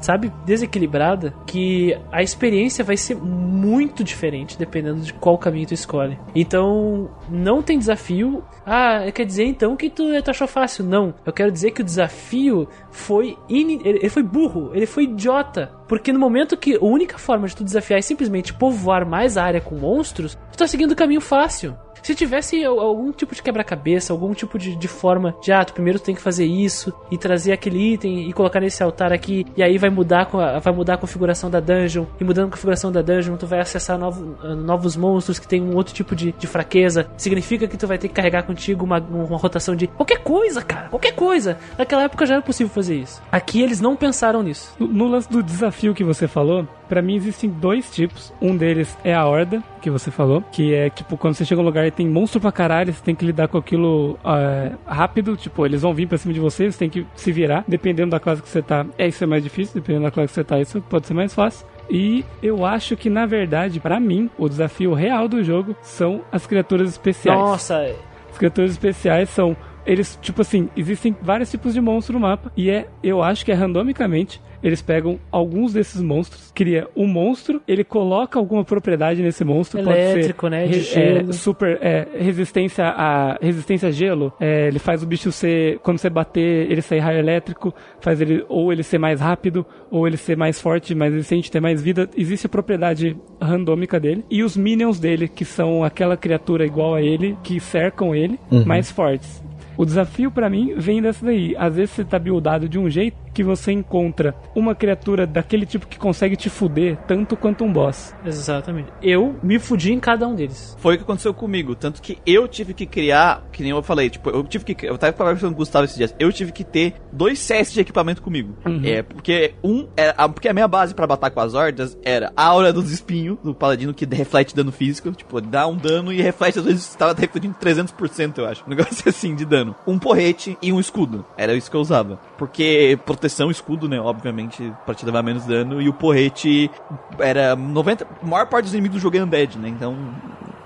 sabe, desequilibrada que a experiência vai ser muito diferente dependendo de qual caminho tu escolhe. Então, não tem desafio. Ah, quer dizer então que tu, tu achou fácil? Não. Eu quero dizer que o desafio foi ini- ele, foi burro, ele foi idiota. Porque no momento que a única forma de tu desafiar é simplesmente povoar mais a área com monstros, tu tá seguindo o caminho fácil. Se tivesse al- algum tipo de quebra-cabeça, algum tipo de, de forma de, ah, tu primeiro tem que fazer isso e trazer aquele item e colocar nesse altar aqui, e aí vai mudar, a, vai mudar a configuração da dungeon, e mudando a configuração da dungeon, tu vai acessar novo- novos monstros que tem um outro tipo de, de fraqueza. Significa que tu vai ter que carregar contigo uma, uma rotação de qualquer coisa, cara, qualquer coisa. Naquela época já era possível fazer isso. Aqui eles não pensaram nisso. No- No lance do desafio que você falou, pra mim existem dois tipos. Um deles é a horda, que você falou, que é tipo quando você chega no lugar e tem monstro pra caralho, você tem que lidar com aquilo é, rápido, tipo, eles vão vir pra cima de você, você tem que se virar, dependendo da classe que você tá. É isso é mais difícil, dependendo da classe que você tá, isso pode ser mais fácil. E eu acho que na verdade, pra mim, o desafio real do jogo são as criaturas especiais. Nossa, As criaturas especiais são. Eles, tipo assim, existem vários tipos de monstro no mapa. E é, eu acho que é randomicamente. Eles pegam alguns desses monstros, cria um monstro, ele coloca alguma propriedade nesse monstro. Elétrico, pode ser né, de re- gelo. É, super é, resistência a resistência a gelo. É, ele faz o bicho ser quando você bater, ele sair raio elétrico, faz ele ou ele ser mais rápido ou ele ser mais forte, mais resistente, ter mais vida. Existe a propriedade randômica dele e os minions dele, que são aquela criatura igual a ele que cercam ele, mais fortes. O desafio pra mim vem dessa daí. Às vezes você tá buildado de um jeito que você encontra uma criatura daquele tipo que consegue te fuder tanto quanto um boss. exatamente. Eu me fudi em cada um deles. Foi o que aconteceu comigo. Tanto que eu tive que criar, que nem eu falei, tipo, eu tive que. Eu tava conversando com o Gustavo esses dias. Eu tive que ter dois sets de equipamento comigo. É, porque um. Era, porque a minha base pra batalhar com as hordas era a aura dos espinhos do paladino que reflete dano físico. Tipo, dá um dano e reflete, às vezes tava refletindo 300%, eu acho. Um negócio assim de dano. Um porrete e um escudo. Era isso que eu usava. Porque proteção, escudo, né? Obviamente, pra te levar menos dano. E o porrete era 90. A maior parte dos inimigos do jogo é undead, né? Então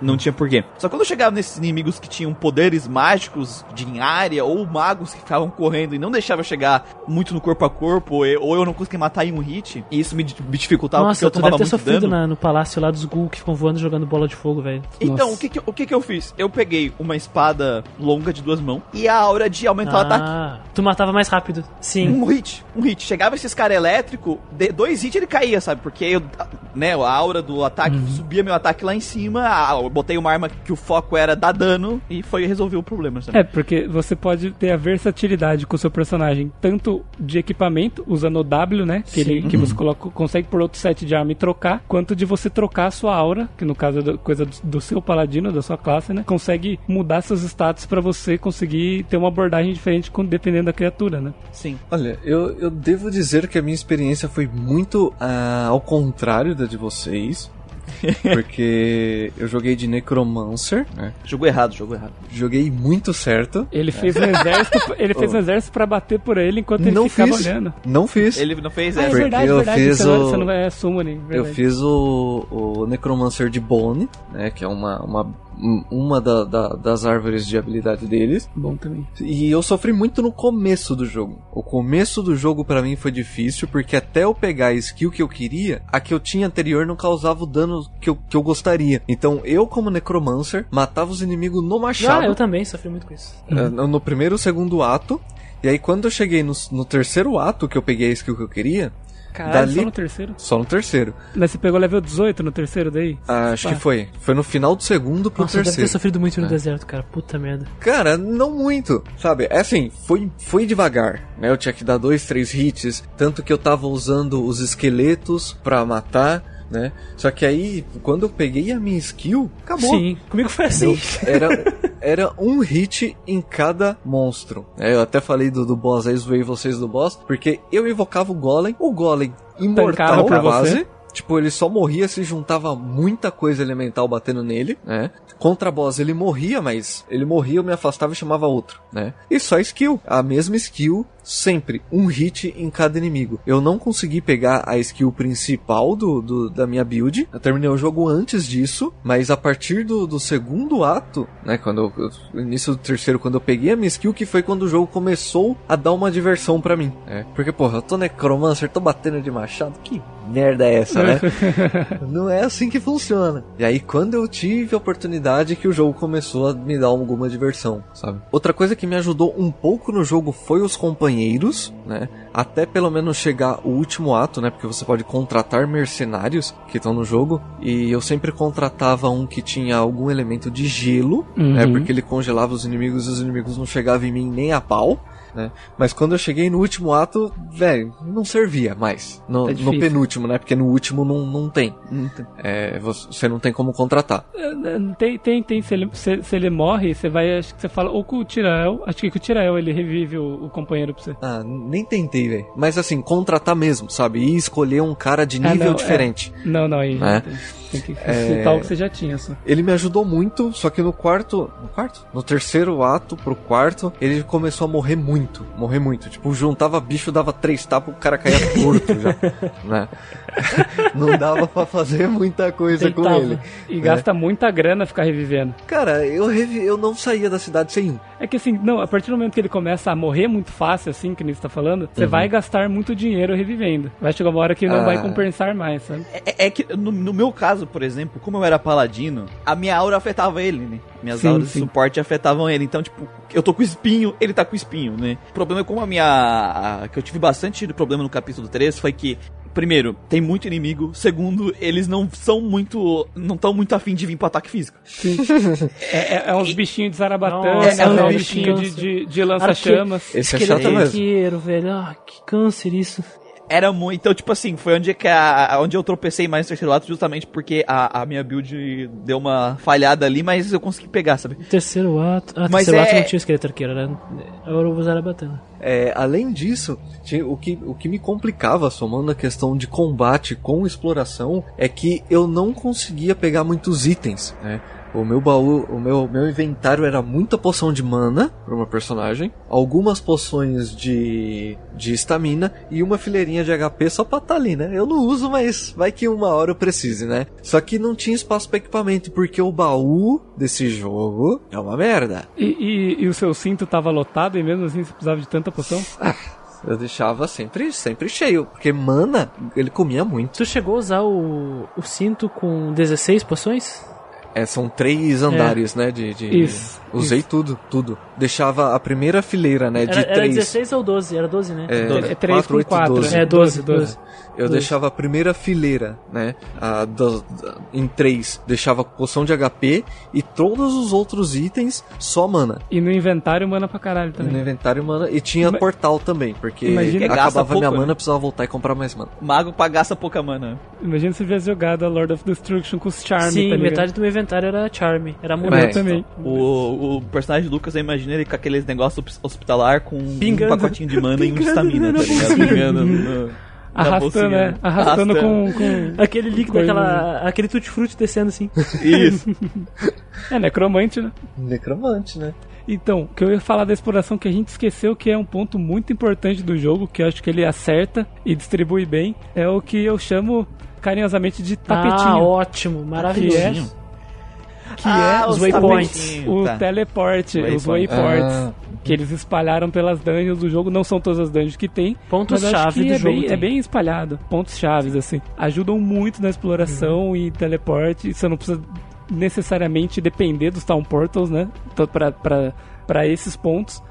não tinha porquê. Só quando eu chegava nesses inimigos que tinham poderes mágicos de em área, ou magos que ficavam correndo e não deixava chegar muito no corpo a corpo, ou eu- não conseguia matar em um hit, e isso me, di- me dificultava Nossa, porque eu deve tomava ter muito sofrido dano. na- no palácio lá dos Gul que ficam voando jogando bola de fogo, velho. Então, Nossa. o que que, eu- o que que eu fiz? Eu peguei uma espada longa de duas mãos e a aura de aumentar o ataque. Ah, tu matava mais rápido. Sim. Um hit, um hit. Chegava esses caras elétrico, de- dois hits ele caía, sabe? Porque eu, né, a aura do ataque subia meu ataque lá em cima, a- botei uma arma que o foco era dar dano e foi resolver o problema. Sabe? É, porque você pode ter a versatilidade com o seu personagem, tanto de equipamento, usando o W, né? Que, ele, que você coloca, consegue por outro set de arma e trocar, quanto de você trocar a sua aura, que no caso é do- coisa do, do seu paladino, da sua classe, né? Consegue mudar seus status pra você conseguir ter uma abordagem diferente com, dependendo da criatura, né? Sim. Olha, eu, eu devo dizer que a minha experiência foi muito ah, ao contrário da de vocês. porque eu joguei de Necromancer, né? Jogou errado, jogou errado. Joguei muito certo. Ele fez um exército, ele fez um exército pra bater por ele enquanto ele Não ficava fiz. olhando. Não fiz. Ele não fez Ah, é essa. Porque verdade, eu verdade. fiz Você, não, o- você não é summoning, Eu verdade. fiz o, o Necromancer de Bone, né? Que é uma, uma, uma da- da- das árvores de habilidade deles. Bom também. E eu sofri muito no começo do jogo. O começo do jogo pra mim foi difícil, porque até eu pegar a skill que eu queria, a que eu tinha anterior não causava o dano que eu, que eu gostaria. Então eu, como Necromancer, matava os inimigos no Ah, machado. eu também sofri muito com isso. eh, no no primeiro e segundo ato. E aí quando eu cheguei no, no terceiro ato, que eu peguei a skill que eu queria, Caralho, Dali- só no terceiro. só no terceiro. Mas você pegou level 18 no terceiro daí? Ah, acho que Pá. foi. Foi no final do segundo pro Nossa, eu deve ter terceiro. sofrido muito no É. deserto, cara. Puta merda. Cara, não muito, sabe? É assim, foi, foi devagar, né? Eu tinha que dar dois, três hits, tanto que eu tava usando os esqueletos pra matar, né? Só que aí, quando eu peguei a minha skill, acabou. Sim, comigo foi assim. Era, era um hit em cada monstro. É, eu até falei do, do boss aí, zoei vocês do boss, porque eu invocava o Golem, o Golem imortal por quase. você. Tipo, ele só morria se juntava muita coisa elemental batendo nele, né? Contra boss ele morria, mas ele morria, eu me afastava e chamava outro, né? E só skill. A mesma skill, sempre. Um hit em cada inimigo. Eu não consegui pegar a skill principal do, do- da minha build. Eu terminei o jogo antes disso, mas a partir do, do segundo ato, né? Quando eu, início do terceiro, quando eu peguei a minha skill, que foi quando o jogo começou a dar uma diversão pra mim. né? Porque, porra, eu tô necromancer, tô batendo de machado. Que merda é essa, né? Não é assim que funciona. E aí, quando eu tive a oportunidade que o jogo começou a me dar alguma diversão, sabe? Outra coisa que me ajudou um pouco no jogo foi os companheiros, né? Até pelo menos chegar o último ato, né? Porque você pode contratar mercenários que estão no jogo. E eu sempre contratava um que tinha algum elemento de gelo, né? Uhum. Porque ele congelava os inimigos e os inimigos não chegavam em mim nem a pau. Né? Mas quando eu cheguei no último ato, velho, não servia mais. No, É no penúltimo, né? Porque no último não, não tem. É, você não tem como contratar. Tem, tem, tem. Se ele, se, se ele morre, você vai. Acho que você fala. Ou com o Tirael. Acho que com o Tirael ele revive o, o companheiro pra você. Ah, nem tentei, velho. Mas assim, contratar mesmo, sabe? E escolher um cara de Ah, nível não, é. diferente. Não, não, aí. É. Tem, tem que É. ressuscitar o que você já tinha só. Ele me ajudou muito, só que no quarto. No quarto? No terceiro ato pro quarto, ele começou a morrer muito. Morrer muito. Tipo, juntava bicho, dava três tapas, o cara caía torto já. Né? Não dava pra fazer muita coisa com Tentava. ele. E gasta muita grana ficar revivendo. Cara, eu, revi... eu não saía da cidade sem um. É que assim, não, a partir do momento que ele começa a morrer muito fácil, assim, que nem você tá falando, você vai gastar muito dinheiro revivendo. Vai chegar uma hora que não Ah. vai compensar mais, sabe? É, é que no, no meu caso, por exemplo, como eu era paladino, a minha aura afetava ele, né? Minhas Sim, auras sim. de suporte afetavam ele. Então, tipo, eu tô com espinho, ele tá com espinho, né? O problema é como a minha. a- que eu tive bastante problema no capítulo 3 foi que. Primeiro, tem muito inimigo. Segundo, eles não são muito. não estão muito afim de vir pro ataque físico. É, é- é uns bichinhos de zarabatana, Nossa, é, um velho, bichinho de, de, de lança-chamas. Esse é chato mesmo. Velho. Ah, que câncer isso. Era muito. Então, tipo assim, foi onde, que a, onde eu tropecei mais no terceiro ato, justamente porque a, a minha build deu uma falhada ali, mas eu consegui pegar, sabe? Terceiro ato. Ah, Mas terceiro é- ato não tinha esqueleto arqueiro, era. Agora eu vou usar a batana. É, além disso, tinha- o, que, o que me complicava, somando a questão de combate com exploração, é que eu não conseguia pegar muitos itens, né? O meu baú, o meu, meu inventário era muita poção de mana para uma personagem, algumas poções de de estamina e uma fileirinha de HP só pra tá ali, né? Eu não uso, mas vai que uma hora eu precise, né? Só que não tinha espaço para equipamento, porque o baú desse jogo é uma merda. E, e- e o seu cinto tava lotado e mesmo assim você precisava de tanta poção? Eu deixava sempre, sempre cheio, porque mana, ele comia muito. Tu chegou a usar o, o cinto com 16 poções? É, são três andares, né? De, de- Isso, Usei tudo, tudo. Deixava a primeira fileira, né? De Era, era três. 16 ou 12? Era 12, né? É, É três quatro, com oito, quatro, doze. né? É, 12, 12. 12. Eu Dois. deixava a primeira fileira, né? A do- da- em três, deixava poção de HP e todos os outros itens só mana. E no inventário, mana pra caralho E no também. inventário mana. E tinha Ima- portal também, porque Imagina- acabava minha pouco, mana, né? precisava voltar e comprar mais mana. Mago pagaça pouca mana. Imagina se tivesse jogado a Lord of Destruction com os Charm, Sim, tá metade do meu inventário era Charme. Era amuleto. É. também. O, o personagem de Lucas, eu imagino ele com aqueles negócios hos- hospitalar com Pingando. um pacotinho de mana e um estamina, tá na ligado? bolsinha. Pingando no- na Arrastando, bolsinha. né? Arrastando com, com... Aquele líquido, aquela, aquele tutti-frutti descendo assim. Isso. É, necromante, né? Necromante, né? Então, o que eu ia falar da exploração que a gente esqueceu, que é um ponto muito importante do jogo, que eu acho que ele acerta e distribui bem, é o que eu chamo carinhosamente de Ah, tapetinho. ótimo, maravilhoso. Que Ah, é os os waypoints. o tá. teleporte, os Waypoint. wayports, Ah. que eles espalharam pelas dungeons do jogo. Não são todas as dungeons que tem, Pontos mas eu acho chave que do é jogo. bem, é bem espalhado. Pontos chaves, assim. Ajudam muito na exploração Uhum. e teleporte. Você não precisa necessariamente depender dos Town Portals, né? Então, pra, pra, pra esses pontos.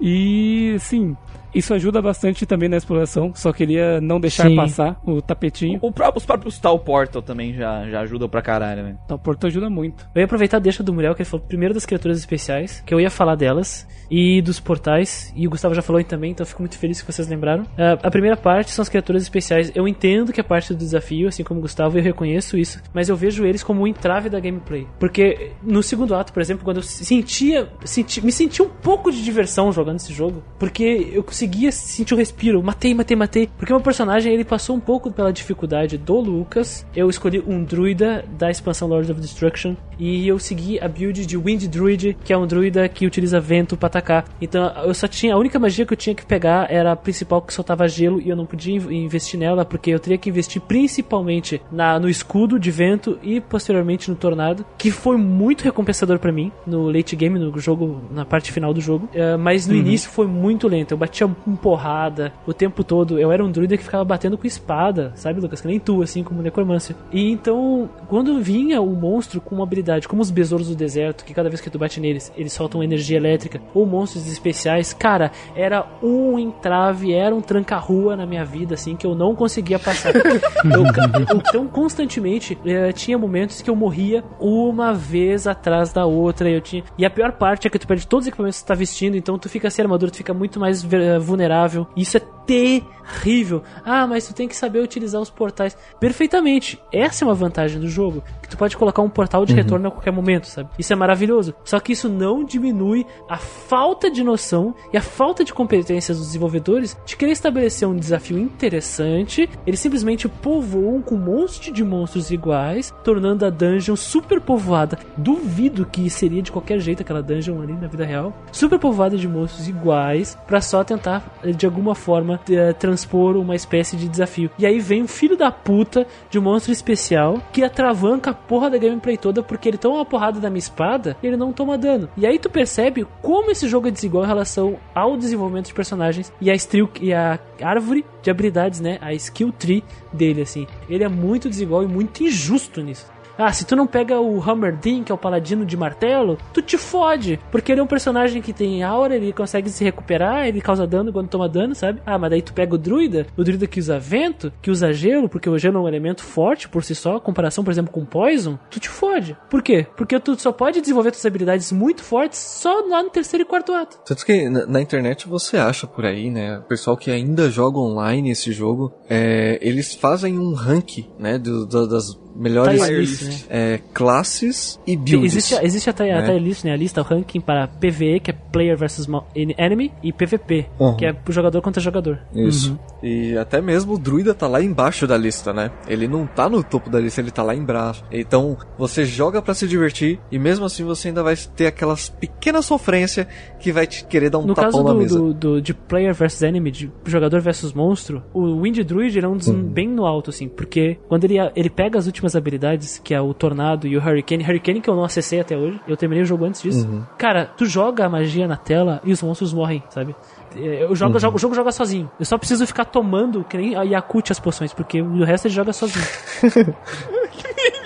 E, assim, isso ajuda bastante também na exploração. Só queria não deixar Sim. passar o tapetinho. O próprio, os próprios Tal Portal também já, já ajudam pra caralho, né? Town Portal ajuda muito. Eu ia aproveitar a deixa do Muriel, que ele falou primeiro das criaturas especiais, que eu ia falar delas, e dos portais, e o Gustavo já falou aí também, então eu fico muito feliz que vocês lembraram. Ah, a primeira parte são as criaturas especiais. Eu entendo que é parte do desafio, assim como o Gustavo, eu reconheço isso, mas eu vejo eles como um entrave da gameplay. Porque no segundo ato, por exemplo, quando eu sentia, senti, me senti um pouco de diversão jogando esse jogo, porque eu conseguia sentir o respiro, matei, matei, matei, porque meu personagem ele passou um pouco pela dificuldade do Lucas. Eu escolhi um druida da expansão Lords of Destruction e eu segui a build de Wind Druid, que é um druida que utiliza vento pra atacar. Então eu só tinha a única magia que eu tinha que pegar era a principal que soltava gelo e eu não podia in- investir nela porque eu teria que investir principalmente na no escudo de vento e posteriormente no tornado, que foi muito recompensador pra mim no late game no jogo, na parte final do jogo. Eh, mas no início foi muito lento. Eu batia com porrada o tempo todo. Eu era um druida que ficava batendo com espada, sabe, Lucas? Que nem tu, assim, como necromância. E então, quando vinha o monstro com uma habilidade como os besouros do deserto, que cada vez que tu bate neles, eles soltam energia elétrica, ou monstros especiais, cara, era um entrave, era um tranca-rua na minha vida, assim, que eu não conseguia passar. eu, então, constantemente, eh, tinha momentos que eu morria uma vez atrás da outra. Eu tinha... E a pior parte é que tu perde todos os equipamentos que tu tá vestindo, então tu fica sem armadura, tu fica muito mais vulnerável. Isso é terrível. Ah, mas tu tem que saber utilizar os portais. Perfeitamente. Essa é uma vantagem do jogo. Tu pode colocar um portal de retorno a qualquer momento, sabe? Isso é maravilhoso. Só que isso não diminui a falta de noção e a falta de competências dos desenvolvedores de querer estabelecer um desafio interessante. Eles simplesmente povoam com um monte de monstros iguais, tornando a dungeon super povoada. Duvido que seria de qualquer jeito aquela dungeon ali na vida real. Super povoada de monstros iguais, pra só tentar de alguma forma eh, transpor uma espécie de desafio. E aí vem um filho da puta de um monstro especial que atravanca a porra da gameplay toda porque ele toma uma porrada da minha espada e ele não toma dano. E aí tu percebe como esse jogo é desigual em relação ao desenvolvimento de personagens e a e a árvore de habilidades, né? A skill tree dele assim. Ele é muito desigual e muito injusto nisso. Ah, se tu não pega o Hammerdin, que é o paladino de martelo, tu te fode. Porque ele é um personagem que tem aura, ele consegue se recuperar, ele causa dano quando toma dano, sabe? Ah, mas daí tu pega o druida, o druida que usa vento, que usa gelo, porque o gelo é um elemento forte por si só, comparação, por exemplo, com poison, tu te fode. Por quê? Porque tu só pode desenvolver tuas habilidades muito fortes só lá no terceiro e quarto ato. Tanto que na, internet você acha por aí, né? O pessoal que ainda joga online esse jogo, é, eles fazem um rank, né? do- do- das melhores list, né? é, classes e builds. Existe, existe a, tier- a né? tier list, né? A lista, o ranking para PVE, que é Player versus Enemy, e PVP, Uhum. que é jogador contra jogador. Isso. E até mesmo o druida tá lá embaixo da lista, né? Ele não tá no topo da lista, ele tá lá embaixo. Então, você joga pra se divertir e mesmo assim você ainda vai ter aquelas pequenas sofrência que vai te querer dar um No tapão caso na do, mesa. do, do- de player versus enemy, de jogador versus monstro, o Wind Druid ele é um Uhum. bem no alto, assim, porque quando ele, ele pega as últimas habilidades, que é o Tornado e o Hurricane, Hurricane que eu não acessei até hoje, eu terminei o jogo antes disso. Uhum. Cara, tu joga a magia na tela e os monstros morrem, sabe? Eu jogo, Uhum. jogo- o jogo joga sozinho. Eu só preciso ficar tomando que nem a Yakut as poções, porque o resto ele joga sozinho.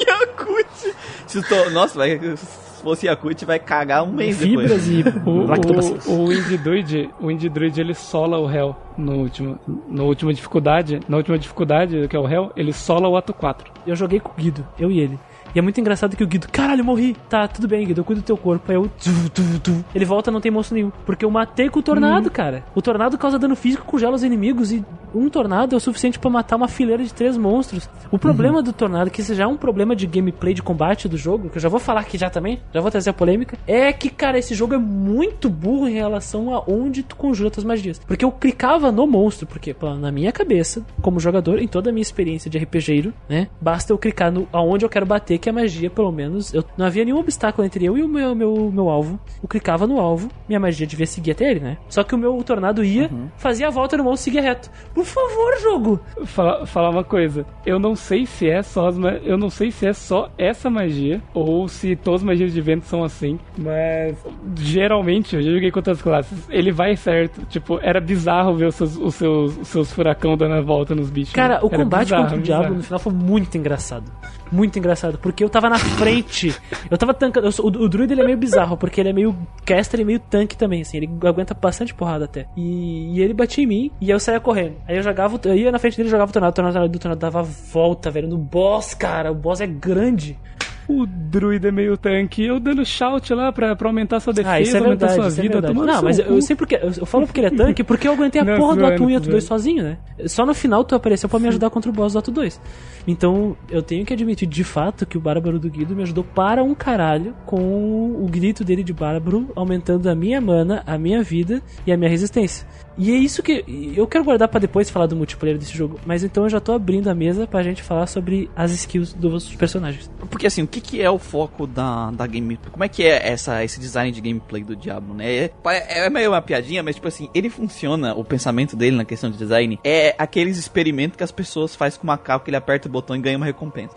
Yakut. Nossa, vai, fosse Yakut, vai cagar um mês Fibras depois. e O, lactobacilos. o, o Indie Druid, o Indie Druid, ele sola o Hell no último, no última dificuldade, na última dificuldade, que é o Hell, ele sola o ato 4. Eu joguei com o Guido, eu e ele. E é muito engraçado que o Guido, caralho, morri. Tá, tudo bem, Guido, eu cuido do teu corpo. Aí eu, tu, tu, tu. Ele volta, não tem monstro nenhum. Porque eu matei com o tornado, cara. O tornado causa dano físico, congela os inimigos. E um tornado é o suficiente pra matar uma fileira de três monstros. O problema do tornado, que isso já é um problema de gameplay, de combate do jogo, que eu já vou falar aqui já também, já vou trazer a polêmica, é que, cara, esse jogo é muito burro em relação a onde tu conjura tuas magias. Porque eu clicava no monstro, porque, na minha cabeça, como jogador, em toda a minha experiência de RPGeiro, né, basta eu clicar no aonde eu quero bater, que a magia, pelo menos, eu, não havia nenhum obstáculo entre eu e o meu, meu, meu alvo. Eu clicava no alvo, minha magia devia seguir até ele, né? Só que o meu tornado ia, fazia a volta no monstro e seguia reto. Por favor, jogo! Falar, falar uma coisa, eu não sei se é só as, eu não sei se é só essa magia ou se todas as magias de vento são assim, mas geralmente eu já joguei com outras classes, ele vai certo. Tipo, era bizarro ver os seus, os seus, os seus furacão dando a volta nos bichos. Cara, o Era combate bizarro, contra o bizarro. Diablo no final foi muito engraçado. Muito engraçado, porque eu tava na frente. eu tava tancando. o, o ele é meio bizarro, porque ele é meio caster e meio tanque também, assim. Ele aguenta bastante porrada até. E, e ele batia em mim e eu saía correndo. Aí eu jogava. Eu ia na frente dele jogava o tornado. O tornado do tornado dava volta, velho. No boss, cara. O boss é grande. O druida é meio tanque, eu dando shout lá pra, pra aumentar sua defesa, Ah, isso é aumentar verdade. sua é vida, verdade. tomando Não, mas eu, eu porque. Eu, falo porque ele é tanque, porque eu aguentei a Não, porra do zoando, Atum e Ato zoando. 2 sozinho, né? Só no final tu apareceu pra me ajudar contra o boss do Ato 2. Então, eu tenho que admitir de fato que o Bárbaro do Guido me ajudou para um caralho com o grito dele de Bárbaro, aumentando a minha mana, a minha vida e a minha resistência. E é isso que eu quero guardar pra depois falar do multiplayer desse jogo, mas então eu já tô abrindo a mesa pra gente falar sobre as skills dos personagens. Porque assim, o que, que é o foco da, da game? Como é que é essa, esse design de gameplay do Diablo, né? É, é meio uma piadinha, mas tipo assim, ele funciona, o pensamento dele na questão de design é aqueles experimentos que as pessoas fazem com o macaco, que ele aperta o botão e ganha uma recompensa.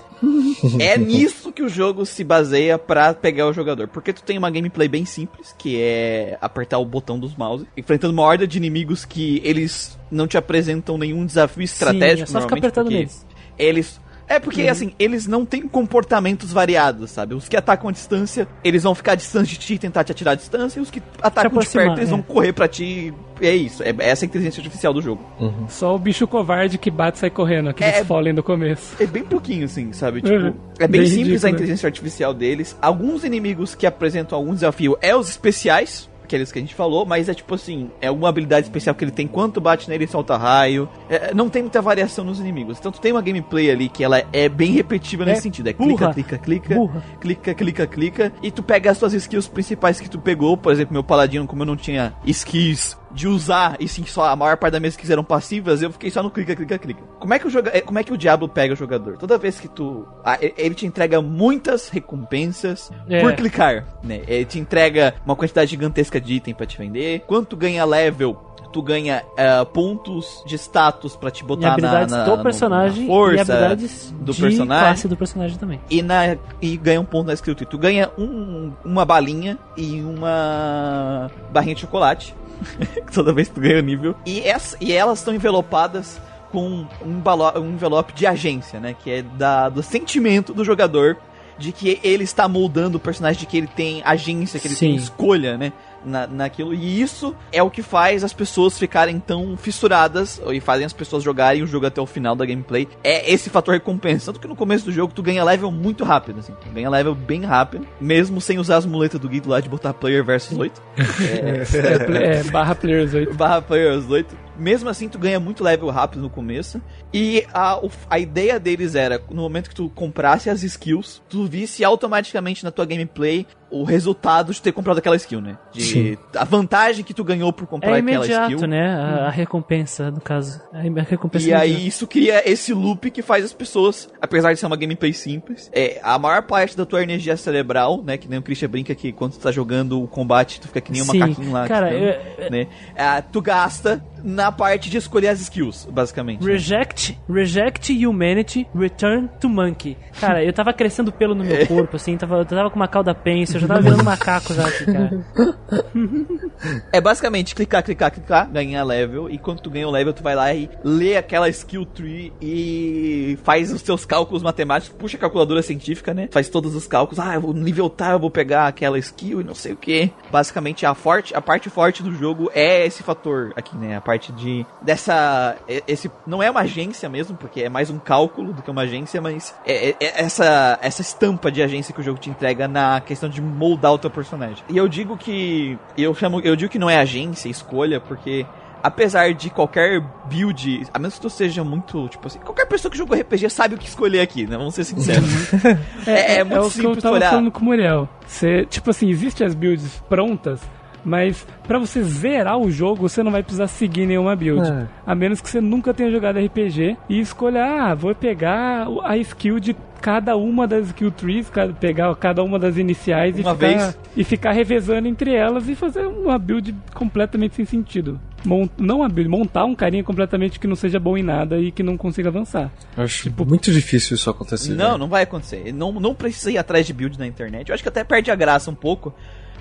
É nisso que o jogo se baseia pra pegar o jogador. Porque tu tem uma gameplay bem simples, que é apertar o botão dos mouse, enfrentando uma horda de inimigos que eles não te apresentam nenhum desafio estratégico. é só ficar apertando neles. Eles. É porque, Uhum. assim, eles não têm comportamentos variados, sabe? Os que atacam a distância, eles vão ficar distante de ti e tentar te atirar à distância, e os que atacam de perto, eles é. vão correr pra ti. E é isso. É essa a inteligência artificial do jogo. Só o bicho covarde que bate e sai correndo, aqueles É- falem do começo. É bem pouquinho, assim, sabe? Tipo, Uhum. é bem, Bem simples ridículo. a inteligência artificial deles. Alguns inimigos que apresentam algum desafio é os especiais. Aqueles que a gente falou, mas é tipo assim, é alguma habilidade especial que ele tem, quanto bate nele, solta raio. É, não tem muita variação nos inimigos. Então tu tem uma gameplay ali que ela é bem repetitiva nesse sentido. É clica, burra. clica, clica, Burra. clica, clica, clica. E tu pega as suas skills principais que tu pegou. Por exemplo, meu paladino, como eu não tinha skills de usar, e sim só a maior parte das minhas skills eram passivas, eu fiquei só no clica, clica, clica. Como é que o, joga é, como é que o Diablo pega o jogador? Toda vez que tu. ah, e- ele te entrega muitas recompensas É. por clicar, né? Ele te entrega uma quantidade gigantesca de item pra te vender. Quando tu ganha level. Tu ganha ah, pontos de status pra te E botar na, habilidades na, do no- personagem na força e habilidades do de personagem classe do personagem também. e, na, e ganha um ponto na escrita. Tu ganha um, uma balinha e uma barrinha de chocolate. Toda vez que tu ganha o nível. E, essa, e elas estão envelopadas com um, um envelope de agência, né? Que é da, do sentimento do jogador de que ele está moldando o personagem, de que ele tem agência, que ele tem Sim. escolha, né? Na, naquilo. E isso é o que faz as pessoas ficarem tão fissuradas e fazem as pessoas jogarem o jogo até o final da gameplay. É esse fator recompensa. Tanto que no começo do jogo tu ganha level muito rápido, assim. Tu ganha level bem rápido, mesmo sem usar as muletas do Guido lá de botar player versus 8. É, pl- é, barra players 8. barra players 8. Mesmo assim, tu ganha muito level rápido no começo. E a, a ideia deles era, no momento que tu comprasse as skills, tu visse automaticamente na tua gameplay o resultado de ter comprado aquela skill, né? De, a vantagem que tu ganhou por comprar É aquela imediato, skill. né? A, a recompensa, no caso. A recompensa E é aí isso cria esse loop que faz as pessoas, apesar de ser uma gameplay simples, é a maior parte da tua energia cerebral, né? Que nem o Christian brinca que quando tu tá jogando o combate, tu fica que nem um Sim, macaquinho lá. cara, tipo, eu- né? Ah, tu gasta na parte de escolher as skills, basicamente. Reject, reject humanity, return to monkey. Cara, eu tava crescendo pelo no meu corpo, assim, tava, eu tava com uma cauda pensa, eu já tava virando macaco já aqui, cara. É basicamente clicar, clicar, clicar, ganhar level, e quando tu ganha o level, tu vai lá e lê aquela skill tree e faz os teus cálculos matemáticos, puxa a calculadora científica, né? Faz todos os cálculos, ah, eu vou nível tal, eu vou pegar aquela skill e não sei o que. Basicamente, a forte, a parte forte do jogo é esse fator aqui, né? A parte de dessa esse não é uma agência mesmo, porque é mais um cálculo do que uma agência, mas é, é- é essa essa estampa de agência que o jogo te entrega na questão de moldar o teu personagem. E eu digo que eu chamo, eu digo que não é agência, escolha, porque apesar de qualquer build, a menos que tu seja muito, tipo assim, qualquer pessoa que jogou RPG sabe o que escolher aqui, né? Vamos ser sinceros. é, é muito o que eu simples tava olhar. falando com o Muriel. Você, tipo assim, existem as builds prontas, mas pra você zerar o jogo, você não vai precisar seguir nenhuma build. É. A menos que você nunca tenha jogado RPG e escolha, ah, vou pegar a skill de cada uma das skill trees, pegar cada uma das iniciais e Uma ficar, vez. e ficar revezando entre elas e fazer uma build completamente sem sentido. Mon- não uma build, montar um carinha completamente que não seja bom em nada e que não consiga avançar. Eu acho muito difícil isso acontecer. Não, né? não vai acontecer. Não, não precisa ir atrás de build na internet. Eu acho que até perde a graça um pouco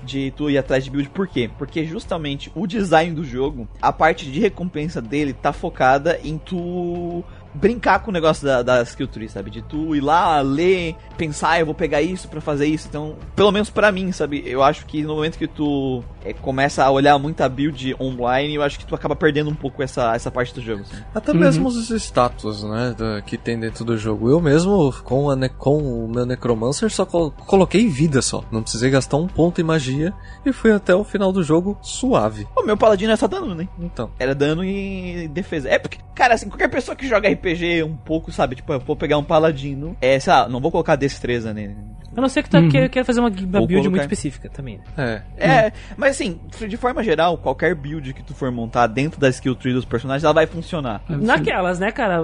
de tu ir atrás de build. Por quê? Porque justamente o design do jogo, a parte de recompensa dele tá focada em tu brincar com o negócio da, da skill tree, sabe? De tu ir lá, ler, pensar, "Ah, eu vou pegar isso pra fazer isso. Então, pelo menos pra mim, sabe? Eu acho que no momento que tu é, começa a olhar muita build online, eu acho que tu acaba perdendo um pouco essa, essa parte do jogo. assim. Até mesmo os status, né, da- que tem dentro do jogo. Eu mesmo, com, a ne- com o meu Necromancer, só col- coloquei vida só. Não precisei gastar um ponto em magia e fui até o final do jogo suave. O meu paladino é só dano, né? Então, Era dano e defesa. É porque, cara, assim, qualquer pessoa que joga RPG um pouco, sabe? Tipo, eu vou pegar um paladino. É, sei lá, não vou colocar destreza nele. A não ser que tu queira, queira fazer uma, uma build colocar. muito específica também. é. É, mas assim, de forma geral, qualquer build que tu for montar dentro da skill tree dos personagens, ela vai funcionar. Naquelas, né, cara?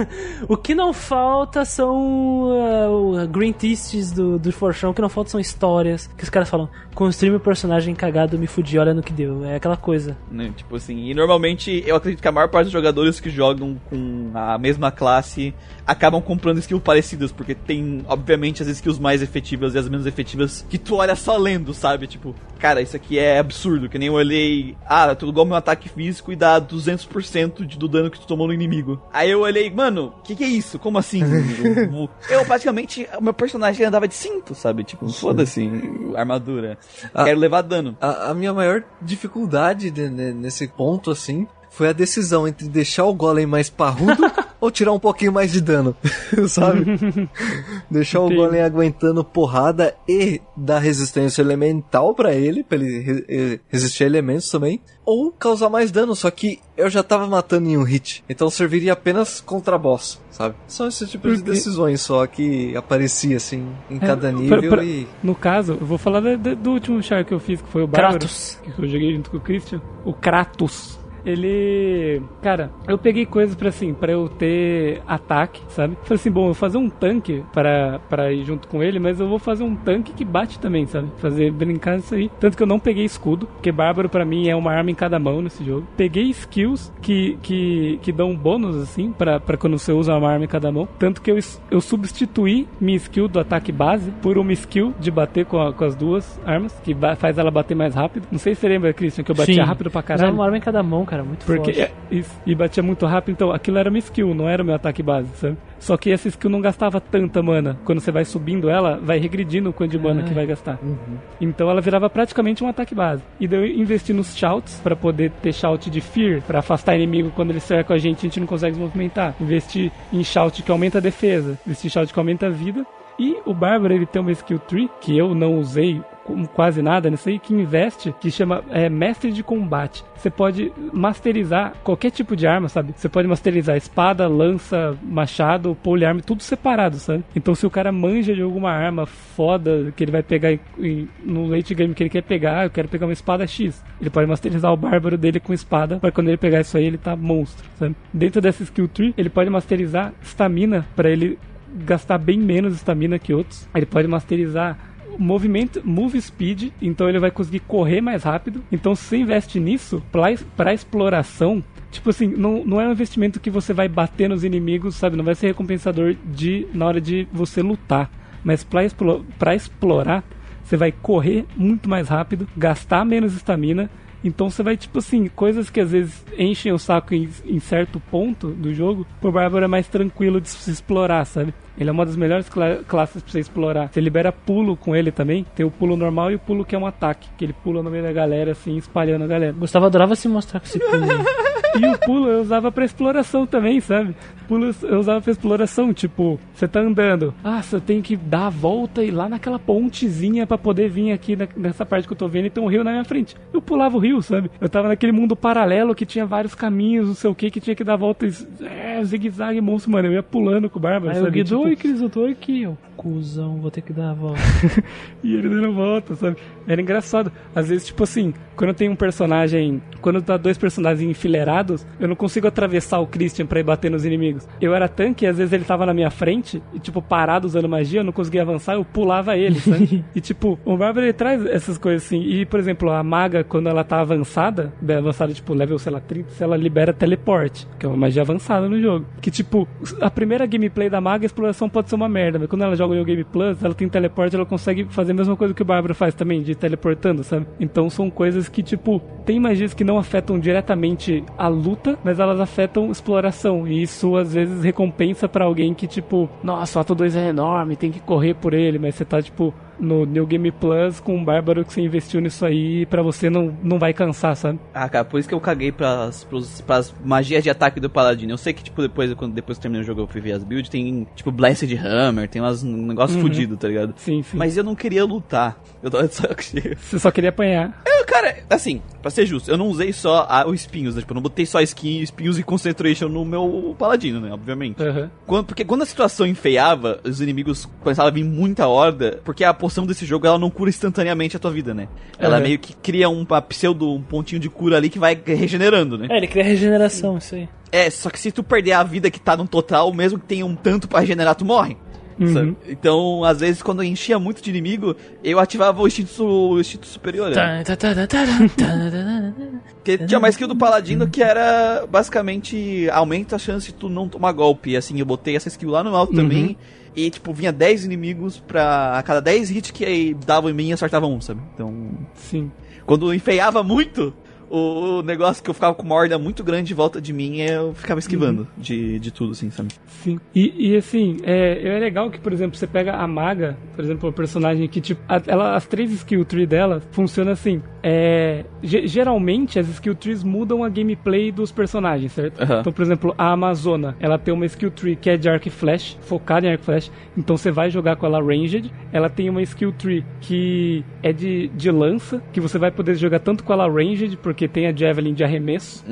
o que não falta são uh, Green Teasts do, do Forchão, o que não falta são histórias que os caras falam, construir meu personagem cagado, me fudi, olha no que deu. É aquela coisa. Né? Tipo assim, e normalmente eu acredito que a maior parte dos jogadores que jogam com a mesma classe acabam comprando skills parecidas, porque tem, obviamente, as skills mais efetivas e as menos efetivas que tu olha só lendo, sabe? Tipo, cara, isso aqui é absurdo, que nem eu olhei, ah, tu igual meu ataque físico e dá 200% de- do dano que tu tomou no inimigo. Aí eu olhei, mano, que que é isso? Como assim? eu, eu praticamente, o meu personagem andava de cinto, sabe? Tipo, foda-se, armadura. Ah. Quero levar dano. A, a minha maior dificuldade de- ne- nesse ponto, assim, foi a decisão entre deixar o golem mais parrudo ou tirar um pouquinho mais de dano, sabe? deixar o Entendi. golem aguentando porrada e dar resistência elemental pra ele, pra ele re- resistir a elementos também, ou causar mais dano, só que eu já tava matando em um hit, então serviria apenas contra boss, sabe? São esse tipo de Porque- decisões só que aparecia assim em É, cada pra- nível pra- e No caso, eu vou falar da- da- do último char que eu fiz, que foi o Bárbaro. Kratos. Que eu joguei junto com o Christian. O Kratos. Ele. Cara, eu peguei coisas pra assim, pra eu ter ataque, sabe? Falei assim, bom, eu vou fazer um tanque para para ir junto com ele, mas eu vou fazer um tanque que bate também, sabe? Fazer brincar isso aí. Tanto que eu não peguei escudo, porque Bárbaro pra mim é uma arma em cada mão nesse jogo. Peguei skills que, que, que dão bônus, assim, pra, pra quando você usa uma arma em cada mão. Tanto que eu, eu substituí minha skill do ataque base por uma skill de bater com, a- com as duas armas, que faz ela bater mais rápido. Não sei se você lembra, Christian, que eu batia Sim. rápido pra Usava caralho. uma arma em cada mão, cara, muito Porque forte. é, isso, e batia muito rápido, então aquilo era minha skill, não era o meu ataque base, sabe? Só que essa skill não gastava tanta mana. Quando você vai subindo ela, vai regredindo o quanto de mana Ah. que vai gastar. Uhum. Então ela virava praticamente um ataque base. E daí eu investi nos shouts pra poder ter shout de fear, pra afastar inimigo quando eles cercam a gente e a gente não consegue se movimentar. Investi em shout que aumenta a defesa, investi em shout que aumenta a vida. E o Bárbaro ele tem uma skill tree que eu não usei quase nada nisso aí, que investe, que chama é, Mestre de Combate. Você pode masterizar qualquer tipo de arma, sabe? Você pode masterizar espada, lança, machado, polearm, tudo separado, sabe? Então se o cara manja de alguma arma foda que ele vai pegar em- em- no late game que ele quer pegar, eu quero pegar uma espada X. Ele pode masterizar o bárbaro dele com espada, para quando ele pegar isso aí ele tá monstro, sabe? Dentro dessa skill tree, ele pode masterizar stamina para ele gastar bem menos estamina que outros. Ele pode masterizar movimento, move speed, então ele vai conseguir correr mais rápido. Então se você investe nisso, pra exploração, Tipo assim, não, não é um investimento que você vai bater nos inimigos, sabe? Não vai ser recompensador de na hora de você lutar. Mas pra, explo explorar, você vai correr muito mais rápido, gastar menos estamina. Então você vai, tipo assim, coisas que às vezes enchem o saco em, em certo ponto do jogo, pro Bárbaro é mais tranquilo de se explorar, sabe? Ele é uma das melhores cla- classes pra você explorar. Você libera pulo com ele também. Tem o pulo normal e o pulo que é um ataque. Que ele pula no meio da galera, assim, espalhando a galera. Gustavo adorava se mostrar com esse pulinho. E o pulo eu usava pra exploração também, sabe? Eu usava pra exploração, tipo, você tá andando. Ah, você tem que dar a volta e ir lá naquela pontezinha pra poder vir aqui na- nessa parte que eu tô vendo e tem um rio na minha frente. Eu pulava o rio, sabe? Eu tava naquele mundo paralelo que tinha vários caminhos, não sei o que, que tinha que dar volta. e- É, zigue-zague, monstro, mano. Eu ia pulando com o Bárbaro, Aí sabe? Guido, Tipo, oi Cris, eu tô aqui. Eu, cuzão, vou ter que dar a volta. E ele dando volta, sabe? Era engraçado. Às vezes, tipo assim, quando tem um personagem. Quando tá dois personagens enfileirados, eu não consigo atravessar o Christian pra ir bater nos inimigos. Eu era tanque e às vezes ele tava na minha frente, e tipo, parado usando magia, eu não conseguia avançar, eu pulava ele, sabe? e tipo, o Bárbaro ele traz essas coisas assim. E, por exemplo, a maga, quando ela tá avançada, bem avançada, tipo, level, sei lá, 30, ela libera teleporte, que é uma magia avançada no jogo. Que, tipo, a primeira gameplay da maga, a exploração pode ser uma merda, mas quando ela joga o New Game Plus, ela tem teleporte, ela consegue fazer a mesma coisa que o Bárbaro faz também, de teleportando, sabe? Então são coisas que, tipo, tem magias que não afetam diretamente a luta, mas elas afetam exploração. E isso às vezes recompensa pra alguém que, tipo, nossa, o ato 2 é enorme, tem que correr por ele, mas você tá, tipo, no New Game Plus com um bárbaro que você investiu nisso aí pra você não, não vai cansar, sabe? Ah, cara, por isso que eu caguei pras, pros, pras magias de ataque do Paladino. Eu sei que, tipo, depois, quando depois terminei o jogo eu fui ver as builds, tem, tipo, Blasted Hammer, tem umas, um negócio fudido, tá ligado? Sim, sim. Mas eu não queria lutar. Eu tava de saco cheio. Você só queria apanhar. Eu, cara, assim, pra ser justo, eu não usei só a, os espinhos, né? Tipo, eu não botei só skin, espinhos e concentration no meu paladino, né? Obviamente. Aham. Quando- porque quando a situação enfeiava, os inimigos começavam a vir muita horda, porque a poção desse jogo ela não cura instantaneamente a tua vida, né? Ela Uhum. meio que cria um pseudo, um pontinho de cura ali que vai regenerando, né? é, ele cria regeneração, isso aí. É, só que se tu perder a vida que tá no total, mesmo que tenha um tanto pra regenerar, tu morre. Uhum. Então, às vezes, quando enchia muito de inimigo, eu ativava o instinto, o instinto superior. né? Tá, tá. Porque tinha uma skill do paladino que era basicamente aumenta a chance de tu não tomar golpe. Assim, eu botei essa skill lá no alto também. E tipo, vinha 10 inimigos pra. A cada 10 hits que aí davam em mim, acertava um, sabe? Então. Sim. Quando enfeiava muito, o, o negócio que eu ficava com uma horda muito grande de volta de mim, eu ficava esquivando de, de tudo, assim, sabe? Sim. E, e assim, é, é legal que, por exemplo, você pega a maga, por exemplo, o personagem que, tipo, a- ela, as três skill tree dela funciona assim. É, ge- geralmente as skill trees mudam a gameplay dos personagens, certo? Aham. Então, por exemplo, a Amazona, ela tem uma skill tree que é de arco e flash, focada em arco e flash. Então você vai jogar com ela ranged. Ela tem uma skill tree que é de, de lança, que você vai poder jogar tanto com ela ranged, porque tem a javelin de arremesso,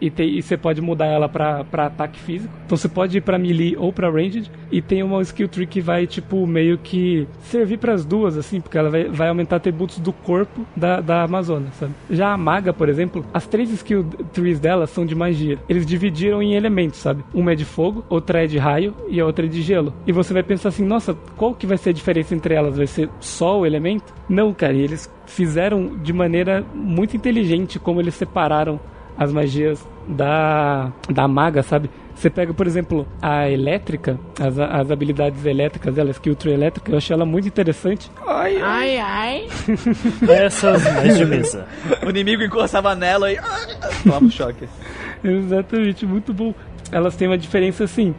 e, tem, e você pode mudar ela pra, pra ataque físico. Então você pode ir pra melee ou pra ranged, e tem uma skill tree que vai, tipo, meio que servir pras duas, assim, porque ela vai, vai aumentar atributos do corpo da, da Amazona, sabe? Já a maga, por exemplo, as três skill trees dela são de magia. Eles dividiram em elementos, sabe? Uma é de fogo, outra é de raio e a outra é de gelo. E você vai pensar assim, nossa, qual que vai ser a diferença entre elas? Vai ser só o elemento? Não, cara, e eles fizeram de maneira muito inteligente como eles separaram as magias da, da maga, sabe? Você pega, por exemplo, a elétrica, as, as habilidades elétricas dela, a skill tree elétrica, eu achei ela muito interessante. Ai, ai. Essas mais de mesa. O inimigo encostava nela e. Tomava um choque. Exatamente, muito bom. Elas têm uma diferença assim.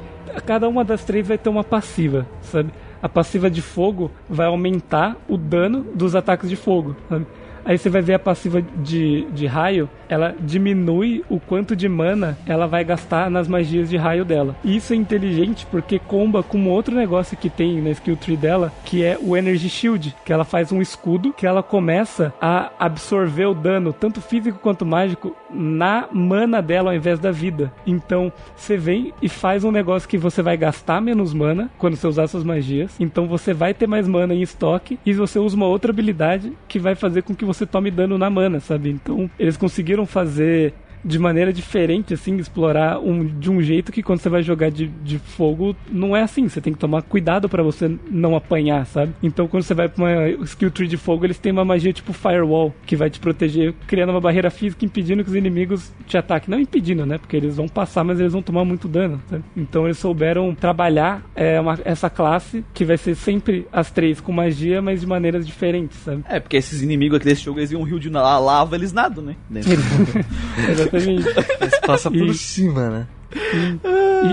Cada uma das três vai ter uma passiva, sabe? A passiva de fogo vai aumentar o dano dos ataques de fogo, sabe? Aí você vai ver a passiva de, de raio, ela diminui o quanto de mana ela vai gastar nas magias de raio dela. Isso é inteligente porque comba com outro negócio que tem na skill tree dela, que é o Energy Shield, que ela faz um escudo que ela começa a absorver o dano, tanto físico quanto mágico, na mana dela ao invés da vida. Então você vem e faz um negócio que você vai gastar menos mana quando você usar suas magias. Então você vai ter mais mana em estoque e você usa uma outra habilidade que vai fazer com que você tome dano na mana, sabe? Então eles conseguiram fazer de maneira diferente, assim, explorar um, de um jeito que quando você vai jogar de, de fogo, não é assim. Você tem que tomar cuidado pra você não apanhar, sabe? Então quando você vai pra uma skill tree de fogo, eles têm uma magia tipo firewall, que vai te proteger, criando uma barreira física, impedindo que os inimigos te ataquem. Não impedindo, né? Porque eles vão passar, mas eles vão tomar muito dano, sabe? Então eles souberam trabalhar é, uma- essa classe, que vai ser sempre as três com magia, mas de maneiras diferentes, sabe? É, porque esses inimigos aqui desse jogo, eles viam um rio de la- lava, eles nadam, né? Dentro. Exatamente. Mas passa por E- cima, né?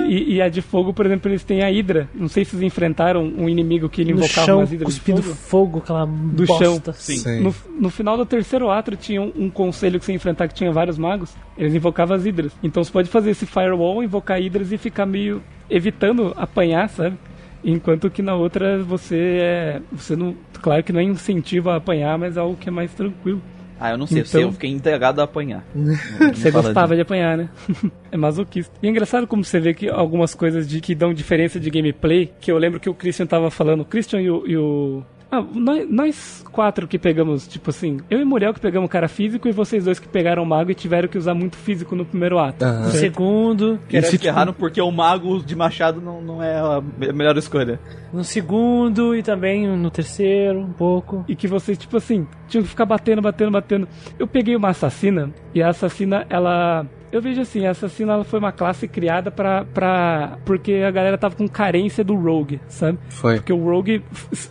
E, e- e a de fogo, por exemplo, eles têm a Hydra. Não sei se vocês enfrentaram um inimigo que ele No invocava chão, umas Hydras de cuspindo fogo. fogo, aquela Do bosta. chão. Sim. Sim. No, no final do terceiro ato tinha um, um conselho que você ia enfrentar que tinha vários magos. Eles invocavam as hidras. Então você pode fazer esse firewall, invocar hidras e ficar meio evitando apanhar, sabe? Enquanto que na outra você é. Você não. Claro que não é incentivo a apanhar, mas é algo que é mais tranquilo. Ah, eu não sei, eu, Então- sei, eu fiquei entregado a apanhar. Você gostava de apanhar, né? é masoquista. E é engraçado como você vê que algumas coisas de, que dão diferença de gameplay, que eu lembro que o Christian tava falando, o Christian e o. e o- Ah, nós, nós quatro que pegamos, tipo assim, eu e Muriel que pegamos cara físico e vocês dois que pegaram mago e tiveram que usar muito físico no primeiro ato. Aham. No segundo, Que eles se erraram porque o mago de machado não, não é a me- melhor escolha. no segundo e também no terceiro, um pouco. E que vocês, tipo assim, tinham que ficar batendo, batendo, batendo. Eu peguei uma assassina, e a assassina, ela. Eu vejo assim, a assassina ela foi uma classe criada pra, pra. Porque a galera tava com carência do Rogue, sabe? Foi. Porque o Rogue,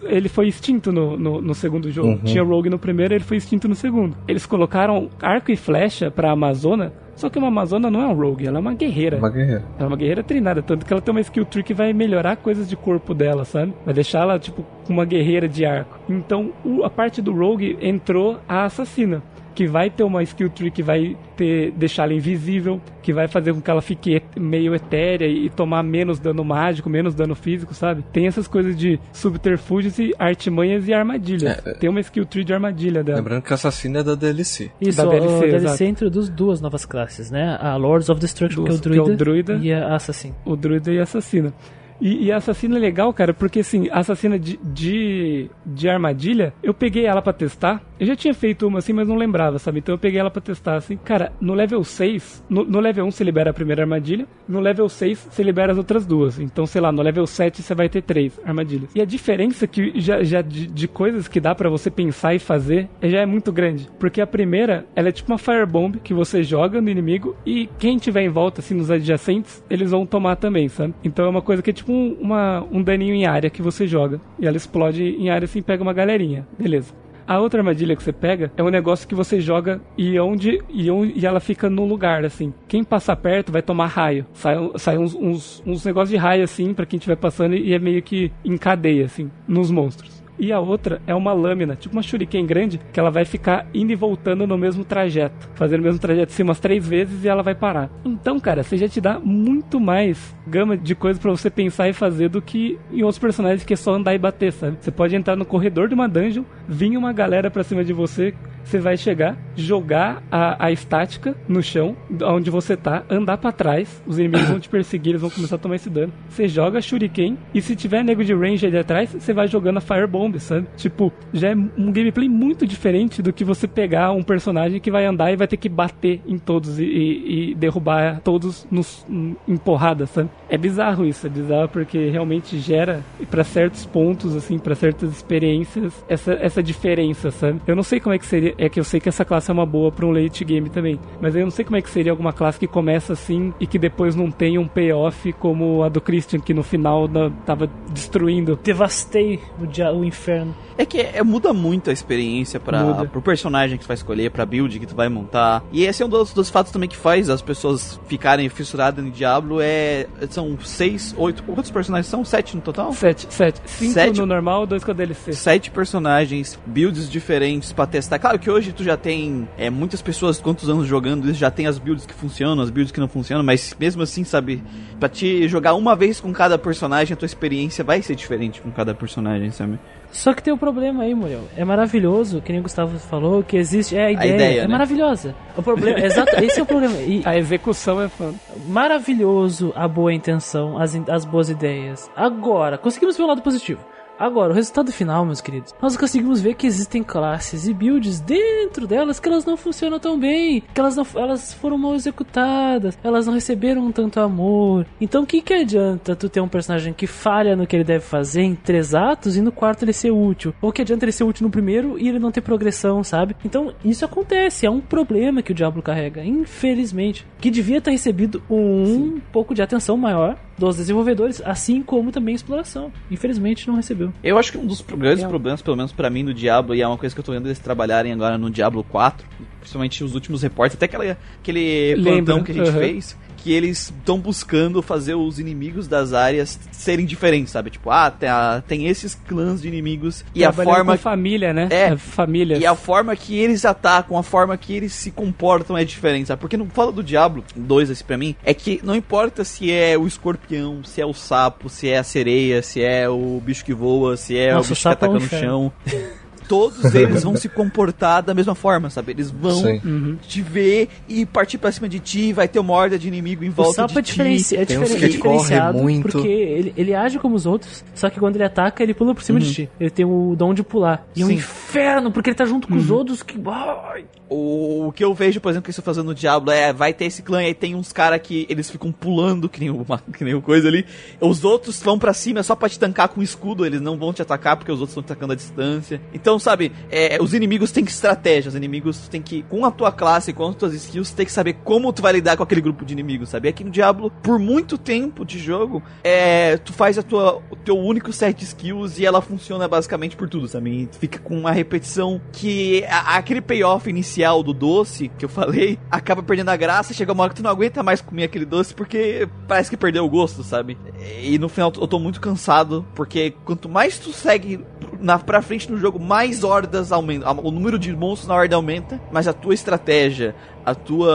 ele foi extinto no, no, no segundo jogo. Uhum. Tinha Rogue no primeiro, ele foi extinto no segundo. Eles colocaram arco e flecha pra Amazona, só que uma Amazona não é um Rogue, ela é uma guerreira. Uma guerreira. Ela é uma guerreira treinada, tanto que ela tem uma skill tree que vai melhorar coisas de corpo dela, sabe? Vai deixar ela, tipo, uma guerreira de arco. Então, a parte do Rogue entrou a assassina. Que vai ter uma skill tree que vai ter, deixar ela invisível, que vai fazer com que ela fique meio etérea e tomar menos dano mágico, menos dano físico, sabe? Tem essas coisas de subterfúgios e artimanhas e armadilhas. É, é. Tem uma skill tree de armadilha dela. Lembrando que assassino é da DLC. Isso, Da o DLC, DLC, exato. introduz duas novas classes, né? A Lords of Destruction, Duas, que é o druida, que é o druida. e a Assassin. o druida e a assassina. E, e assassina é legal, cara, porque assim, assassina de, de, de armadilha, eu peguei ela pra testar. Eu já tinha feito uma assim, mas não lembrava, sabe? Então eu peguei ela pra testar assim. Cara, no level 6, no, no level 1 você libera a primeira armadilha, no level 6 você libera as outras duas. Então, sei lá, no level 7 você vai ter três armadilhas. E a diferença que já, já de, de coisas que dá pra você pensar e fazer é- já é muito grande. Porque a primeira, ela é tipo uma firebomb que você joga no inimigo e quem tiver em volta, assim, nos adjacentes, eles vão tomar também, sabe? Então é uma coisa que é tipo um, uma, um daninho em área que você joga. E ela explode em área assim pega uma galerinha. Beleza. A outra armadilha que você pega é um negócio que você joga e onde e, onde, e ela fica no lugar, assim. Quem passar perto vai tomar raio. Sai, sai uns, uns, uns negócios de raio, assim, pra quem estiver passando e é meio que em cadeia, assim, nos monstros. E a outra é uma lâmina, tipo uma shuriken grande, que ela vai ficar indo e voltando no mesmo trajeto. Fazendo o mesmo trajeto assim umas três vezes e ela vai parar. Então, cara, você já te dá muito mais gama de coisas pra você pensar e fazer do que em outros personagens que é só andar e bater, sabe? Você pode entrar no corredor de uma dungeon, vir uma galera pra cima de você, você vai chegar, jogar a, a estática no chão, onde você tá, andar pra trás, os inimigos vão te perseguir, eles vão começar a tomar esse dano. Você joga shuriken e se tiver nego de range ali atrás, você vai jogando a firebomb, sabe? Tipo, já é um gameplay muito diferente do que você pegar um personagem que vai andar e vai ter que bater em todos e, e- e derrubar todos nos, em porrada, sabe? É bizarro isso, é bizarro porque realmente gera pra certos pontos, assim, pra certas experiências, essa, essa diferença, sabe? Eu não sei como é que seria, é que eu sei que essa classe é uma boa pra um late game também, mas eu não sei como é que seria alguma classe que começa assim e que depois não tem um payoff como a do Christian, que no final da- tava destruindo. Devastei o, dia, o inferno. É que é, muda muito a experiência para pro personagem que tu vai escolher, pra build que tu vai montar. E esse é um dos, dos fatos também que faz as pessoas ficarem fissuradas no Diablo. É, são seis, oito. Quantos personagens são? Sete no total? Sete, sete. Cinco Sete? no normal, dois com a DLC. Sete personagens, builds diferentes pra testar. Claro que hoje tu já tem é, muitas pessoas, quantos anos jogando isso, já tem as builds que funcionam, as builds que não funcionam, mas mesmo assim, sabe, pra te jogar uma vez com cada personagem, a tua experiência vai ser diferente com cada personagem, sabe? Só que tem um problema aí, Muriel. É maravilhoso, que nem o Gustavo falou, que existe. É a ideia. ideia, é né? maravilhosa. O problema. exato, esse é o problema. E A execução é fã. maravilhoso a boa intenção, as, as boas ideias. Agora, conseguimos ver o lado positivo. Agora, o resultado final, meus queridos, nós conseguimos ver que existem classes e builds dentro delas que elas não funcionam tão bem, que elas, não, elas foram mal executadas, elas não receberam tanto amor. Então, o que, que adianta tu ter um personagem que falha no que ele deve fazer em três atos e no quarto ele ser útil? Ou que adianta ele ser útil no primeiro e ele não ter progressão, sabe? Então, isso acontece, é um problema que o Diablo carrega, infelizmente, que devia ter recebido um pouco de atenção maior dos desenvolvedores, assim como também a exploração. Infelizmente não recebeu. Eu acho que um dos grandes É. problemas, pelo menos pra mim, no Diablo, e é uma coisa que eu tô vendo eles trabalharem agora no Diablo 4, principalmente os últimos reportes, até aquela, aquele Lembra, plantão que a gente aham. fez, que eles estão buscando fazer os inimigos das áreas serem diferentes, sabe? Tipo, ah, tem, a- tem esses clãs de inimigos e a forma com família, né? É. Família. E a forma que eles atacam, a forma que eles se comportam é diferente, sabe? Porque não fala do Diablo 2, esse pra mim, é que não importa se é o escorpião, se é o sapo, se é a sereia, se é o bicho que voa, se é Nossa, o bicho que é ataca no chão. Todos eles vão se comportar da mesma forma, sabe? Eles vão Sim. Uhum. te ver e partir pra cima de ti, vai ter uma horda de inimigo em O volta sapo de é, ti. diferenci é, Tem uns diferen- que é corre diferenciado muito. porque ele, ele age como os outros, só que quando ele ataca, ele pula por cima de ti. Ele tem o dom de pular. E é um inferno, porque ele tá junto com os outros que. Ai, O, o que eu vejo, por exemplo, que eles estão fazendo no Diablo é, vai ter esse clã e aí tem uns caras que eles ficam pulando, que nem, uma, que nem o coisa ali. Os outros vão pra cima só pra te tancar com escudo, eles não vão te atacar porque os outros estão te atacando à distância. Então, sabe, é, os inimigos têm que estratégia, os inimigos têm que, com a tua classe, com as tuas skills, tem que saber como tu vai lidar com aquele grupo de inimigos, sabe? E aqui no Diablo, por muito tempo de jogo, é, tu faz a tua, o teu único set de skills e ela funciona basicamente por tudo, sabe? E tu fica com uma repetição que a- aquele payoff inicial do doce que eu falei acaba perdendo a graça, chega uma hora que tu não aguenta mais comer aquele doce porque parece que perdeu o gosto, sabe? E no final eu tô muito cansado porque quanto mais tu segue na, pra frente no jogo, mais hordas aumenta, o número de monstros na horda aumenta, mas a tua estratégia, a tua.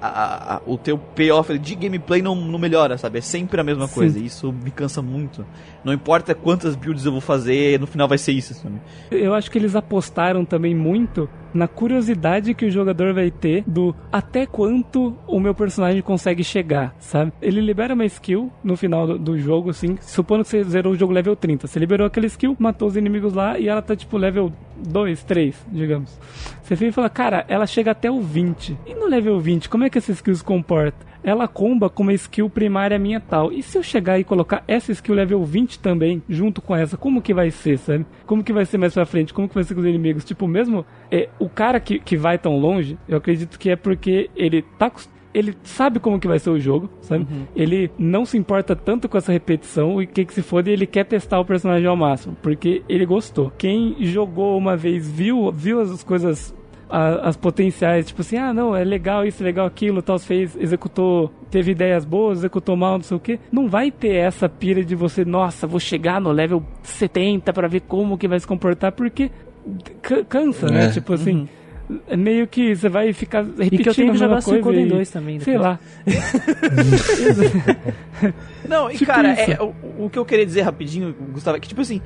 a- a- o teu payoff de gameplay não, não melhora, sabe? É sempre a mesma Sim. coisa. E isso me cansa muito. Não importa quantas builds eu vou fazer, no final vai ser isso, sabe? Eu acho que eles apostaram também muito na curiosidade que o jogador vai ter do até quanto o meu personagem consegue chegar, sabe? Ele libera uma skill no final do, do jogo, assim, supondo que você zerou o jogo level 30. Você liberou aquela skill, matou os inimigos lá e ela tá tipo level 2, 3, digamos. Você vem e fala, cara, ela chega até o 20. E no level 20, como é que essa skill se comporta? Ela comba com uma skill primária minha tal. E se eu chegar e colocar essa skill level 20 também, junto com essa, como que vai ser, sabe? Como que vai ser mais pra frente? Como que vai ser com os inimigos? Tipo, mesmo é, o cara que, que vai tão longe, eu acredito que é porque ele tá ele sabe como que vai ser o jogo, sabe? Ele não se importa tanto com essa repetição e que que se foda, ele quer testar o personagem ao máximo, porque ele gostou. Quem jogou uma vez viu, viu as coisas a- as potenciais, tipo assim, ah, não, é legal isso, é legal aquilo, tal, fez, executou, teve ideias boas, executou mal, não sei o que, não vai ter essa pira de você, nossa, vou chegar no level 70 pra ver como que vai se comportar, porque ca- cansa, né? É. Tipo assim, é meio que você vai ficar repetindo E que eu tenho que a mesma jogar Suicoden coisa e- 2 também. Sei depois. lá. Não, e Tipo cara, é, o, o que eu queria dizer rapidinho, Gustavo, é que tipo assim,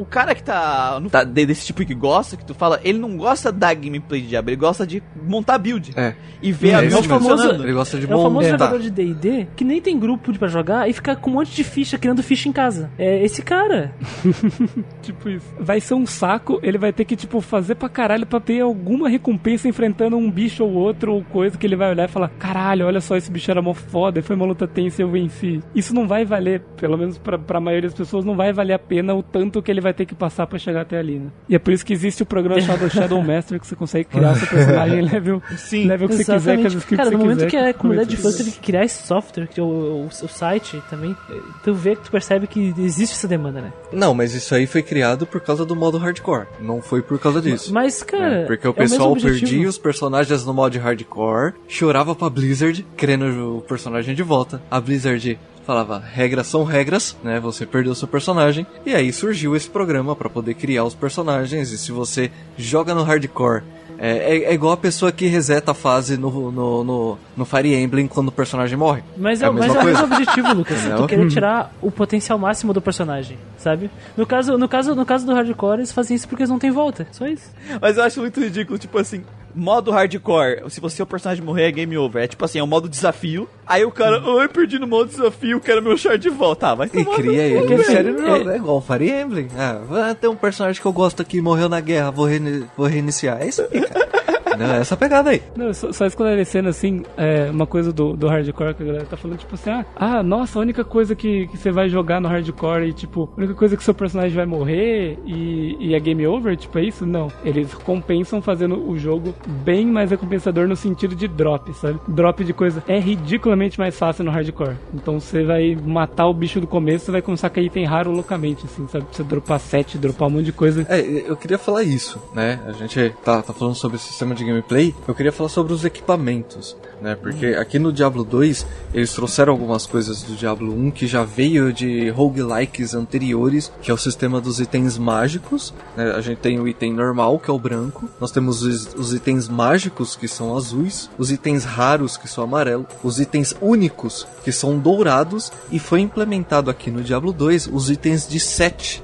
o cara que tá, no- tá de- desse tipo que gosta, que tu fala, ele não gosta da gameplay de Diablo, ele gosta de montar build É. e ver É a build funcionando. Ele gosta de É o famoso montar. jogador de D&D que nem tem grupo pra jogar e fica com um monte de ficha, criando ficha em casa. É esse cara. Tipo isso. Vai ser um saco, ele vai ter que, tipo, fazer pra caralho pra ter alguma recompensa enfrentando um bicho ou outro, ou coisa que ele vai olhar e falar: caralho, olha só, esse bicho era mó foda, foi uma luta tensa e eu venci. Isso não vai valer, pelo menos pra, pra maioria das pessoas, não vai valer a pena o tanto que ele vai ter que passar pra chegar até ali, né? E é por isso que existe o programa chamado Shadow Master, que você consegue criar seu personagem level, Sim. level que você quiser, com as Exatamente. skills Cara, que no você momento quiser. que a com comunidade de fãs teve que criar esse software, que é o, o, o site também, tu vê que tu percebe que existe essa demanda, né? Não, mas isso aí foi criado por causa do modo hardcore. Não foi por causa disso. Mas, cara. É, porque o é mesmo pessoal objetivo. perdia os personagens no modo hardcore, chorava pra Blizzard, querendo o personagem de volta. A Blizzard falava, regras são regras, né? Você perdeu seu personagem. E aí surgiu esse programa pra poder criar os personagens. E se você joga no hardcore, é, é- é igual a pessoa que reseta a fase no, no, no, no Fire Emblem quando o personagem morre. Mas É é, a mas mesma é o mesmo objetivo, Lucas. Entendeu? Tu querer tirar o potencial máximo do personagem, sabe? No caso, no caso, no caso do hardcore, eles fazem isso porque eles não têm volta. Só isso. Mas eu acho muito ridículo, tipo assim, modo hardcore, se você o personagem morrer é game over. É tipo assim, é um modo desafio. Aí o cara, ai, perdi no modo desafio, quero meu char de volta. Ah, vai E cria ele em série no jogo. É igual Fire Emblem. Ah, ah, tem um personagem que eu gosto aqui, morreu na guerra, vou, reini- vou reiniciar. É isso aí, cara. Não, é essa pegada aí. Não, só, só esclarecendo assim, é, uma coisa do, do hardcore que a galera tá falando, tipo assim, ah, ah, nossa, a única coisa que, que você vai jogar no hardcore e, tipo, a única coisa que seu personagem vai morrer e, e é game over, tipo, é isso? Não. Eles compensam fazendo o jogo bem mais recompensador no sentido de drop, sabe? Drop de coisa é ridiculamente mais fácil no hardcore. Então você vai matar o bicho do começo, você vai começar a cair item raro loucamente, assim, sabe? Você dropar set, dropar um monte de coisa. É, eu queria falar isso, né? A gente tá, tá falando sobre o sistema de gameplay. Eu queria falar sobre os equipamentos, né? Porque aqui no Diablo 2 eles trouxeram algumas coisas do Diablo 1 que já veio de roguelikes anteriores, que é o sistema dos itens mágicos. né? A gente tem o item normal, que é o branco. Nós temos os, os itens mágicos, que são azuis. Os itens raros, que são amarelos. Os itens únicos, que são dourados. E foi implementado aqui no Diablo 2 os itens de 7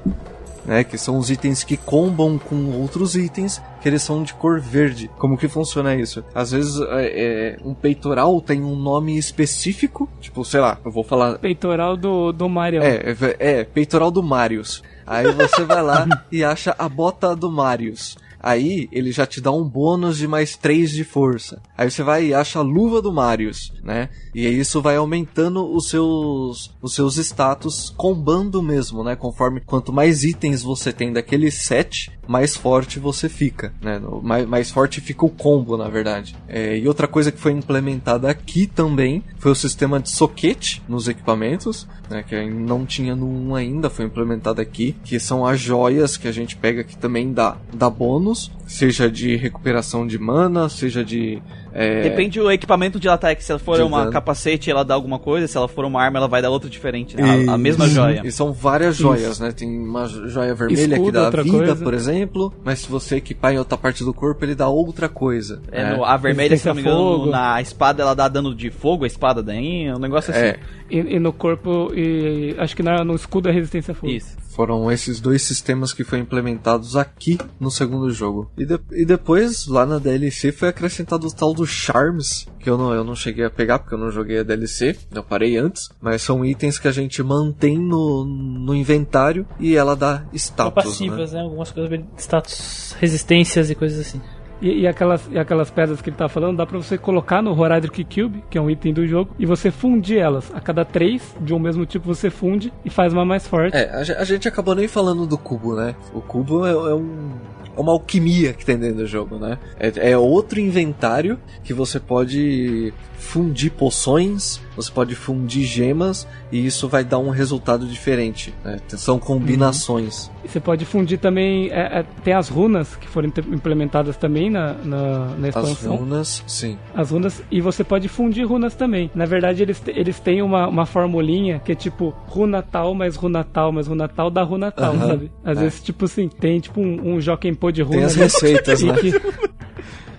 né, que são os itens que combam com outros itens que eles são de cor verde. Como que funciona isso? Às vezes é, é, um peitoral tem um nome específico, tipo, sei lá, eu vou falar. Peitoral do, do Mario. É, é, é, peitoral do Marius. Aí você vai lá e acha a bota do Marius. Aí ele já te dá um bônus de mais 3 de força. Aí você vai e acha a luva do Marius, né? E isso vai aumentando os seus os seus status combando mesmo, né? Conforme quanto mais itens você tem daquele set, mais forte você fica, né? Mais, mais forte fica o combo, na verdade. É, e outra coisa que foi implementada aqui também foi o sistema de soquete nos equipamentos, né? Que não tinha no 1 ainda, foi implementado aqui, que são as joias que a gente pega que também dá, dá bônus, seja de recuperação de mana, seja de é, Depende do equipamento de ataque. Se ela for De uma dano. capacete, ela dá alguma coisa. Se ela for uma arma, ela vai dar outra diferente. né? A, a mesma joia. E são várias joias, né? Tem uma joia vermelha que Escudo, dá outra vida, coisa. por exemplo, mas se você equipar em outra parte do corpo, ele dá outra coisa. É, né? no- a vermelha, se não me engano, na espada ela dá dano de fogo, a espada daí, um negócio assim. É, E, e no corpo, e acho que na- no escudo é resistência a fogo. Isso. Foram esses dois sistemas que foram implementados aqui no segundo jogo. E, de- e depois, lá na DLC, foi acrescentado o tal do Charms, que eu não, eu não cheguei a pegar porque eu não joguei a DLC, eu parei antes, mas são itens que a gente mantém no, no inventário e ela dá São status, né? passivas, né? Algumas coisas status, resistências e coisas assim. E, e aquelas, e aquelas pedras que ele tá falando, dá pra você colocar no Horadric Cube, que é um item do jogo, e você fundir elas. A cada três de um mesmo tipo você funde e faz uma mais forte. É, a, a gente acabou nem falando do cubo, né? O cubo é, é um, é uma alquimia que tem dentro do jogo, né? É, é outro inventário que você pode fundir poções, você pode fundir gemas e isso vai dar um resultado diferente. Né? São combinações. E você pode fundir também. é, é, tem as runas que foram implementadas também na, na, na As expansão. runas, sim. as runas e você pode fundir runas também. Na verdade, eles, eles têm uma, uma formulinha que é tipo runa tal mais runa tal mais runa tal dá runa tal, Aham. sabe? Às É. vezes, tipo assim, tem tipo um, um Joken Pô de runa. Tem as receitas, né?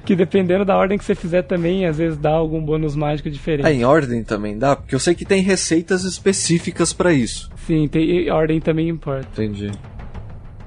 Que, dependendo da ordem que você fizer também, às vezes dá algum bônus mágico diferente. Ah, em ordem também dá? Porque eu sei que tem receitas específicas pra isso. Sim, tem, ordem também importa. Entendi.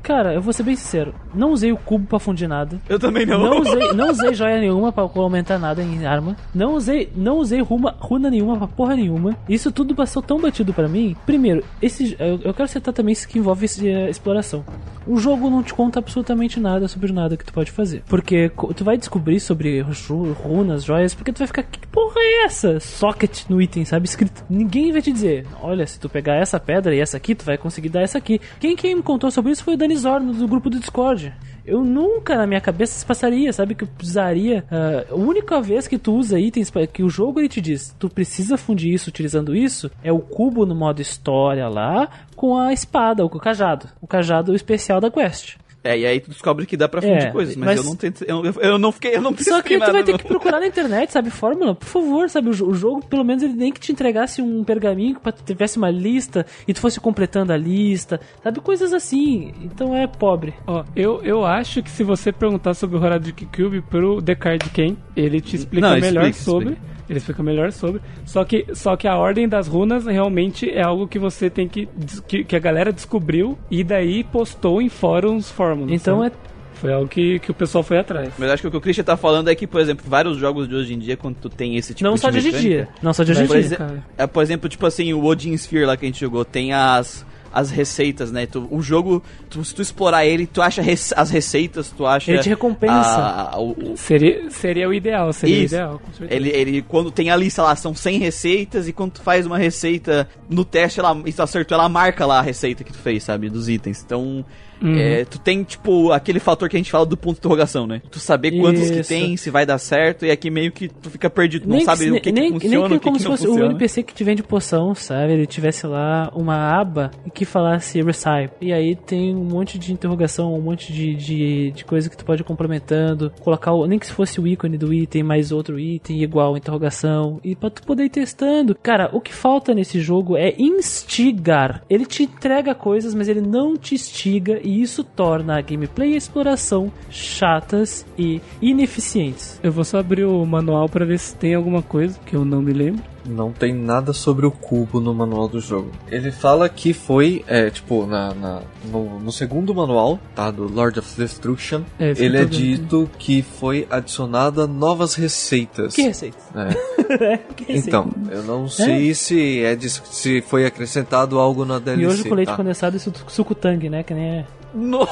Cara, eu vou ser bem sincero. Não usei o cubo pra fundir nada. Eu também não. Não usei, não usei joia nenhuma pra aumentar nada em arma. Não usei, não usei runa, runa nenhuma pra porra nenhuma. Isso tudo passou tão batido pra mim. Primeiro, esse, eu, eu quero citar também isso que envolve esse, eh, exploração. O jogo não te conta absolutamente nada sobre nada que tu pode fazer. Porque tu vai descobrir sobre ru- runas, joias, porque tu vai ficar, que porra é essa? Socket no item, sabe? Escrito. Ninguém vai te dizer, olha, se tu pegar essa pedra e essa aqui, tu vai conseguir dar essa aqui. Quem, quem me contou sobre isso foi o Dani Zorno, do grupo do Discord. Eu nunca na minha cabeça se passaria, sabe? Que eu precisaria. ah, a única vez que tu usa itens que o jogo ele te diz, tu precisa fundir isso utilizando isso, é o cubo no modo história lá com a espada, ou com o cajado. O cajado especial da quest. É, e aí tu descobre que dá pra fundir É, coisas, mas, mas- eu não tento. Eu, eu- não fiquei. Eu não Só que tu vai ter que procurar na internet, sabe? Fórmula, por favor, sabe? O, o jogo, pelo menos, ele nem que te entregasse um pergaminho pra tu tivesse uma lista e tu fosse completando a lista, sabe? Coisas assim. Então é pobre. Ó, eu, eu acho que se você perguntar sobre o Horadric Cube pro Decard Ken, ele te explica Não, melhor explica, sobre. explica. Ele explica melhor sobre. Só que, só que a ordem das runas realmente é algo que você tem que. que, que a galera descobriu e daí postou em fóruns fórmulas. Então sabe? é Foi algo que, que o pessoal foi atrás. Mas acho que o que o Christian tá falando é que, por exemplo, vários jogos de hoje em dia, quando tu tem esse tipo Não de só de hoje em dia. Não só de hoje em Por, dia. exe- é, por exemplo, tipo assim, o Odin Sphere lá que a gente jogou, tem as, as receitas, né? Tu- o jogo, tu- se tu explorar ele, tu acha rece- as receitas, tu acha... Ele te recompensa. a- a- o- o- Seria, seria o ideal, seria Isso. o ideal, ele, ele, quando tem ali, sei lá, são 100 receitas e quando tu faz uma receita no teste, ela, e tu acertou, ela marca lá a receita que tu fez, sabe? Dos itens. Então, Uhum. é, tu tem, tipo, aquele fator que a gente fala do ponto de interrogação, né? Tu saber quantos que tem, se vai dar certo, e aqui meio que tu fica perdido, não sabe o que, nem, que funciona, nem o que que, como que se fosse o. NPC que te vende poção, sabe? Ele tivesse lá uma aba que falasse Recipe. E aí tem um monte de interrogação, um monte de, de, de coisa que tu pode ir complementando. Colocar, o, nem que se fosse o ícone do item, mais outro item igual interrogação. E pra tu poder ir testando. Cara, o que falta nesse jogo é instigar. Ele te entrega coisas, mas ele não te instiga. E isso torna a gameplay e a exploração chatas e ineficientes. Eu vou só abrir o manual pra ver se tem alguma coisa que eu não me lembro. Não tem nada sobre o cubo no manual do jogo. Ele fala que foi, é, tipo, na, na- no, no segundo manual, tá? Do Lord of Destruction, É, ele é dito que foi adicionada novas receitas. Que receita? É. Que receita? Então, eu não sei se é de- se foi acrescentado algo na DLC. Miojo com leite tá? condensado e su- suco tangue, né? Que nem é. No-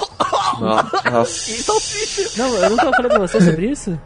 Nossa. Não, eu nunca falei pra você sobre isso?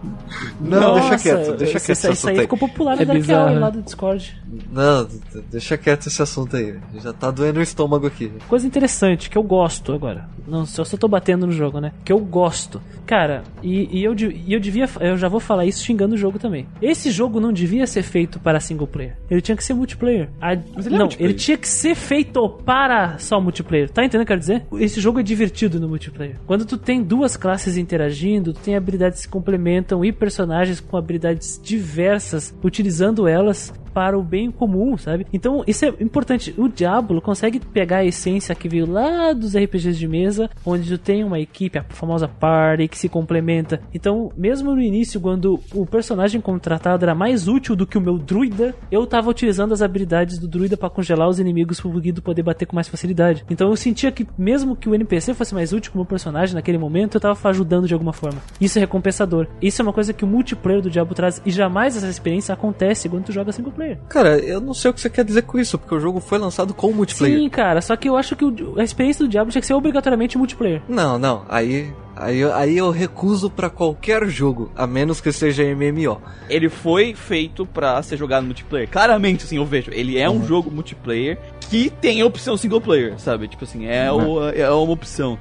Não, deixa Nossa, quieto, deixa quieto esse Isso aí assunto aí. ficou popular É bizarro, Alley né? lá do Discord. Não, deixa quieto esse assunto aí. Já tá doendo o estômago aqui. Coisa interessante, que eu gosto agora. Não, só só tô batendo no jogo, né? Que eu gosto. Cara, e, e eu, e eu devia. Eu já vou falar isso xingando o jogo também. Esse jogo não devia ser feito para single player. Ele tinha que ser multiplayer. A- ele é não, multiplayer. ele tinha que ser feito para só multiplayer. Tá entendendo o que eu quero dizer? Esse jogo é divertido no multiplayer. Quando tu tem duas classes interagindo, tu tem habilidades que se complementam e personagens com habilidades diversas, utilizando elas para o bem comum, sabe? Então, isso é importante. O Diablo consegue pegar a essência que veio lá dos RPGs de mesa, onde tem uma equipe, a famosa party, que se complementa. Então, mesmo no início, quando o personagem contratado era mais útil do que o meu druida, eu tava utilizando as habilidades do druida para congelar os inimigos pro Guido poder bater com mais facilidade. Então, eu sentia que, mesmo que o NPC fosse mais útil como personagem naquele momento, eu tava ajudando de alguma forma. Isso é recompensador. Isso é uma coisa que o multiplayer do Diablo traz, e jamais essa experiência acontece quando tu joga single player. Cara, eu não sei o que você quer dizer com isso, porque o jogo foi lançado com multiplayer. Sim, cara, só que eu acho que o- a experiência do Diablo tinha que ser obrigatoriamente multiplayer. Não, não, aí, aí, eu- aí eu recuso pra qualquer jogo, a menos que seja MMO. Ele foi feito pra ser jogado multiplayer. Claramente, assim, eu vejo. Ele é um Uhum. jogo multiplayer que tem opção single player, sabe? Tipo assim, é, o- é uma opção.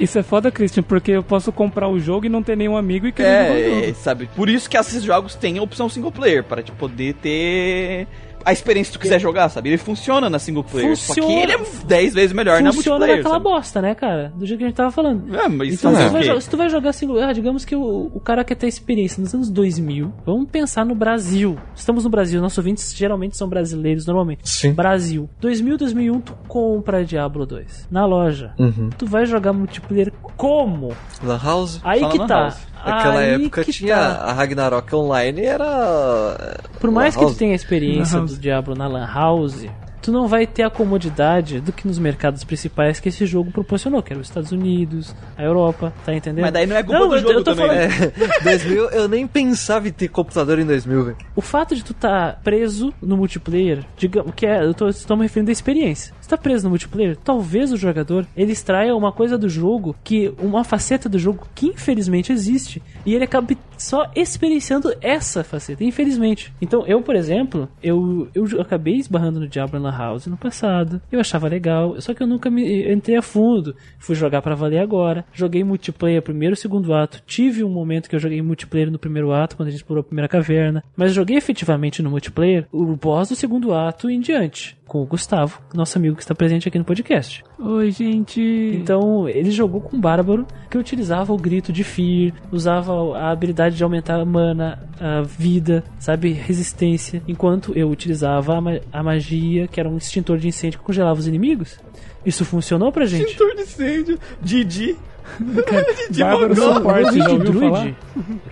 Isso é foda, Christian, porque eu posso comprar o jogo e não ter nenhum amigo e querer jogar o É, jogo. é, sabe? Por isso que esses jogos têm a opção single player, para te poder ter a experiência que tu quiser jogar, sabe? Ele funciona na single player, só que Funciona. ele é 10 vezes melhor na Funciona multiplayer. naquela sabe? bosta, né, cara? Do jeito que a gente tava falando. É, mas Então, isso se, é tu vai, se tu vai jogar single, ah, digamos que o, o cara quer ter experiência nos anos 2000. Vamos pensar no Brasil. Estamos no Brasil, nossos ouvintes geralmente são brasileiros, normalmente. Sim. Brasil. 2000, 2001, tu compra Diablo 2 na loja. Uhum. Tu vai jogar multiplayer como? Lan House? Aí Fala que na tá. house. Naquela Aí época que tinha tá. a Ragnarok Online era. Por mais que tu tenha a experiência do. Diablo na Lan House, tu não vai ter a comodidade do que nos mercados principais que esse jogo proporcionou, que era os Estados Unidos, a Europa, tá entendendo? Mas daí não é culpa Não, do eu- jogo eu tô também. falando- É, 2000, eu nem pensava em ter computador em 2000, velho. O fato de tu tá preso no multiplayer, digamos que é, eu tô, estou me referindo à experiência. Se tá preso no multiplayer, talvez o jogador ele extraia uma coisa do jogo que uma faceta do jogo que infelizmente existe e ele acabe só experienciando essa faceta, infelizmente. Então, eu, por exemplo, eu, eu acabei esbarrando no Diablo na House no passado. Eu achava legal, só que eu nunca me entrei a fundo. Fui jogar pra valer agora. Joguei multiplayer primeiro e segundo ato. Tive um momento que eu joguei multiplayer no primeiro ato, quando a gente explorou a primeira caverna. Mas joguei efetivamente no multiplayer o boss do segundo ato em diante. Com o Gustavo, nosso amigo que está presente aqui no podcast. Oi, gente. Então, ele jogou com o Bárbaro, que utilizava o grito de Fear, usava a habilidade de aumentar a mana, a vida, sabe, resistência, enquanto eu utilizava a, ma- a magia, que era um extintor de incêndio que congelava os inimigos. Isso funcionou pra gente? Extintor de incêndio, Didi. Bárbaro Mogol. Suporte, o já Druid ouviu falar? Druid,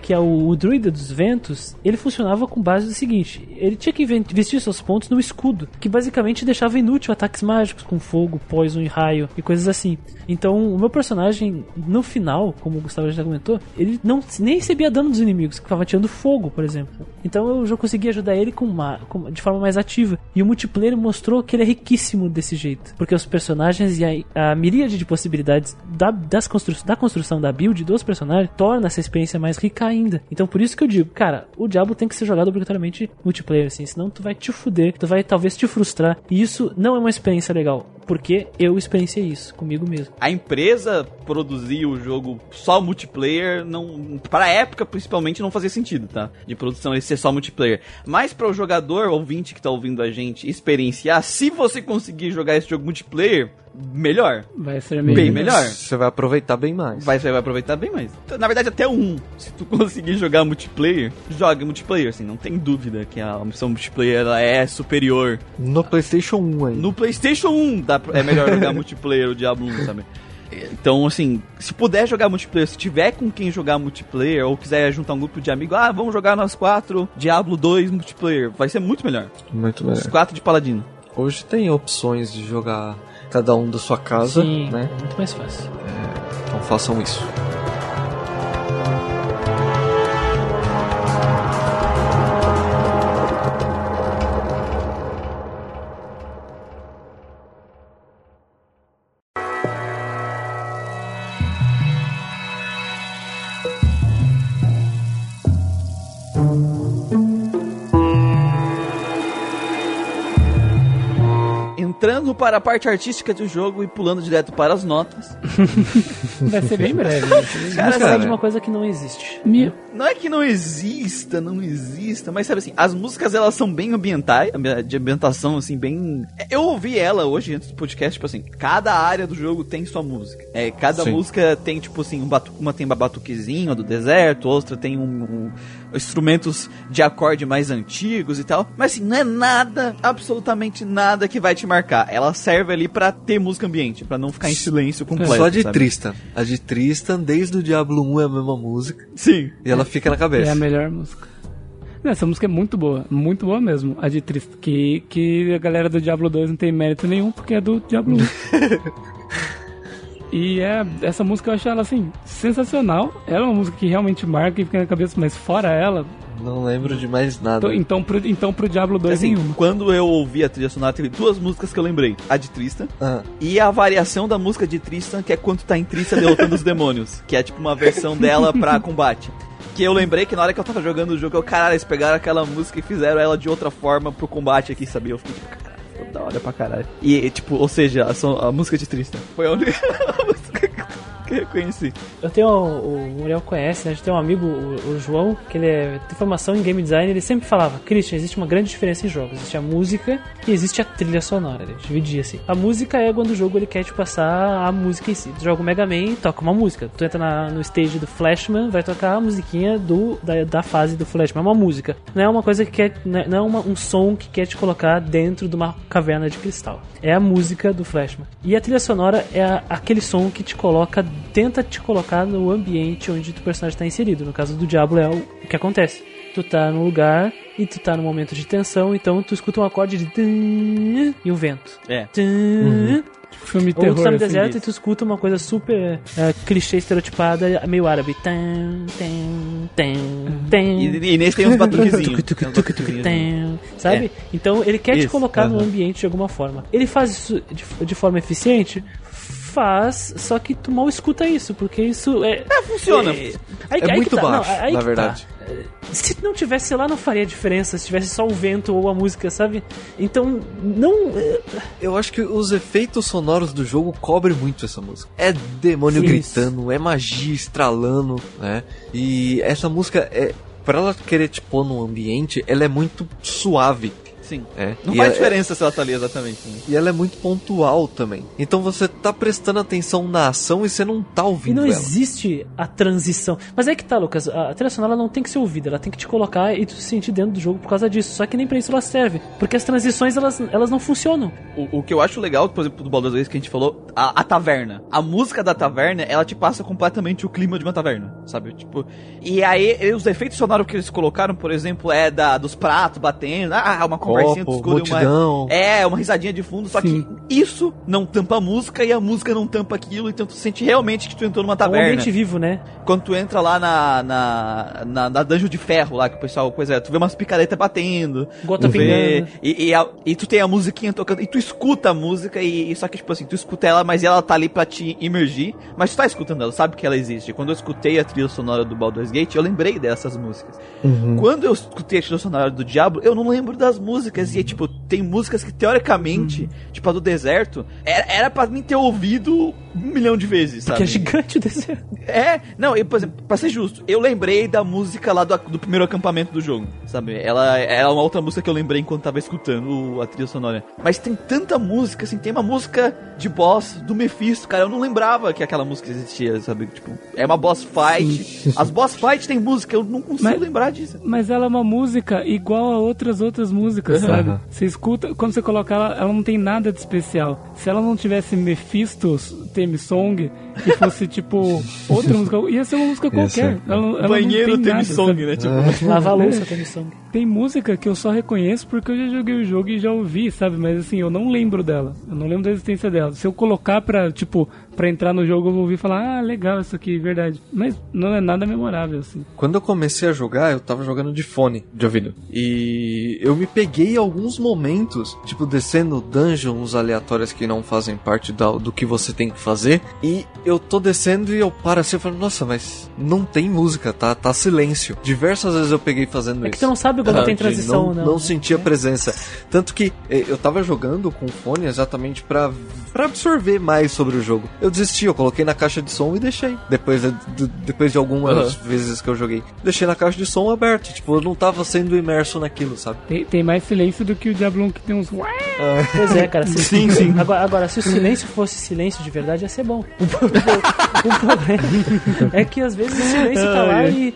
que é o, o druida dos ventos, ele funcionava com base do seguinte: ele tinha que vestir seus pontos no escudo, que basicamente deixava inútil ataques mágicos com fogo, poison e raio e coisas assim. Então, o meu personagem, no final, como o Gustavo já comentou, ele não nem recebia dano dos inimigos, que ficava tirando fogo, por exemplo. Então eu já consegui ajudar ele com uma, com- de forma mais ativa. E o multiplayer mostrou que ele é riquíssimo desse jeito. Porque os personagens e a, a miríade de possibilidades da, das constru, da construção da build dos personagens torna essa experiência mais rica ainda. Então por isso que eu digo, cara, o Diablo tem que ser jogado obrigatoriamente multiplayer, assim, senão tu vai te fuder, tu vai talvez te frustrar. E isso não é uma experiência legal. Porque eu experienciei isso comigo mesmo. A empresa produzir o jogo só multiplayer, não, pra época principalmente, não fazia sentido, tá? De produção ele ser só multiplayer. Mas para o jogador, ouvinte que tá ouvindo a gente, experienciar, se você conseguir jogar esse jogo multiplayer, melhor. Vai ser meio... Bem melhor. Você vai aproveitar bem mais. Vai, você vai aproveitar bem mais. Na verdade, até um. Se tu conseguir jogar multiplayer, jogue multiplayer, assim, não tem dúvida que a opção multiplayer ela é superior. No PlayStation 1 aí. No PlayStation 1 dá é melhor jogar multiplayer o Diablo 1, sabe? Então, assim, se puder jogar multiplayer, se tiver com quem jogar multiplayer, ou quiser juntar um grupo de amigos, ah, vamos jogar nós quatro Diablo 2 multiplayer, vai ser muito melhor. Muito Os melhor. quatro de paladino. Hoje tem opções de jogar cada um da sua casa, Sim, né? muito mais fácil. Então façam isso. Para a parte artística do jogo e pulando direto para as notas. Vai ser bem breve. bem Cara, cara, de uma coisa que não existe. Não é que não exista, não exista, mas sabe assim, as músicas elas são bem ambientais, ambi- de ambientação assim, bem. Eu ouvi ela hoje antes do podcast, tipo assim, cada área do jogo tem sua música. É, cada Sim. música tem, tipo assim, um batu... uma tem uma batuquezinho do deserto, outra tem um, um- instrumentos de acorde mais antigos e tal. Mas assim, não é nada, absolutamente nada que vai te marcar. Ela serve ali pra ter música ambiente, pra não ficar em silêncio completo. Só de sabe? Tristan. A de Tristan, desde o Diablo 1 é a mesma música. Sim. E ela fica na É cabeça. a melhor música. Essa música é muito boa, muito boa mesmo. A de Trist, que, que a galera do Diablo 2 não tem mérito nenhum, porque é do Diablo 1. e é, essa música eu acho ela assim, sensacional. Ela é uma música que realmente marca e fica na cabeça, mas fora ela, Não lembro de mais nada. então, então, pro, então pro Diablo 2 Assim, nenhuma. quando eu ouvi a trilha sonora, teve duas músicas que eu lembrei. A de Tristan Ah, e a variação da música de Tristan, que é quando tá em Tristan derrotando os demônios. Que é tipo uma versão dela pra combate. Que eu lembrei que na hora que eu tava jogando o jogo, eu, caralho, eles pegaram aquela música e fizeram ela de outra forma pro combate aqui, sabia? Eu fiquei tipo, caralho, da hora pra caralho. E, tipo, ou seja, a, a música de Tristan foi a única música que reconheci. Eu tenho, o Muriel conhece, né? A gente tem um amigo, o, o João, que ele é, tem formação em game design, ele sempre falava, Christian, existe uma grande diferença em jogos. Existe a música e existe a trilha sonora. Ele dividia assim. A música é quando o jogo ele quer te passar a música em si. Tu joga o Mega Man, toca uma música. Tu entra na- no stage do Flashman, vai tocar a musiquinha do, da, da fase do Flashman. É uma música. Não é uma coisa que quer. Não é é uma- um som que quer te colocar dentro de uma caverna de cristal. É a música do Flashman. E a trilha sonora é a- aquele som que te coloca, tenta te colocar no ambiente onde o personagem está inserido. No caso do Diablo é o, que acontece. Tu tá num lugar e tu tá num momento de tensão, então tu escuta um acorde de tum, e um vento. É. Tum. Filme Ou tu terror. tá no assim, deserto e tu escuta uma coisa super é, clichê, estereotipada, meio árabe. Tan, tan, tan, tan. E, e nesse tem uns batuquezinhos. Tan, Sabe? Então ele quer te Isso, colocar no aham. ambiente de alguma forma. Ele faz isso de, de forma eficiente? Faz, só que tu mal escuta isso, porque isso é. É, funciona. É, aí- É aí muito tá. Não, baixo, aí na que verdade. tá. Se não tivesse, lá, não faria diferença. Se tivesse só o vento ou a música, sabe? Então, não. é, Eu acho que os efeitos sonoros do jogo cobrem muito essa música. É demônio Sim. gritando, é magia estralando, né? E essa música é. Pra ela querer te pôr num ambiente, ela é muito suave. Sim. É. Não E faz é- diferença se ela tá ali exatamente. né? E ela é muito pontual também. Então você tá prestando atenção na ação e você não tá E ouvindo não ela. existe a transição. Mas é que tá, Lucas. A trilha sonora ela não tem que ser ouvida, ela tem que te colocar e tu se sentir dentro do jogo por causa disso. Só que nem pra isso ela serve. Porque as transições elas, elas não funcionam. O, o que eu acho legal, por exemplo, do Baldur's Gate que a gente falou, a, a taverna. A música da taverna, ela te passa completamente o clima de uma taverna, sabe? Tipo, e aí e os efeitos sonoros que eles colocaram, por exemplo, é da dos pratos batendo, ah, uma conversinha multidão. uma é, uma risadinha de fundo, só Sim. que isso não tampa a música e a música não tampa aquilo, então tu sente realmente que tu entrou numa É um taverna. ambiente vivo, né? Quando tu entra lá na, na, na, na dungeon de ferro lá, que o pessoal, coisa é, tu vê umas picaretas batendo. Gota vê, e, e, a- e tu tem a musiquinha tocando, e tu escuta a música, e, e só que, tipo assim, tu escuta ela, mas ela tá ali pra te imergir, mas tu tá escutando ela, sabe que ela existe. Quando eu escutei a trilha sonora do Baldur's Gate, eu lembrei dessas músicas. Quando eu escutei a trilha sonora do Diablo, eu não lembro das músicas, e tipo, tem músicas que teoricamente, tipo a do deserto, era, era pra mim ter ouvido um milhão de vezes, sabe? Que é gigante o deserto. É, não, eu, por exemplo, pra ser justo, eu lembrei da música lá do, do primeiro acampamento do jogo, sabe? Ela, é uma outra música que eu lembrei enquanto tava escutando a trilha sonora. Mas tem tanta música, assim, tem uma música de boss do Mephisto, cara, eu não lembrava que aquela música existia, sabe? Tipo, é uma boss fight. As boss fight tem música, eu não consigo Mas- lembrar disso. Mas ela é uma música igual a outras outras músicas, sabe? Aham. Você escuta, quando você coloca ela, ela não tem nada de especial. Se ela não tivesse Mephistos theme song, e fosse tipo outra música, ia ser uma música qualquer. Ela, ela Banheiro não tem teve nada, song, sabe? né? Tipo, Lavar a louça tem missão. Tem música que eu só reconheço porque eu já joguei o jogo e já ouvi, sabe? Mas assim, eu não lembro dela. Eu não lembro da existência dela. Se eu colocar pra, tipo, pra entrar no jogo, eu vou ouvir falar, ah, legal isso aqui, verdade. Mas não é nada memorável, assim. Quando eu comecei a jogar, eu tava jogando de fone de ouvido. E eu me peguei em alguns momentos, tipo, descendo dungeons aleatórias que não fazem parte da- do que você tem que fazer. E eu tô descendo e eu paro assim e falo, nossa, mas não tem música, tá, tá silêncio. Diversas vezes eu peguei fazendo É isso. que tu não sabe quando tem Sabe? transição não, ou não. não sentia presença. Tanto que eh, eu tava jogando com fone exatamente pra, pra absorver mais sobre o jogo. Eu desisti, eu coloquei na caixa de som e deixei. Depois de, de- depois de algumas vezes que eu joguei. Deixei na caixa de som aberto. Tipo, eu não tava sendo imerso naquilo, sabe? Tem, tem mais silêncio do que o Diablo 1 que tem uns. Pois é, cara. Se, sim, sim. Agora, agora, se o silêncio fosse silêncio de verdade, ia ser bom. O, pro- o problema é que às vezes o silêncio tá lá e.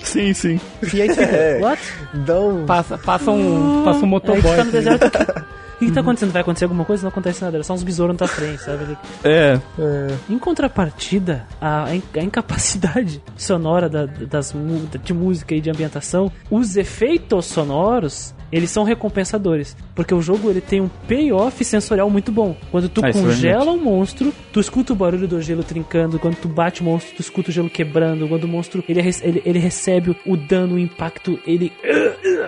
sim, sim. E aí tu fica, what? Então. Passa, passa um, passa um Aí motoboy. tu tá no deserto. O que, que tá acontecendo? Vai acontecer alguma coisa? Não acontece nada, era só uns besouros na tua frente, sabe? Ele- É. Em contrapartida, a, a in- a incapacidade sonora da- das, de música e de ambientação, os efeitos sonoros, eles são recompensadores. Porque o jogo ele tem um payoff sensorial muito bom. Quando tu Ah, é congela um monstro, tu escuta o barulho do gelo trincando. Quando tu bate o monstro, tu escuta o gelo quebrando. Quando o monstro ele, ele, ele recebe o dano, o impacto, ele.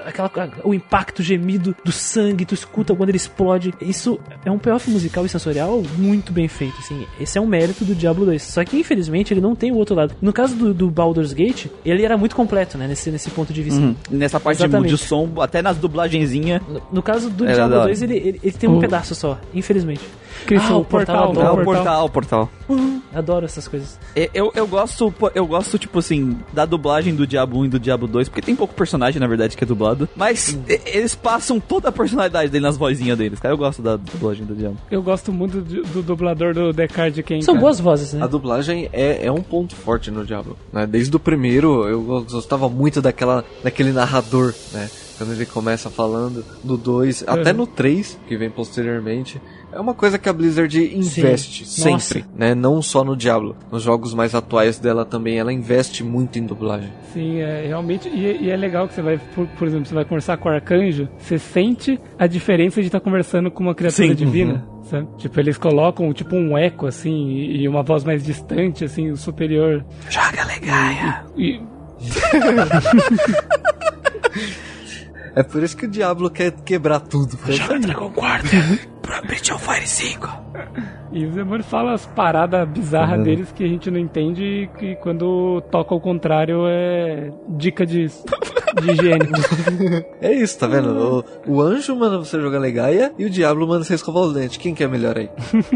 Aquela, o impacto gemido do sangue, tu escuta quando ele explode. Isso é um payoff musical e sensorial muito bem feito. Assim. Esse é um mérito do Diablo 2. Só que infelizmente ele não tem o outro lado. No caso do, do Baldur's Gate, ele era muito completo, né? Nesse, nesse ponto de vista. Uhum. Nessa parte de, Exatamente. de som, até nas dublagenzinhas. No, no caso do Era Diablo da hora. 2, ele, ele, ele tem um O- pedaço só, infelizmente. Cristo, Ah, o portal, portal, adoro. É o portal. o portal. Adoro essas coisas. É, Eu, eu gosto, eu gosto, tipo assim, da dublagem do Diabo 1 e do Diabo 2, porque tem pouco personagem, na verdade, que é dublado. Mas eles passam toda a personalidade dele nas vozinhas deles, cara. Eu gosto da dublagem do Diabo. Eu gosto muito do, do dublador do Deckard Ken. São cara. boas vozes, né? A dublagem é, é um ponto forte no Diablo. Né? Desde o primeiro, eu gostava muito daquela, daquele narrador, né? Quando ele começa falando, no 2, até no 3, que vem posteriormente. É uma coisa que a Blizzard investe Sim. sempre, né? Não só no Diablo. Nos jogos mais atuais dela também, ela investe muito em dublagem. Sim, é realmente. E, e é legal que você vai, por, por exemplo, você vai conversar com o arcanjo, você sente a diferença de estar conversando com uma criatura Sim, divina. Sabe? Tipo, eles colocam tipo um eco, assim, e, e uma voz mais distante, assim, superior. Joga legal. E, É por isso que o Diablo quer quebrar tudo. porque- Dragon Guarda pra Breach of Fire 5. e os demônios falam as paradas bizarras deles que a gente não entende e que quando toca ao contrário é dica de, de higiene. É isso, tá vendo? O, o anjo manda você jogar Legaia e o Diablo manda você escovar os dentes. Quem que é melhor aí?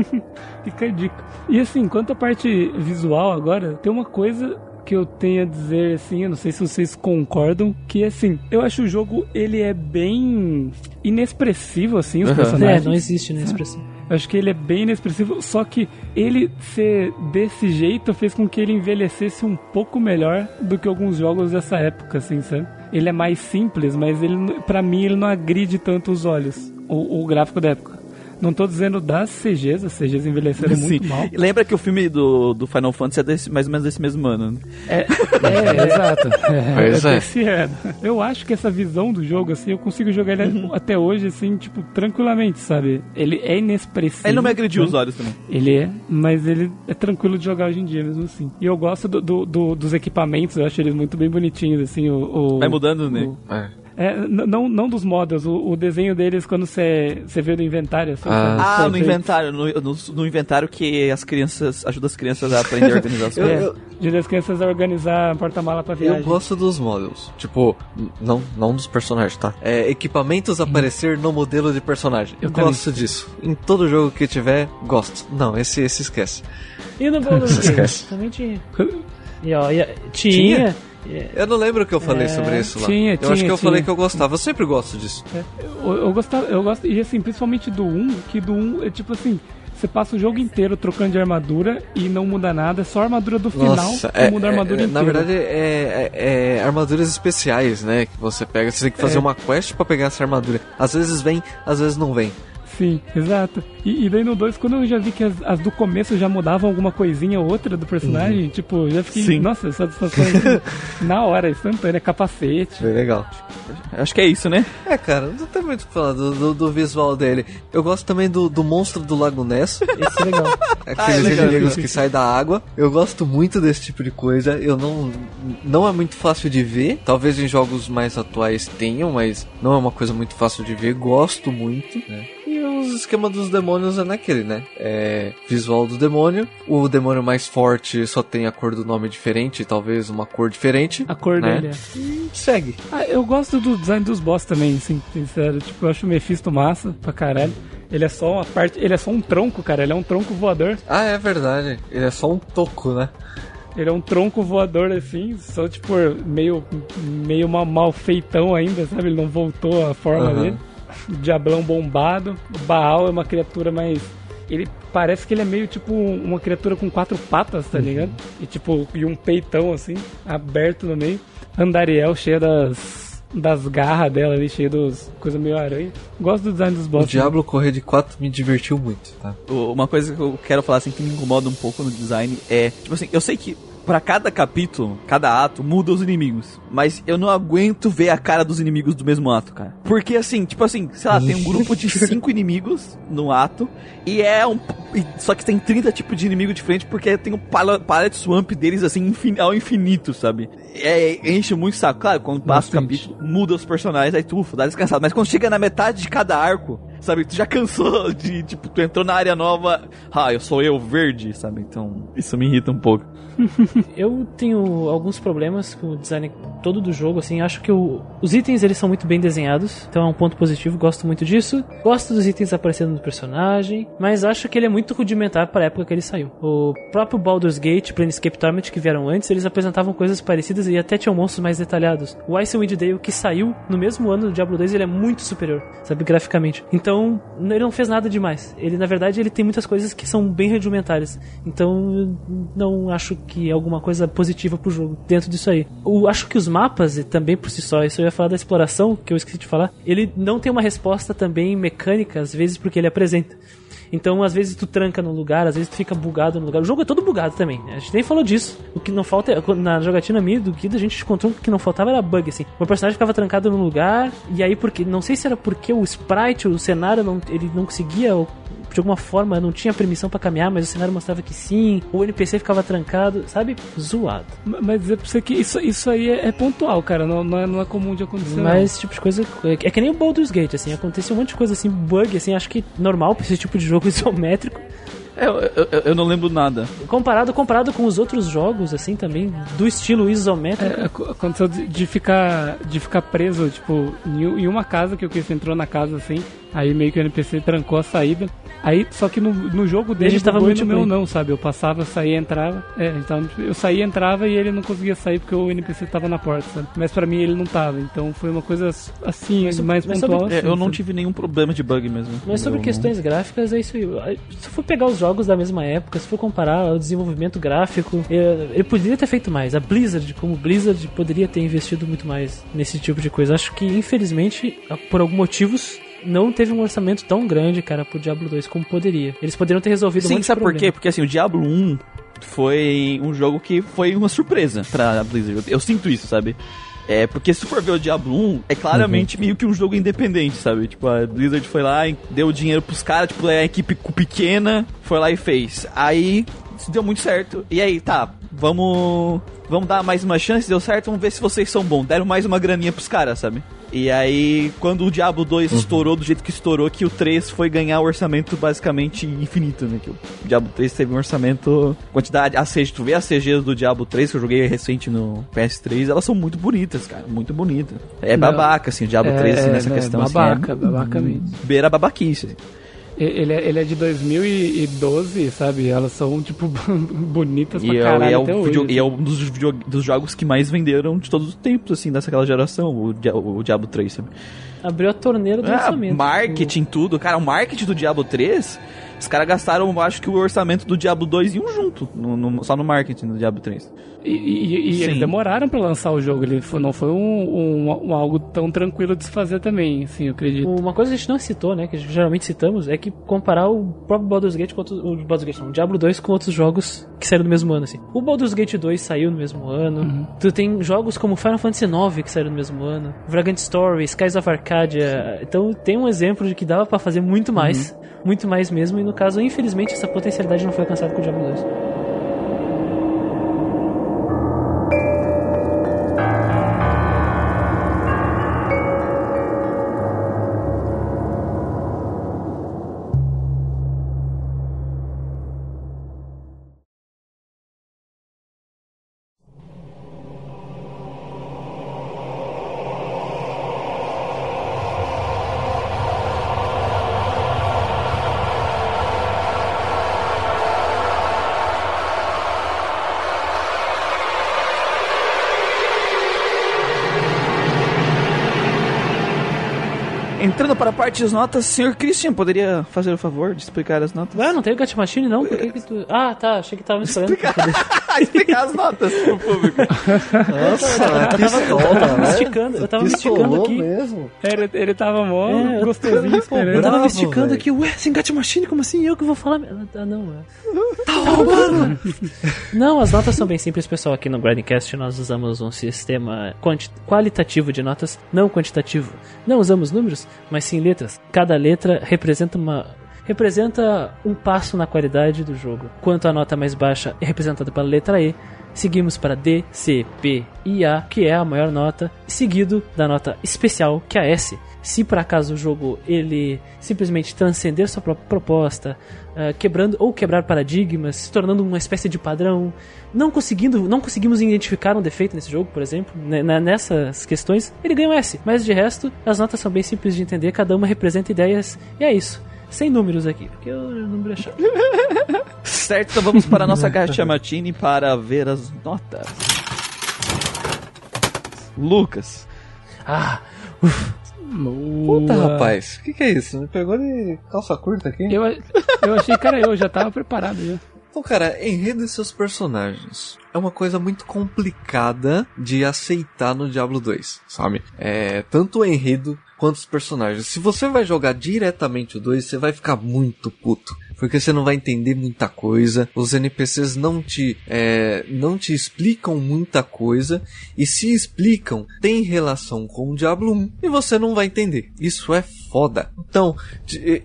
Fica a dica. E assim, quanto à parte visual agora, tem uma coisa que eu tenho a dizer, assim, eu não sei se vocês concordam, que assim, eu acho o jogo, ele é bem inexpressivo, assim, os. É, personagens. não existe nessa expressão. Eu acho que ele é bem inexpressivo, só que ele ser desse jeito fez com que ele envelhecesse um pouco melhor do que alguns jogos dessa época, assim, sabe? Ele é mais simples, mas ele, pra mim, ele não agride tanto os olhos, o, o gráfico da época. Não tô dizendo das CGs, as CGs envelheceram muito Sim. mal. Lembra que o filme do, do Final Fantasy é desse, mais ou menos desse mesmo ano. né? É, é, exato. É, Pois é. desse ano. Eu acho que essa visão do jogo, assim, eu consigo jogar ele até hoje, assim, tipo, tranquilamente, sabe? Ele é inexpressivo. Ele não me agrediu né? os olhos também. Ele é, mas ele é tranquilo de jogar hoje em dia mesmo assim. E eu gosto do, do- do- dos equipamentos, eu acho eles muito bem bonitinhos, assim, o... o- Vai mudando, né? o- É. É, não, não dos modos, o, o desenho deles quando você você vê no inventário. Assim, Ah. Ah, no inventário, no, no, no inventário que as crianças, ajuda as crianças a aprender a organizar as coisas. É, ajuda as crianças a organizar a porta-mala pra viagem. Eu gosto dos models. Tipo, não, não dos personagens, tá? É, equipamentos aparecer no modelo de personagem. Eu Eu gosto disso. Em todo jogo que tiver, gosto. Não, esse, esse esquece. E no Gate? Esquece. Também tinha. E, ó, e a- tinha. Eu não lembro o que eu falei É, sobre isso lá. tinha, eu acho tinha, que eu tinha. falei que eu gostava. Eu sempre gosto disso. Eu, eu gostava, eu gosto, e assim, principalmente do 1, que do 1 é tipo assim, você passa o jogo inteiro trocando de armadura e não muda nada, é só a armadura do final Nossa, que é, muda a armadura é, inteira. Na verdade, é, é- é armaduras especiais, né? Que você pega. Você tem que fazer É. uma quest pra pegar essa armadura. Às vezes vem, às vezes não vem. Sim, exato. E, e daí no 2, quando eu já vi que as, as do começo já mudavam alguma coisinha ou outra do personagem, Uhum. tipo, eu já fiquei, Sim. nossa, satisfação na hora, instantânea, capacete. Foi legal. Acho que é isso, né? É, cara, não tem muito o que falar do, do- do visual dele. Eu gosto também do, do monstro do Lago Ness. Esse é legal. Aqueles Ah, é legal. que saem da água. Eu gosto muito desse tipo de coisa. Eu não. Não é muito fácil de ver. Talvez em jogos mais atuais tenham, mas não é uma coisa muito fácil de ver. Gosto muito, né? Os esquemas dos demônios é naquele, né? É visual do demônio. O demônio mais forte só tem a cor do nome diferente, talvez uma cor diferente. A cor Né? dele. é. E segue. Ah, eu gosto do design dos boss também, assim, sincero. Tipo, eu acho o Mephisto massa pra caralho. Ele é só uma parte. Ele é só um tronco, cara. Ele é um tronco voador. Ah, é verdade. Ele é só um toco, né? Ele é um tronco voador assim, só tipo meio, meio mal, feitão ainda, sabe? Ele não voltou à forma Aham. dele. Diablão bombado. O Baal é uma criatura mais. Ele parece que ele é meio tipo uma criatura com quatro patas, tá ligado? E tipo, e um peitão assim, aberto no meio. Andariel cheia das. Das garras dela ali, cheia dos. coisa meio aranha. Gosto do design dos O bosses. Diablo correr de 4 me divertiu muito, tá? O- Uma coisa que eu quero falar assim que me incomoda um pouco no design é, tipo assim, eu sei que pra cada capítulo, cada ato, muda os inimigos. Mas eu não aguento ver a cara dos inimigos do mesmo ato, cara. Porque assim, tipo assim, sei lá, tem um grupo de cinco inimigos no ato. E é um. e- Só que tem 30 tipos de inimigo diferente, porque tem um pala- palette swamp deles assim infin- ao infinito, sabe? É, enche muito o saco. Claro, quando passa o capítulo, muda os personagens, aí tu ufa, dá descansado. Mas quando chega na metade de cada arco, sabe? Tu já cansou de, tipo, tu entrou na área nova, ah, eu sou eu verde, sabe? Então, isso me irrita um pouco. Eu tenho alguns problemas com o design todo do jogo, assim, acho que o- os itens eles são muito bem desenhados, então é um ponto positivo, gosto muito disso. Gosto dos itens aparecendo no personagem, mas acho que ele é muito rudimentar para a época que ele saiu. O próprio Baldur's Gate, Planescape Torment que vieram antes, eles apresentavam coisas parecidas e até tinham monstros mais detalhados. O Icewind Dale que saiu no mesmo ano do Diablo 2, ele é muito superior, sabe, graficamente. Então, n- ele não fez nada demais. Ele, na verdade, ele tem muitas coisas que são bem rudimentares. Então, não acho que é alguma coisa positiva pro jogo dentro disso aí. Eu acho que os mapas, também por si só, isso eu ia falar da exploração, que eu esqueci de falar, ele não tem uma resposta também mecânica, às vezes, porque ele apresenta. Então, às vezes tu tranca num lugar, às vezes tu fica bugado no lugar. O jogo é todo bugado também. A gente nem falou disso. O que não falta é, na jogatina minha do Guido, a gente encontrou que não faltava era bug assim. O personagem ficava trancado num lugar e aí porque não sei se era porque o sprite, o cenário não, ele não conseguia de alguma forma não tinha permissão pra caminhar, mas o cenário mostrava que sim. O NPC ficava trancado, sabe? Zoado. Ma- Mas dizer pra você que isso, isso aí é, é pontual, cara. Não, não, é, não é comum de acontecer. Mas esse tipo de coisa é é que nem o Baldur's Gate, assim, acontece um monte de coisa assim, bug, assim, acho que normal pra esse tipo de jogo isométrico. É, eu, eu, eu não lembro nada. Comparado, comparado com os outros jogos, assim, também, do estilo isométrico. É, ac- aconteceu de, de ficar de ficar preso, tipo, em uma casa que o Chris entrou na casa assim, aí meio que o NPC trancou a saída. Aí, só que no, no jogo a dele gente tava bugou e no multiplayer. meu não, sabe? Eu passava, saía, entrava. É, então eu saía, entrava e ele não conseguia sair porque o NPC tava na porta, sabe? Mas pra mim ele não tava. Então foi uma coisa assim, mais mas pontual. sobre- É, assim, eu não sabe? tive nenhum problema de bug mesmo. Mas sobre Eu questões gráficas, é isso aí. Se for pegar os jogos da mesma época, se for comparar o desenvolvimento gráfico, é, ele poderia ter feito mais. A Blizzard, como Blizzard, poderia ter investido muito mais nesse tipo de coisa. Acho que, infelizmente, por alguns motivos, não teve um orçamento tão grande, cara, pro Diablo 2 como poderia. Eles poderiam ter resolvido um Sim, monte de sabe por quê? Porque assim, o Diablo 1 foi um jogo que foi uma surpresa pra Blizzard. Eu, sinto isso, sabe? É, porque se for ver o Diablo 1, é claramente meio que um jogo independente, sabe? Tipo, a Blizzard foi lá e deu dinheiro pros caras, tipo, é a equipe pequena foi lá e fez. Aí, isso deu muito certo. E aí, tá, vamos vamos dar mais uma chance, deu certo, vamos ver se vocês são bons. Deram mais uma graninha pros caras, sabe? E aí, quando o Diablo 2 estourou do jeito que estourou, que o 3 foi ganhar o orçamento basicamente infinito, né? Que o Diablo 3 teve um orçamento. Quantidade. A CG, tu vê as CGs do Diablo 3, que eu joguei recente no PS3, elas são muito bonitas, cara. Muito bonitas. É Não. babaca, assim, o Diablo 3 assim, nessa né, questão. babaca, assim, é babaca mesmo. Beira babaquice. Ele é, ele é de 2012, sabe? Elas são, tipo, bonitas pra E é, caralho e é o video- e é um dos, video- dos jogos que mais venderam de todos os tempos, assim, dessa geração, o, Dia- o Diablo 3, sabe? Abriu a torneira do Ah, orçamento. marketing, tudo. Cara, o marketing do Diablo 3, os caras gastaram, acho que o orçamento do Diablo 2 e um junto, no- no- só no marketing do Diablo 3. E, e- e Sim. eles demoraram pra lançar o jogo. Ele não foi um, um- um algo tão tranquilo de se fazer também, assim, eu acredito. Uma coisa que a gente não citou, né, que geralmente citamos, é que comparar o próprio Baldur's Gate com outros, o Baldur's Gate, não, o Diablo 2 com outros jogos que saíram no mesmo ano, assim. O Baldur's Gate 2 saiu no mesmo ano. Tu tem jogos como Final Fantasy IX que saíram no mesmo ano. Vagrant Story, Skies of Arcadia. Então tem um exemplo de que dava pra fazer muito mais, muito mais mesmo, e no caso, infelizmente, essa potencialidade não foi alcançada com o Diablo 2. Parte das notas, senhor Christian, poderia fazer o favor de explicar as notas? Ah, não tem o Gat Machine não? Por que que tu... Ah, tá, achei que tava me esperando. explicar as notas pro público. Nossa, Eu história, tava me né? esticando, eu tava me esticando aqui. mesmo. Ele, ele tava mó É, eu- gostosinho Eu tava me esticando aqui, ué, sem Gat Machine, como assim? Eu que vou falar. Ah, não, é. Não, as notas são bem simples, pessoal. Aqui no Grindcast nós usamos um sistema qualitativo de notas, não quantitativo. Não usamos números, mas sim letras. Cada letra representa uma. Representa um passo na qualidade do jogo. Quanto a nota mais baixa é representada pela letra E, seguimos para D, C, P e A, que é a maior nota, seguido da nota especial, que é a S. Se por acaso o jogo ele simplesmente transcender sua própria proposta, ah, quebrando ou quebrar paradigmas, se tornando uma espécie de padrão, não conseguindo, não conseguimos identificar um defeito nesse jogo, por exemplo, né, na- nessas questões, ele ganha um S. Mas de resto, as notas são bem simples de entender, cada uma representa ideias e é isso. Sem números aqui, porque o número é chato. certo, então vamos para a nossa Gacha Martini para ver as notas. Lucas. Ah, Puta, rapaz, o que, que é isso? Me pegou de calça curta aqui? Eu, eu achei, cara, eu já tava preparado já. Então, cara, enredo e seus personagens. É uma coisa muito complicada de aceitar no Diablo 2, sabe? É, tanto o enredo quanto os personagens. Se você vai jogar diretamente o 2, você vai ficar muito puto. Porque você não vai entender muita coisa, os NPCs não te, é, não te explicam muita coisa, e se explicam, tem relação com o Diablo 1, e você não vai entender. Isso é foda. Então,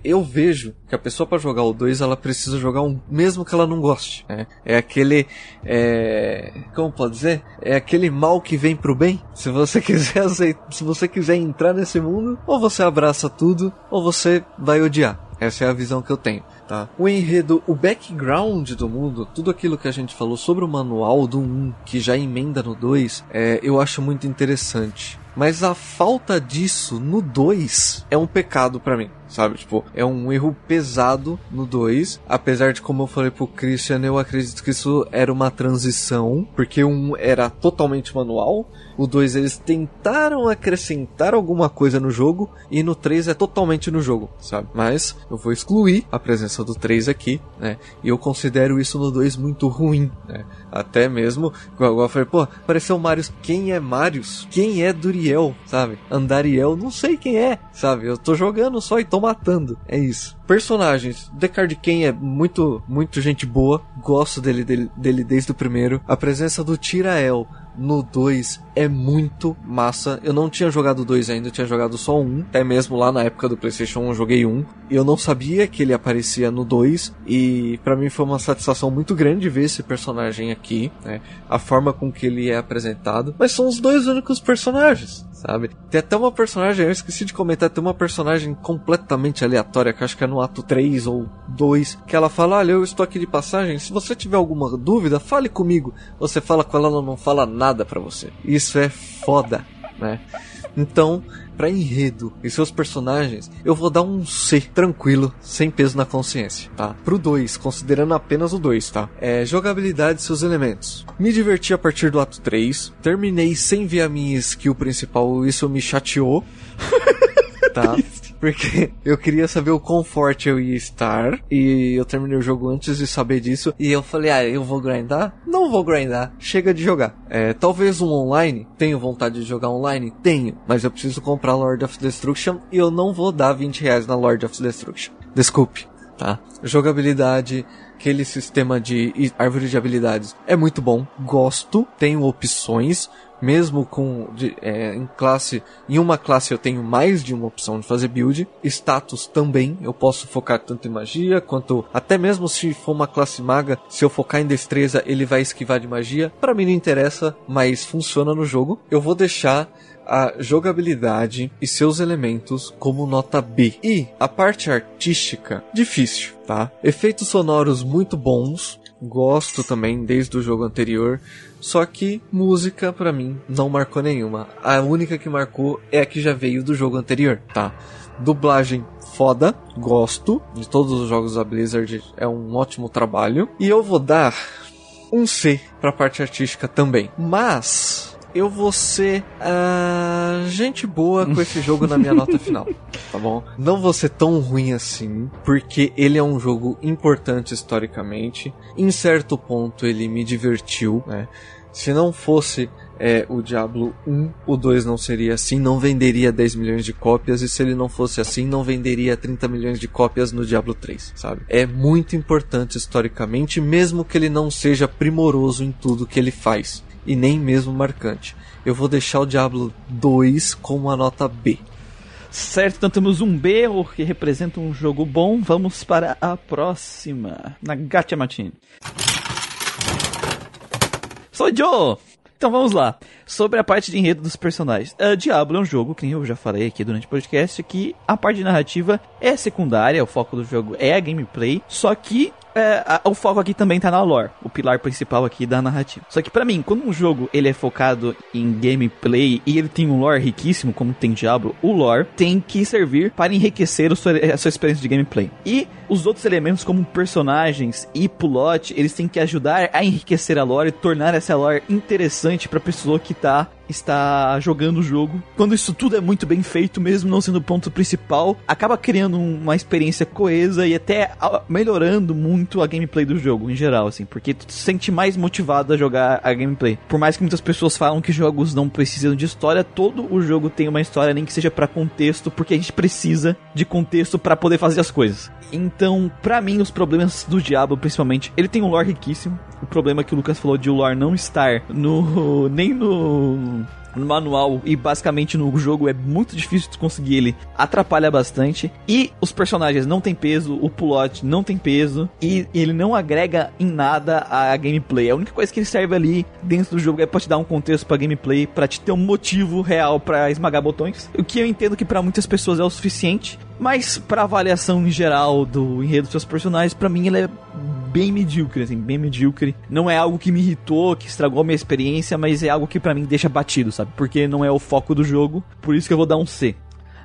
eu vejo que a pessoa para jogar o 2, ela precisa jogar um, mesmo que ela não goste. né? É aquele, é, como pode dizer? É aquele mal que vem pro bem. Se você quiser se você quiser entrar nesse mundo, ou você abraça tudo, ou você vai odiar. Essa é a visão que eu tenho, tá? O enredo, o background do mundo, tudo aquilo que a gente falou sobre o manual do 1, que já emenda no 2, é, eu acho muito interessante. Mas a falta disso no 2 é um pecado pra mim, sabe? Tipo, é um erro pesado no 2, apesar de como eu falei pro Christian, eu acredito que isso era uma transição, porque um era totalmente manual, o 2 eles tentaram acrescentar alguma coisa no jogo e no 3 é totalmente no jogo, sabe? Mas eu vou excluir a presença do 3 aqui, né? E eu considero isso no 2 muito ruim, né? Até mesmo, igual eu falei, pô, apareceu Marius. Quem é Marius? Quem é Duriel, sabe? Andariel, não sei quem é, sabe? Eu tô jogando só e tô matando. É isso. Personagens. Descard Ken é muito, muito gente boa. Gosto dele, dele, dele desde o primeiro. A presença do Tirael no 2 é muito massa. Eu não tinha jogado o 2 ainda, eu tinha jogado só um. Até mesmo lá na época do PlayStation 1 eu joguei um. Eu não sabia que ele aparecia no 2. E para mim foi uma satisfação muito grande ver esse personagem aqui, né? A forma com que ele é apresentado. Mas são os dois únicos personagens, sabe? Tem até uma personagem, eu esqueci de comentar, tem uma personagem completamente aleatória, que acho que é no ato 3 ou 2, que ela fala: Olha, eu estou aqui de passagem, se você tiver alguma dúvida, fale comigo. Você fala com ela, ela não fala nada para você. Isso é foda, né? Então, para enredo e seus personagens, eu vou dar um C tranquilo, sem peso na consciência, tá? Pro 2, considerando apenas o 2, tá? É jogabilidade e seus elementos. Me diverti a partir do ato 3, terminei sem ver a minha skill principal, isso me chateou. tá? Porque eu queria saber o quão forte eu ia estar. E eu terminei o jogo antes de saber disso. E eu falei, ah, eu vou grindar? Não vou grindar. Chega de jogar. É, talvez um online. Tenho vontade de jogar online? Tenho. Mas eu preciso comprar Lord of Destruction. E eu não vou dar 20 reais na Lord of Destruction. Desculpe, tá? Jogabilidade aquele sistema de árvore de habilidades é muito bom, gosto, tenho opções, mesmo com de, é, em classe, em uma classe eu tenho mais de uma opção de fazer build, status também, eu posso focar tanto em magia quanto até mesmo se for uma classe maga, se eu focar em destreza, ele vai esquivar de magia. Para mim não interessa, mas funciona no jogo. Eu vou deixar a jogabilidade e seus elementos como nota B. E a parte artística, difícil, tá? Efeitos sonoros muito bons, gosto também desde o jogo anterior. Só que música para mim não marcou nenhuma. A única que marcou é a que já veio do jogo anterior, tá? Dublagem foda, gosto de todos os jogos da Blizzard, é um ótimo trabalho. E eu vou dar um C pra parte artística também. Mas eu vou ser uh, gente boa com esse jogo na minha nota final, tá bom? Não vou ser tão ruim assim, porque ele é um jogo importante historicamente. Em certo ponto ele me divertiu, né? Se não fosse é, o Diablo 1, o 2 não seria assim, não venderia 10 milhões de cópias, e se ele não fosse assim, não venderia 30 milhões de cópias no Diablo 3, sabe? É muito importante historicamente, mesmo que ele não seja primoroso em tudo que ele faz e nem mesmo marcante. Eu vou deixar o Diablo 2 com uma nota B. Certo, então temos um B, o que representa um jogo bom. Vamos para a próxima. Nagatia Martin. Sou Joe! Então vamos lá. Sobre a parte de enredo dos personagens. Uh, Diablo é um jogo, que eu já falei aqui durante o podcast, que a parte de narrativa é secundária, o foco do jogo é a gameplay, só que é, a, o foco aqui também tá na lore, o pilar principal aqui da narrativa. Só que para mim, quando um jogo ele é focado em gameplay e ele tem um lore riquíssimo, como tem Diablo, o lore tem que servir para enriquecer a sua, a sua experiência de gameplay. E os outros elementos, como personagens e plot, eles têm que ajudar a enriquecer a lore e tornar essa lore interessante pra pessoa que tá está jogando o jogo. Quando isso tudo é muito bem feito, mesmo não sendo o ponto principal, acaba criando uma experiência coesa e até melhorando muito a gameplay do jogo em geral, assim, porque tu te sente mais motivado a jogar a gameplay. Por mais que muitas pessoas falam que jogos não precisam de história, todo o jogo tem uma história, nem que seja para contexto, porque a gente precisa de contexto para poder fazer as coisas. Então, para mim, os problemas do Diablo, principalmente, ele tem um lore riquíssimo. O problema que o Lucas falou de o lore não estar no nem no no manual e basicamente no jogo é muito difícil de conseguir ele, atrapalha bastante. E os personagens não tem peso, o plot não tem peso e ele não agrega em nada a gameplay. A única coisa que ele serve ali dentro do jogo é pra te dar um contexto pra gameplay, pra te ter um motivo real para esmagar botões. O que eu entendo que para muitas pessoas é o suficiente, mas pra avaliação em geral do enredo dos seus personagens, para mim ele é bem medíocre, assim, bem medíocre. Não é algo que me irritou, que estragou a minha experiência, mas é algo que para mim deixa batido, sabe? Porque não é o foco do jogo, por isso que eu vou dar um C.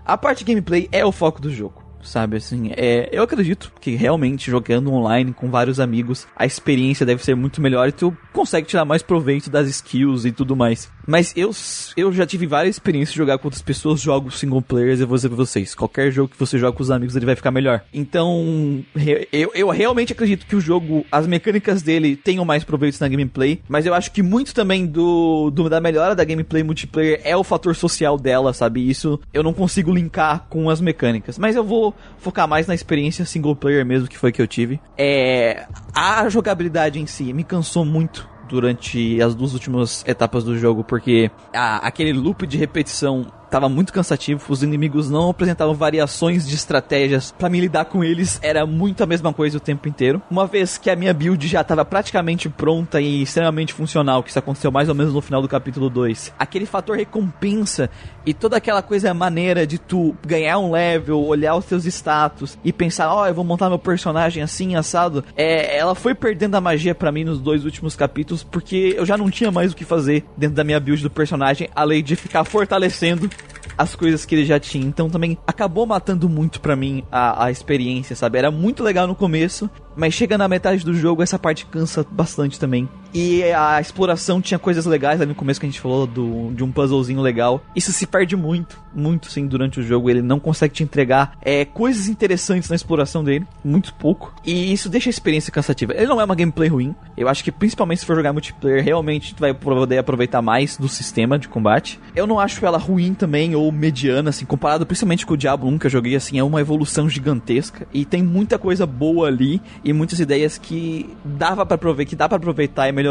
A parte gameplay é o foco do jogo. Sabe? Assim, é, eu acredito que realmente jogando online com vários amigos, a experiência deve ser muito melhor e tu consegue tirar mais proveito das skills e tudo mais. Mas eu, eu já tive várias experiências de jogar com outras pessoas, jogos single players, eu vou dizer pra vocês, qualquer jogo que você joga com os amigos, ele vai ficar melhor. Então, eu, eu realmente acredito que o jogo, as mecânicas dele tenham mais proveitos na gameplay, mas eu acho que muito também do, do da melhora da gameplay multiplayer é o fator social dela, sabe? Isso eu não consigo linkar com as mecânicas. Mas eu vou focar mais na experiência single player mesmo, que foi que eu tive. É. A jogabilidade em si me cansou muito durante as duas últimas etapas do jogo, porque a, aquele loop de repetição tava muito cansativo, os inimigos não apresentavam variações de estratégias para me lidar com eles, era muito a mesma coisa o tempo inteiro. Uma vez que a minha build já tava praticamente pronta e extremamente funcional, que isso aconteceu mais ou menos no final do capítulo 2, aquele fator recompensa e toda aquela coisa maneira de tu ganhar um level, olhar os teus status e pensar, ó, oh, eu vou montar meu personagem assim, assado, é, ela foi perdendo a magia para mim nos dois últimos capítulos, porque eu já não tinha mais o que fazer dentro da minha build do personagem, além de ficar fortalecendo as coisas que ele já tinha. Então também acabou matando muito para mim a, a experiência, sabe? Era muito legal no começo, mas chega na metade do jogo, essa parte cansa bastante também. E a exploração tinha coisas legais ali no começo que a gente falou do, de um puzzlezinho legal. Isso se perde muito, muito sim durante o jogo. Ele não consegue te entregar é, coisas interessantes na exploração dele, muito pouco. E isso deixa a experiência cansativa. Ele não é uma gameplay ruim. Eu acho que principalmente se for jogar multiplayer, realmente tu vai poder aproveitar mais do sistema de combate. Eu não acho ela ruim também ou mediana, assim, comparado principalmente com o Diablo 1 que eu joguei, assim, é uma evolução gigantesca. E tem muita coisa boa ali e muitas ideias que dava para aproveitar, que dá para aproveitar e melhorar.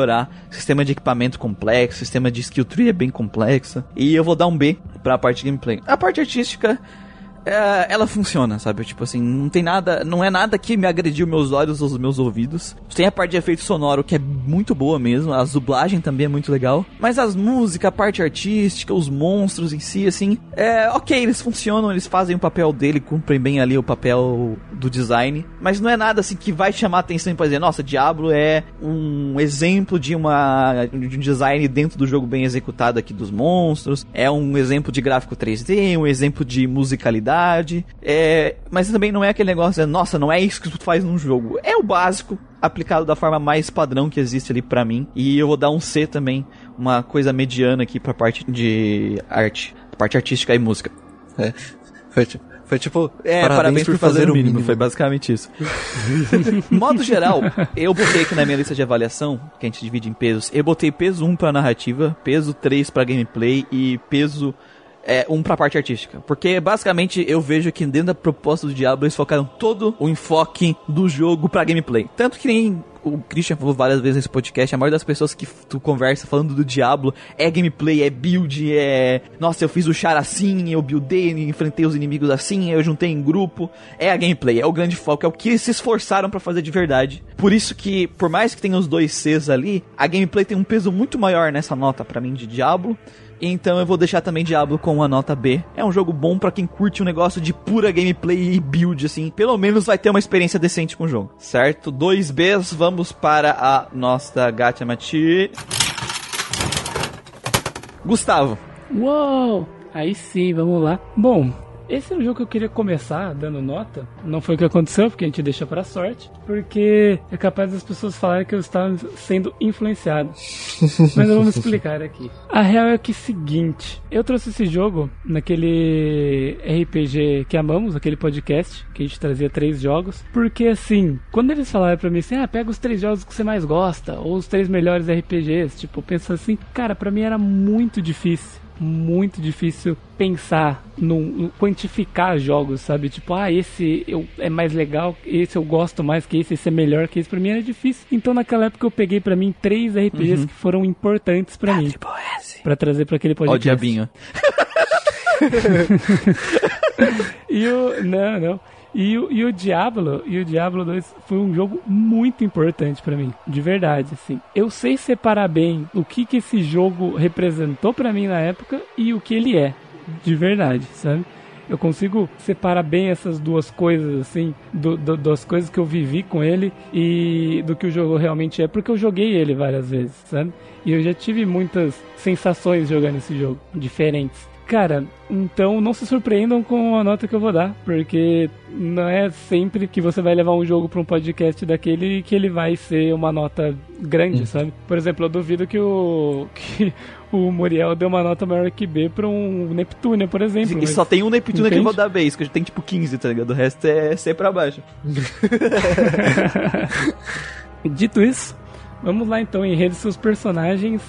Sistema de equipamento complexo, sistema de skill tree é bem complexa. E eu vou dar um B pra parte gameplay. A parte artística é, ela funciona, sabe? Tipo assim, não tem nada, não é nada que me agrediu meus olhos ou os meus ouvidos. Tem a parte de efeito sonoro que é muito boa mesmo, a dublagem também é muito legal, mas as músicas, a parte artística, os monstros em si, assim, é ok, eles funcionam, eles fazem o papel dele, cumprem bem ali o papel do design, mas não é nada assim que vai chamar atenção e dizer, nossa, Diablo é um exemplo de uma de um design dentro do jogo bem executado aqui dos monstros, é um exemplo de gráfico 3D, um exemplo de musicalidade é, mas também não é aquele negócio, de, nossa, não é isso que tu faz num jogo. É o básico, aplicado da forma mais padrão que existe ali para mim. E eu vou dar um C também, uma coisa mediana aqui pra parte de arte, parte artística e música. É, foi tipo, foi tipo, é, parabéns, parabéns por, por fazer, fazer, o mínimo. mínimo. Foi basicamente isso. Modo geral, eu botei aqui na minha lista de avaliação, que a gente divide em pesos, eu botei peso 1 pra narrativa, peso 3 pra gameplay e peso é, um pra parte artística. Porque basicamente eu vejo que dentro da proposta do Diablo eles focaram todo o enfoque do jogo pra gameplay. Tanto que nem o Christian falou várias vezes nesse podcast, a maioria das pessoas que tu conversa falando do Diablo é gameplay, é build, é. Nossa, eu fiz o char assim, eu buildei, enfrentei os inimigos assim, eu juntei em grupo. É a gameplay, é o grande foco, é o que eles se esforçaram para fazer de verdade. Por isso que, por mais que tenha os dois Cs ali, a gameplay tem um peso muito maior nessa nota para mim de Diablo. Então eu vou deixar também Diablo com uma nota B. É um jogo bom para quem curte um negócio de pura gameplay e build, assim. Pelo menos vai ter uma experiência decente com o jogo, certo? Dois Bs, vamos para a nossa Gacha Machi. Gustavo. Uou! Aí sim, vamos lá. Bom, esse é o jogo que eu queria começar dando nota. Não foi o que aconteceu, porque a gente deixa pra sorte. Porque é capaz das pessoas falarem que eu estava sendo influenciado. Mas me explicar aqui. A real é que é o seguinte: eu trouxe esse jogo naquele RPG que amamos, aquele podcast, que a gente trazia três jogos. Porque assim, quando eles falaram pra mim assim, ah, pega os três jogos que você mais gosta, ou os três melhores RPGs, tipo, pensa assim, cara, pra mim era muito difícil muito difícil pensar no quantificar jogos, sabe? Tipo, ah, esse eu, é mais legal, esse eu gosto mais que esse, esse é melhor que esse. Pra mim era difícil. Então naquela época eu peguei para mim três RPGs uhum. que foram importantes para mim. para trazer para aquele podcast. Ó o diabinho. e o não, não. E, e o Diablo, e o Diablo 2 foi um jogo muito importante para mim, de verdade, assim. Eu sei separar bem o que que esse jogo representou para mim na época e o que ele é, de verdade, sabe? eu consigo separar bem essas duas coisas, assim, do, do, das coisas que eu vivi com ele e do que o jogo realmente é, porque eu joguei ele várias vezes, sabe? E eu já tive muitas sensações jogando esse jogo, diferentes. Cara, então não se surpreendam com a nota que eu vou dar, porque não é sempre que você vai levar um jogo para um podcast daquele que ele vai ser uma nota grande, sabe? Por exemplo, eu duvido que o que o Muriel deu uma nota maior que B pra um Neptune, por exemplo. E só tem um Neptune que Entende? rodar base, que a gente tem tipo 15, tá ligado? O resto é C pra baixo. Dito isso, vamos lá então em redes seus personagens.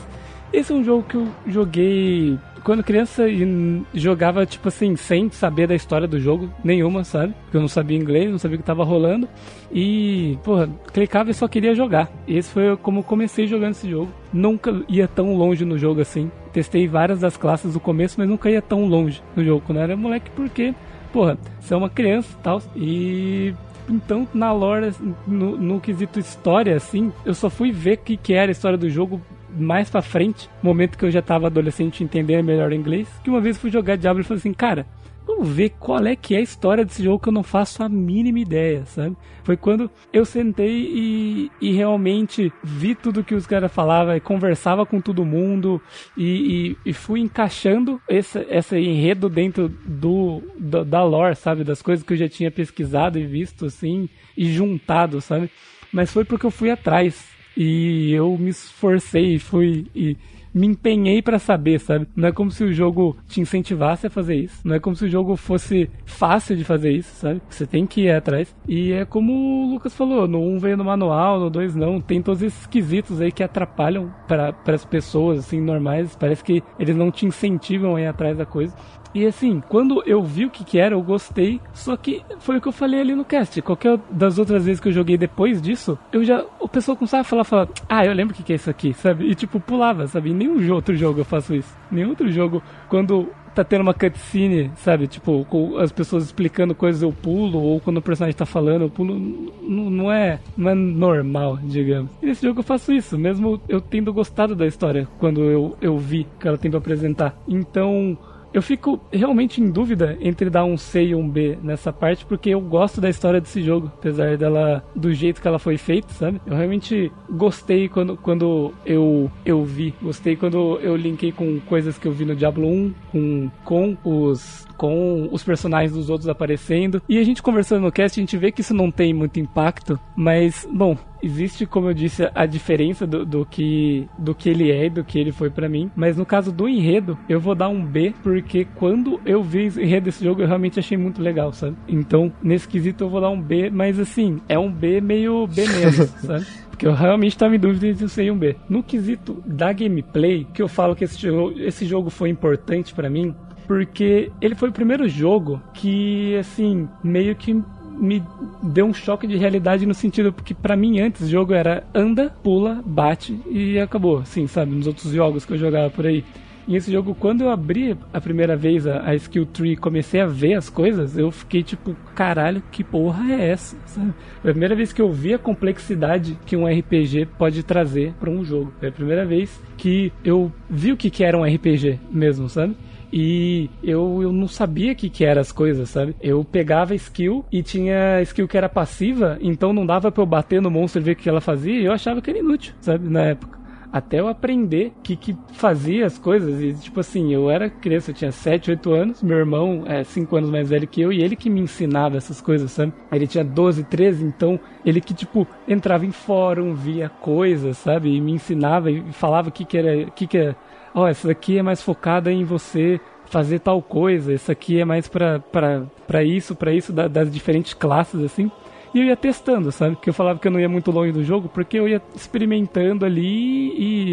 Esse é um jogo que eu joguei quando criança e jogava, tipo assim, sem saber da história do jogo nenhuma, sabe? Porque eu não sabia inglês, não sabia o que tava rolando. E, porra, clicava e só queria jogar. Esse foi como comecei jogando esse jogo. Nunca ia tão longe no jogo assim. Testei várias das classes do começo, mas nunca ia tão longe no jogo quando eu era moleque, porque, porra, você é uma criança e tal. E então, na lore, no, no quesito história, assim, eu só fui ver o que, que era a história do jogo mais pra frente, momento que eu já tava adolescente e entender melhor inglês, que uma vez fui jogar Diablo e falei assim, cara, vamos ver qual é que é a história desse jogo que eu não faço a mínima ideia, sabe? Foi quando eu sentei e, e realmente vi tudo que os caras falavam e conversava com todo mundo e, e- e fui encaixando esse, esse enredo dentro do, do- da lore, sabe? Das coisas que eu já tinha pesquisado e visto, assim, e juntado, sabe? Mas foi porque eu fui atrás e eu me esforcei e fui e me empenhei pra saber, sabe? Não é como se o jogo te incentivasse a fazer isso. Não é como se o jogo fosse fácil de fazer isso, sabe? Você tem que ir atrás. E é como o Lucas falou, no 1 veio no manual, no 2 não. Tem todos esses quesitos aí que atrapalham para as pessoas, assim, normais. Parece que eles não te incentivam a ir atrás da coisa. E assim, quando eu vi o que, que era, eu gostei. Só que foi o que eu falei ali no cast. Qualquer das outras vezes que eu joguei depois disso, eu já. O pessoal começava a falar, falar, ah, eu lembro o que, que é isso aqui, sabe? E tipo, pulava, sabe? Em nenhum outro jogo eu faço isso. Nenhum outro jogo, quando tá tendo uma cutscene, sabe? Tipo, com as pessoas explicando coisas eu pulo, ou quando o personagem tá falando eu pulo. Não é, não é normal, digamos. E nesse jogo eu faço isso, mesmo eu tendo gostado da história quando eu, eu vi que ela tem pra apresentar. Então. Eu fico realmente em dúvida entre dar um C e um B nessa parte, porque eu gosto da história desse jogo, apesar dela do jeito que ela foi feita, sabe? Eu realmente gostei quando, quando eu, eu vi, gostei quando eu linkei com coisas que eu vi no Diablo 1, com, com os com os personagens dos outros aparecendo. E a gente conversando no cast, a gente vê que isso não tem muito impacto, mas, bom, existe, como eu disse, a diferença do, do que do que ele é e do que ele foi pra mim. Mas no caso do enredo, eu vou dar um B, porque quando eu vi o enredo desse jogo, eu realmente achei muito legal, sabe? Então, nesse quesito, eu vou dar um B, mas assim, é um B meio B menos, sabe? Porque eu realmente estava em dúvida entre o C e um B. No quesito da gameplay, que eu falo que esse jogo, esse jogo foi importante pra mim, porque ele foi o primeiro jogo que, assim, meio que me deu um choque de realidade no sentido porque pra mim antes o jogo era anda, pula, bate e acabou, assim, sabe, nos outros jogos que eu jogava por aí. E esse jogo, quando eu abri a primeira vez a, a skill tree e comecei a ver as coisas, eu fiquei tipo, caralho, que porra é essa? Sabe? Foi a primeira vez que eu vi a complexidade que um RPG pode trazer pra um jogo. Foi a primeira vez que eu vi o que, que era um RPG mesmo, sabe? E eu, eu não sabia o que, que eram as coisas, sabe? Eu pegava skill e tinha skill que era passiva, então não dava pra eu bater no monstro e ver o que ela fazia, e eu achava que era inútil, sabe? Na época. Até eu aprender o que, que fazia as coisas. E, tipo assim, eu era criança, eu tinha 7, 8 anos. Meu irmão é 5 anos mais velho que eu. E ele que me ensinava essas coisas, sabe? Ele tinha 12, 13. Então, ele que, tipo, entrava em fórum, via coisas, sabe? E me ensinava e falava o que, que era. Que, que é. Ó, essa daqui é mais focada em você fazer tal coisa. Essa aqui é mais pra isso, pra isso, da- das diferentes classes, assim. E eu ia testando, sabe? Que eu falava que eu não ia muito longe do jogo, porque eu ia experimentando ali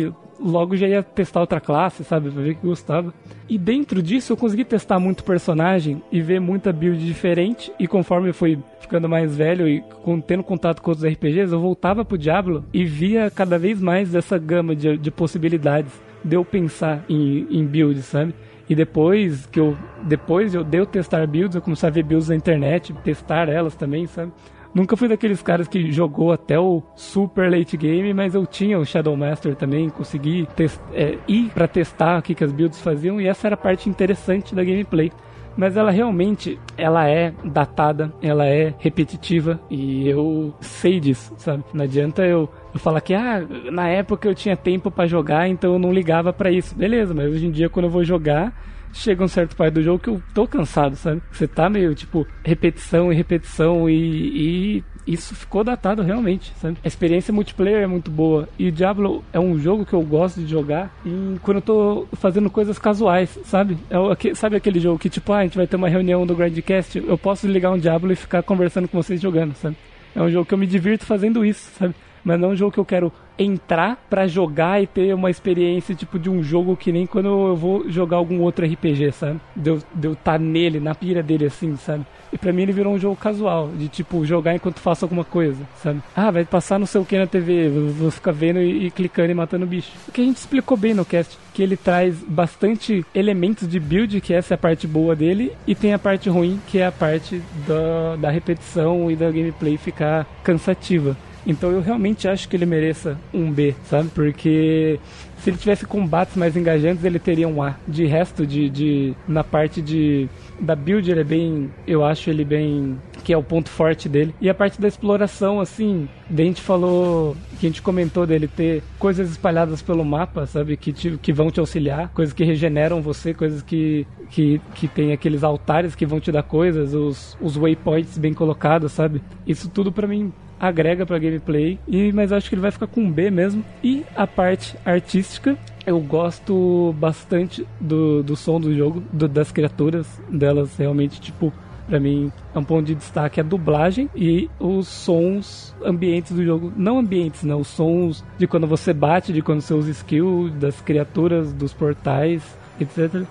e logo já ia testar outra classe, sabe? Pra ver que gostava. E dentro disso eu consegui testar muito personagem e ver muita build diferente. E conforme eu fui ficando mais velho e tendo contato com outros RPGs, eu voltava pro Diablo e via cada vez mais dessa gama de, de possibilidades de pensar em, em builds, sabe? E depois que eu depois eu de eu testar builds, eu comecei a ver builds na internet, testar elas também, sabe? Nunca fui daqueles caras que jogou até o super late game, mas eu tinha o Shadow Master também, consegui é, ir pra testar o que, que as builds faziam e essa era a parte interessante da gameplay. Mas ela realmente, ela é datada, ela é repetitiva e eu sei disso, sabe? Não adianta eu, eu falar que, ah, na época eu tinha tempo pra jogar, então eu não ligava pra isso. Beleza, mas hoje em dia quando eu vou jogar, chega um certo parte do jogo que eu tô cansado, sabe? Você tá meio, tipo, repetição e repetição e, e isso ficou datado realmente, sabe? A experiência multiplayer é muito boa. E Diablo é um jogo que eu gosto de jogar em, quando eu tô fazendo coisas casuais, sabe? É o- sabe aquele jogo que, tipo, ah, a gente vai ter uma reunião do Grandcast, eu posso ligar um Diablo e ficar conversando com vocês jogando, sabe? É um jogo que eu me divirto fazendo isso, sabe? Mas não é um jogo que eu quero entrar pra jogar e ter uma experiência tipo de um jogo que nem quando eu vou jogar algum outro RPG, sabe? De eu, de eu tá nele, na pira dele assim, sabe? E pra mim ele virou um jogo casual, de tipo jogar enquanto faço alguma coisa, sabe? Ah, vai passar não sei o que na TV, vou ficar vendo e, e clicando e matando bicho. O que a gente explicou bem no cast, que ele traz bastante elementos de build, que essa é a parte boa dele, e tem a parte ruim, que é a parte da, da repetição e da gameplay ficar cansativa. Então eu realmente acho que ele mereça um B, sabe? Porque se ele tivesse combates mais engajantes, ele teria um A. De resto, de, de na parte de da build, ele é bem, eu acho ele bem que é o ponto forte dele. E a parte da exploração, assim, a gente falou, que a gente comentou dele ter coisas espalhadas pelo mapa, sabe? Que, te, que vão te auxiliar, coisas que regeneram você, coisas que, que, que tem aqueles altares que vão te dar coisas, os, os waypoints bem colocados, sabe? Isso tudo pra mim agrega pra gameplay, e, mas acho que ele vai ficar com um B mesmo. E a parte artística, eu gosto bastante do, do som do jogo, do- das criaturas delas, realmente, tipo, pra mim é um ponto de destaque a dublagem e os sons ambientes do jogo. Não ambientes, não, os sons de quando você bate, de quando você usa skill, das criaturas, dos portais, etc.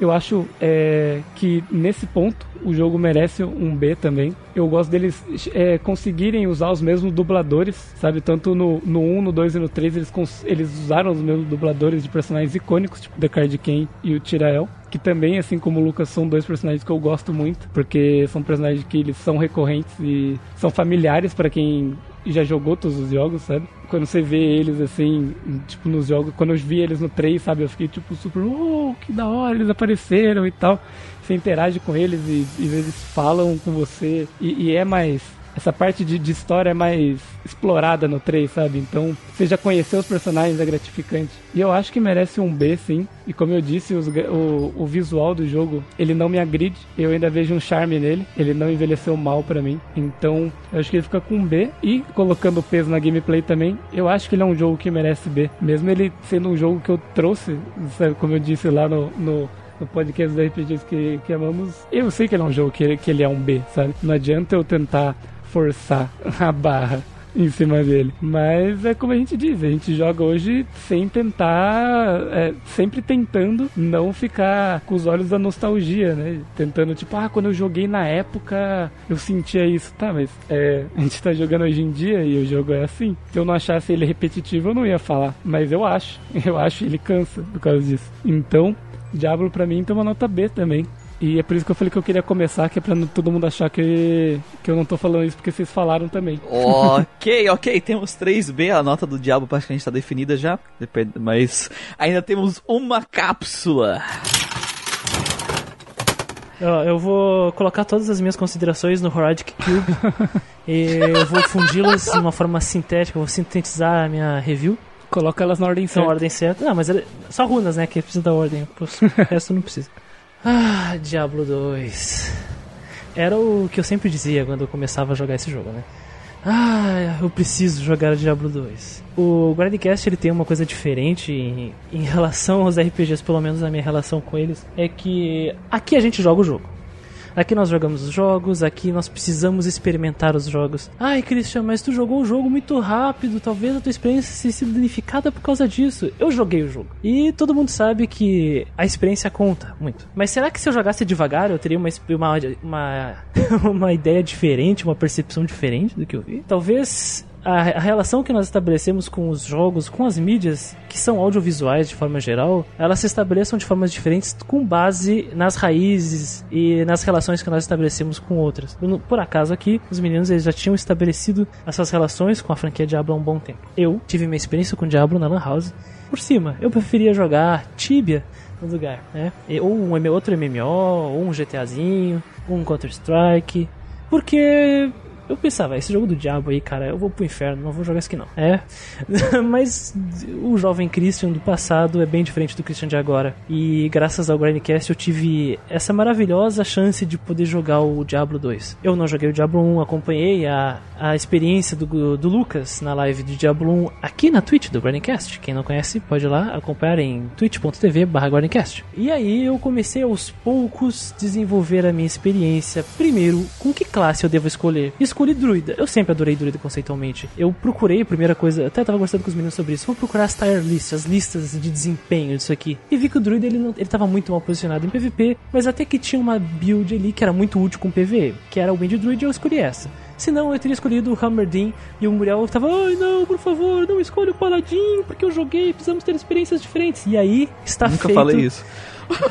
Eu acho é, que nesse ponto o jogo merece um B também. Eu gosto deles é, conseguirem usar os mesmos dubladores, sabe? Tanto no, no 1, no 2 e no 3 eles, eles usaram os mesmos dubladores de personagens icônicos, tipo The Card Ken e o Tirael. Que também, assim como o Lucas, são dois personagens que eu gosto muito, porque são personagens que eles são recorrentes e são familiares para quem já jogou todos os jogos, sabe? Quando você vê eles assim, tipo nos jogos, quando eu vi eles no 3, sabe, eu fiquei tipo super, oh, que da hora, eles apareceram e tal. Você interage com eles e, e eles falam com você e, e é mais essa parte de, de história é mais explorada no 3, sabe? Então, você já conheceu os personagens, é gratificante. E eu acho que merece um B, sim. E como eu disse, os o, o visual do jogo, ele não me agride. Eu ainda vejo um charme nele. Ele não envelheceu mal pra mim. Então, eu acho que ele fica com um B. E, colocando peso na gameplay também, eu acho que ele é um jogo que merece B. Mesmo ele sendo um jogo que eu trouxe, sabe? Como eu disse lá no... no no podcast da RPGs que, que amamos, eu sei que ele é um jogo que, que ele é um B, sabe? Não adianta eu tentar forçar a barra em cima dele. Mas é como a gente diz, a gente joga hoje sem tentar, é, sempre tentando não ficar com os olhos da nostalgia, né? Tentando, tipo, ah, quando eu joguei na época eu sentia isso. Tá, mas é, a gente tá jogando hoje em dia e o jogo é assim. Se eu não achasse ele repetitivo, eu não ia falar. Mas eu acho, eu acho ele cansa por causa disso. Então, Diablo pra mim tem uma nota B também. E é por isso que eu falei que eu queria começar, que é pra não- todo mundo achar que, que eu não tô falando isso porque vocês falaram também. ok, ok, temos 3B, a nota do diabo praticamente está definida já, depende- mas ainda temos uma cápsula. Eu vou colocar todas as minhas considerações no Horadic Cube e eu vou fundi-las de uma forma sintética, eu vou sintetizar a minha review Coloca elas na ordem na certa. ordem certa. Não, mas ela- só runas, né, que precisa da ordem, o resto não precisa. Ah, Diablo 2. Era o que eu sempre dizia quando eu começava a jogar esse jogo, né? Ah, eu preciso jogar Diablo 2. O Grindcast ele tem uma coisa diferente em, em relação aos RPGs, pelo menos a minha relação com eles, é que aqui a gente joga o jogo. Aqui nós jogamos os jogos, aqui nós precisamos experimentar os jogos. Ai, Christian, mas tu jogou o jogo muito rápido, talvez a tua experiência tenha sido danificada por causa disso. Eu joguei o jogo. E todo mundo sabe que a experiência conta muito. Mas será que se eu jogasse devagar eu teria uma, uma, uma, uma ideia diferente, uma percepção diferente do que eu vi? Talvez a, a relação que nós estabelecemos com os jogos, com as mídias que são audiovisuais de forma geral, elas se estabeleçam de formas diferentes com base nas raízes e nas relações que nós estabelecemos com outras. Por acaso aqui, os meninos eles já tinham estabelecido essas relações com a franquia Diablo há um bom tempo. Eu tive minha experiência com Diablo na Lan House. Por cima, eu preferia jogar Tibia no lugar, né? Ou um outro MMO, ou um GTAzinho, ou um Counter-Strike. Porque Eu pensava, esse jogo do diabo aí, cara, eu vou pro inferno, não vou jogar isso aqui não. É. Mas o jovem Christian do passado é bem diferente do Christian de agora. E graças ao Grindcast eu tive essa maravilhosa chance de poder jogar o Diablo 2. Eu não joguei o Diablo 1, acompanhei a, a experiência do, do Lucas na live de Diablo 1 aqui na Twitch do Grindcast. Quem não conhece, pode ir lá acompanhar em twitch.tv barra E aí eu comecei aos poucos desenvolver a minha experiência. Primeiro, com que classe eu devo escolher? Druida. Eu sempre adorei druida conceitualmente. Eu procurei, a primeira coisa, até tava conversando com os meninos sobre isso. Vou procurar as tier lists, as listas de desempenho disso aqui. E vi que o druida ele, não, ele tava muito mal posicionado em PVP, mas até que tinha uma build ali que era muito útil com PVE, que era o Wind Druid eu escolhi essa. Se não, eu teria escolhido o Hammerdin e o Muriel tava, ai não, por favor, não escolha o Paladin, porque eu joguei, precisamos ter experiências diferentes. E aí está Nunca feito. falei isso.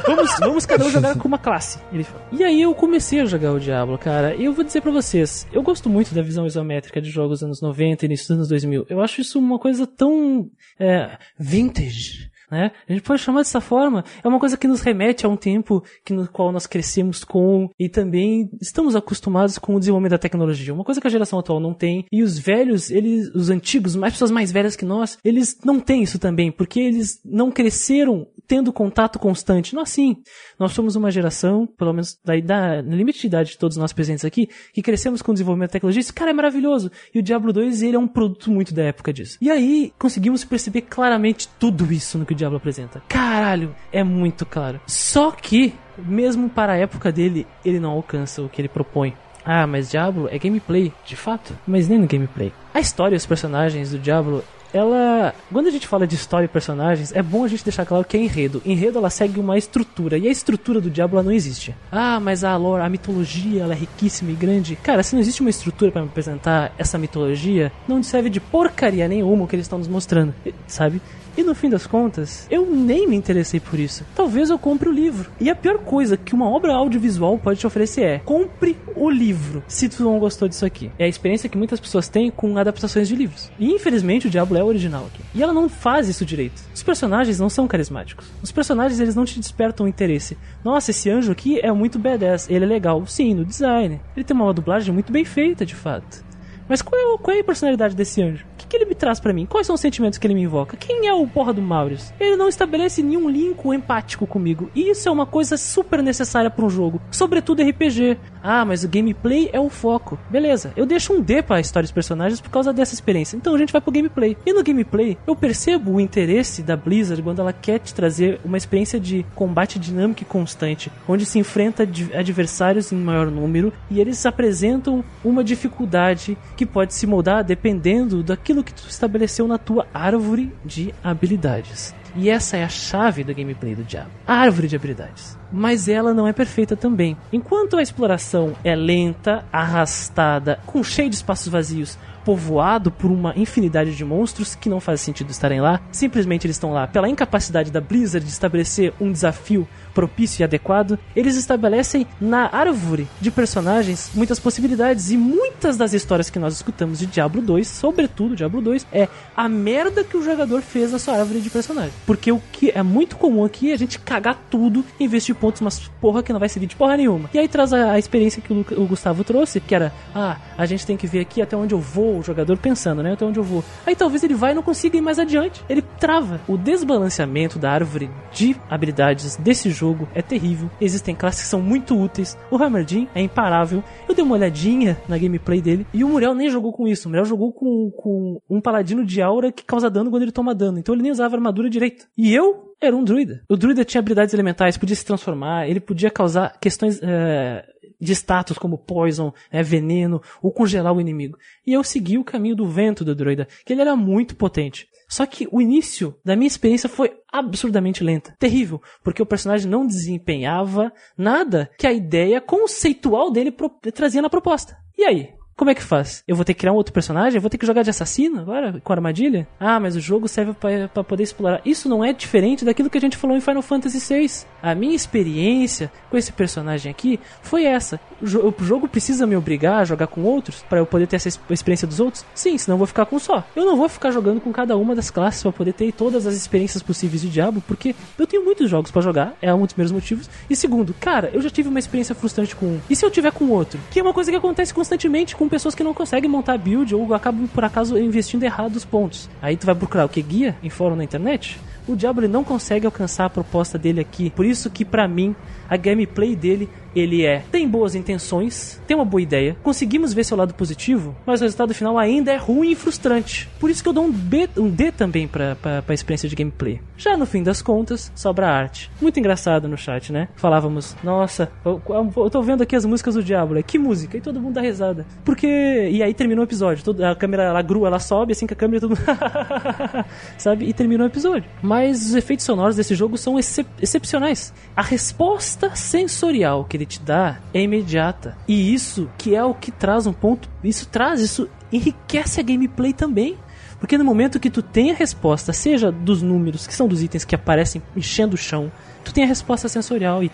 Vamos, vamos cada um jogar com uma classe. Ele falou. E aí eu comecei a jogar o Diablo, cara. E eu vou dizer pra vocês, eu gosto muito da visão isométrica de jogos anos 90 e início dos anos 2000. Eu acho isso uma coisa tão é, vintage. Né? A gente pode chamar dessa forma. É uma coisa que nos remete a um tempo que no qual nós crescemos com e também estamos acostumados com o desenvolvimento da tecnologia. Uma coisa que a geração atual não tem e os velhos, eles, os antigos, mais pessoas mais velhas que nós, eles não têm isso também, porque eles não cresceram tendo contato constante. Nós sim, nós somos uma geração, pelo menos da idade, no limite de idade de todos nós presentes aqui, que crescemos com o desenvolvimento da tecnologia. Esse cara é maravilhoso. E o Diablo 2, ele é um produto muito da época disso. E aí, conseguimos perceber claramente tudo isso no que o Diablo apresenta. Caralho, é muito claro. Só que, mesmo para a época dele, ele não alcança o que ele propõe. Ah, mas Diablo é gameplay, de fato. Mas nem no gameplay. A história e os personagens do Diablo ela. Quando a gente fala de história e personagens, é bom a gente deixar claro que é enredo. Enredo ela segue uma estrutura. E a estrutura do Diablo não existe. Ah, mas a lore, a mitologia, ela é riquíssima e grande. Cara, se não existe uma estrutura para me apresentar essa mitologia, não serve de porcaria nenhuma o que eles estão nos mostrando, sabe? E no fim das contas, eu nem me interessei por isso. Talvez eu compre o livro. E a pior coisa que uma obra audiovisual pode te oferecer é: compre o livro, se tu não gostou disso aqui. É a experiência que muitas pessoas têm com adaptações de livros. E infelizmente o Diablo é o original aqui. E ela não faz isso direito. Os personagens não são carismáticos. Os personagens eles não te despertam interesse. Nossa, esse anjo aqui é muito badass. Ele é legal. Sim, no design. Ele tem uma dublagem muito bem feita, de fato. Mas qual é, qual é a personalidade desse anjo? O que, que ele me traz para mim? Quais são os sentimentos que ele me invoca? Quem é o porra do Maurius? Ele não estabelece nenhum link empático comigo. E isso é uma coisa super necessária para um jogo, sobretudo RPG. Ah, mas o gameplay é o foco. Beleza, eu deixo um D para história dos personagens por causa dessa experiência. Então a gente vai pro gameplay. E no gameplay, eu percebo o interesse da Blizzard quando ela quer te trazer uma experiência de combate dinâmico e constante, onde se enfrenta adversários em maior número e eles apresentam uma dificuldade que pode se moldar dependendo daquilo que tu estabeleceu na tua árvore de habilidades. E essa é a chave do gameplay do Diablo. A árvore de habilidades. Mas ela não é perfeita também. Enquanto a exploração é lenta, arrastada, com cheio de espaços vazios, povoado por uma infinidade de monstros que não faz sentido estarem lá. Simplesmente eles estão lá pela incapacidade da Blizzard de estabelecer um desafio propício e adequado. Eles estabelecem na árvore de personagens muitas possibilidades e muitas das histórias que nós escutamos de Diablo 2, sobretudo Diablo 2, é a merda que o jogador fez na sua árvore de personagem. Porque o que é muito comum aqui é a gente cagar tudo, investir pontos, mas porra que não vai servir de porra nenhuma. E aí traz a, a experiência que o, o Gustavo trouxe, que era, ah, a gente tem que ver aqui até onde eu vou, o jogador pensando, né? Até onde eu vou. Aí talvez ele vai e não consiga ir mais adiante. Ele trava. O desbalanceamento da árvore de habilidades desse jogo é terrível. Existem classes que são muito úteis. O Hammerdin é imparável. Eu dei uma olhadinha na gameplay dele e o Muriel nem jogou com isso. O Muriel jogou com, com um paladino de aura que causa dano quando ele toma dano. Então ele nem usava armadura direito. E eu era um druida. O druida tinha habilidades elementais, podia se transformar, ele podia causar questões. É de status como poison, é, veneno ou congelar o inimigo. E eu segui o caminho do vento do druida, que ele era muito potente. Só que o início da minha experiência foi absurdamente lenta. Terrível, porque o personagem não desempenhava nada que a ideia conceitual dele trazia na proposta. E aí? Como é que faz? Eu vou ter que criar um outro personagem? Eu vou ter que jogar de assassino agora? Com armadilha? Ah, mas o jogo serve para poder explorar. Isso não é diferente daquilo que a gente falou em Final Fantasy VI. A minha experiência com esse personagem aqui foi essa. O jogo precisa me obrigar a jogar com outros para eu poder ter essa experiência dos outros? Sim, senão eu vou ficar com só. Eu não vou ficar jogando com cada uma das classes para poder ter todas as experiências possíveis de Diabo, porque eu tenho muitos jogos para jogar, é um dos primeiros motivos. E segundo, cara, eu já tive uma experiência frustrante com um. E se eu tiver com outro? Que é uma coisa que acontece constantemente com com pessoas que não conseguem montar build ou acabam por acaso investindo errado os pontos. Aí tu vai procurar o que? Guia em fórum na internet? O Diablo ele não consegue alcançar a proposta dele aqui. Por isso que pra mim a gameplay dele ele é tem boas intenções, tem uma boa ideia, conseguimos ver seu lado positivo, mas o resultado final ainda é ruim e frustrante. Por isso que eu dou um, B, um D também pra, pra, pra experiência de gameplay. Já no fim das contas, sobra arte. Muito engraçado no chat, né? Falávamos, nossa, eu, eu tô vendo aqui as músicas do Diablo, é que música? E todo mundo dá risada. Porque. E aí terminou o episódio, todo- a câmera ela grua, ela sobe, assim com a câmera todo mundo. Sabe? E terminou o episódio. Mas os efeitos sonoros desse jogo são excep- excepcionais. A resposta sensorial que ele te dá é imediata. E isso que é o que traz um ponto. Isso traz, isso enriquece a gameplay também. Porque no momento que tu tem a resposta, seja dos números, que são dos itens que aparecem enchendo o chão, tu tem a resposta sensorial e.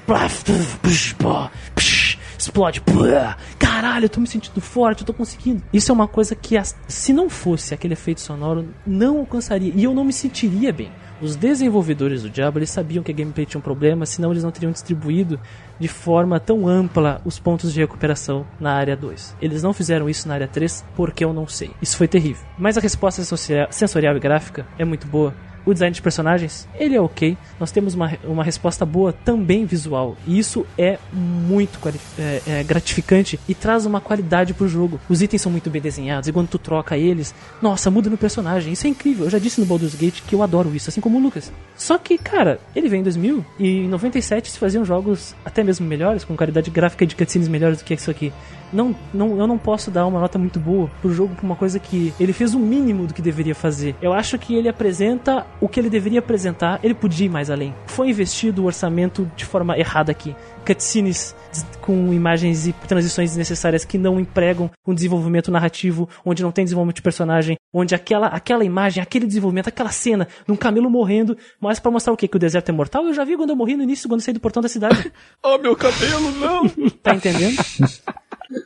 Explode, caralho, eu tô me sentindo forte, eu tô conseguindo. Isso é uma coisa que, se não fosse aquele efeito sonoro, não alcançaria e eu não me sentiria bem. Os desenvolvedores do Diablo eles sabiam que a gameplay tinha um problema, senão eles não teriam distribuído de forma tão ampla os pontos de recuperação na área 2. Eles não fizeram isso na área 3 porque eu não sei. Isso foi terrível. Mas a resposta sensorial- e gráfica é muito boa. O design de personagens, ele é ok. Nós temos uma, uma resposta boa também visual. E isso é muito é, é gratificante e traz uma qualidade pro jogo. Os itens são muito bem desenhados e quando tu troca eles, nossa, muda no personagem. Isso é incrível. Eu já disse no Baldur's Gate que eu adoro isso, assim como o Lucas. Só que, cara, ele veio em 2000 e em 97 se faziam jogos até mesmo melhores, com qualidade gráfica de cutscenes melhores do que isso aqui. Não, não, eu não posso dar uma nota muito boa pro jogo por uma coisa que ele fez o mínimo do que deveria fazer. Eu acho que ele apresenta o que ele deveria apresentar, ele podia ir mais além. Foi investido o orçamento de forma errada aqui. Cutscenes com imagens e transições desnecessárias que não empregam um desenvolvimento narrativo, onde não tem desenvolvimento de personagem, onde aquela, aquela imagem, aquele desenvolvimento, aquela cena de um camelo morrendo, mas pra mostrar o quê? Que o deserto é mortal? Eu já vi quando eu morri no início, quando eu saí do portão da cidade. Oh, meu cabelo, não! Tá entendendo?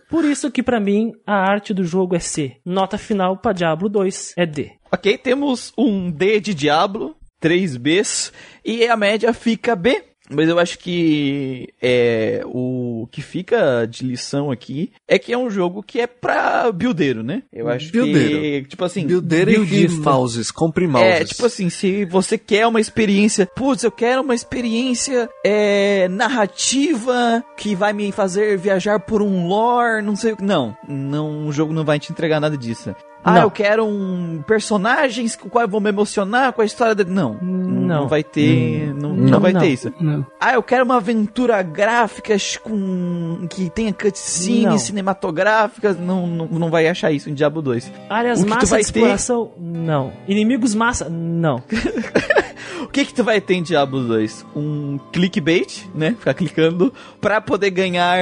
Por isso que pra mim a arte do jogo é C. Nota final pra Diablo 2 é D. ok, temos um D de Diablo, 3 Bs, e a média fica B. Mas eu acho que é, o que fica de lição aqui é que é um jogo que é pra buildeiro, né? Eu acho que, Buildeiro. tipo assim... Builder e mouses, compre mouses. É, tipo assim, se você quer uma experiência, putz, eu quero uma experiência é, narrativa que vai me fazer viajar por um lore, não sei o que. Não, não, o jogo não vai te entregar nada disso. Ah, Não. eu quero um personagens com o qual eu vou me emocionar com a história dele. Não, não, Não. vai ter, não, não Não, vai ter isso. Ah, eu quero uma aventura gráfica com que tenha cutscenes cinematográficas. Não, não, não vai achar isso em Diablo 2. Áreas O massa de ter- exploração? Não. Inimigos massa? Não. O que que tu vai ter em Diablo 2? Um clickbait, né? Ficar clicando pra poder ganhar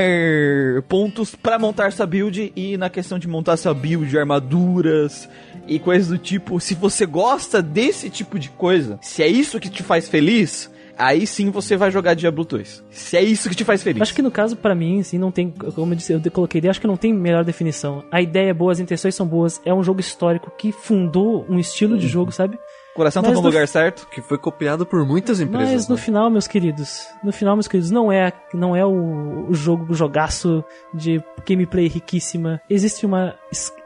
pontos pra montar sua build e na questão de montar sua build, armaduras e coisas do tipo. Se você gosta desse tipo de coisa, se é isso que te faz feliz, aí sim você vai jogar Diablo 2. Se é isso que te faz feliz. Acho que no caso, pra mim, assim, não tem. Como eu disse, eu coloquei ideia, acho que não tem melhor definição. A ideia é boa, as intenções são boas. É um jogo histórico que fundou um estilo de jogo, sabe? O coração tá Mas no no lugar certo. Que foi copiado por muitas empresas. Mas no né? final, meus queridos, no final, meus queridos, não é, não é o, o jogo, o jogaço de gameplay riquíssima. Existe uma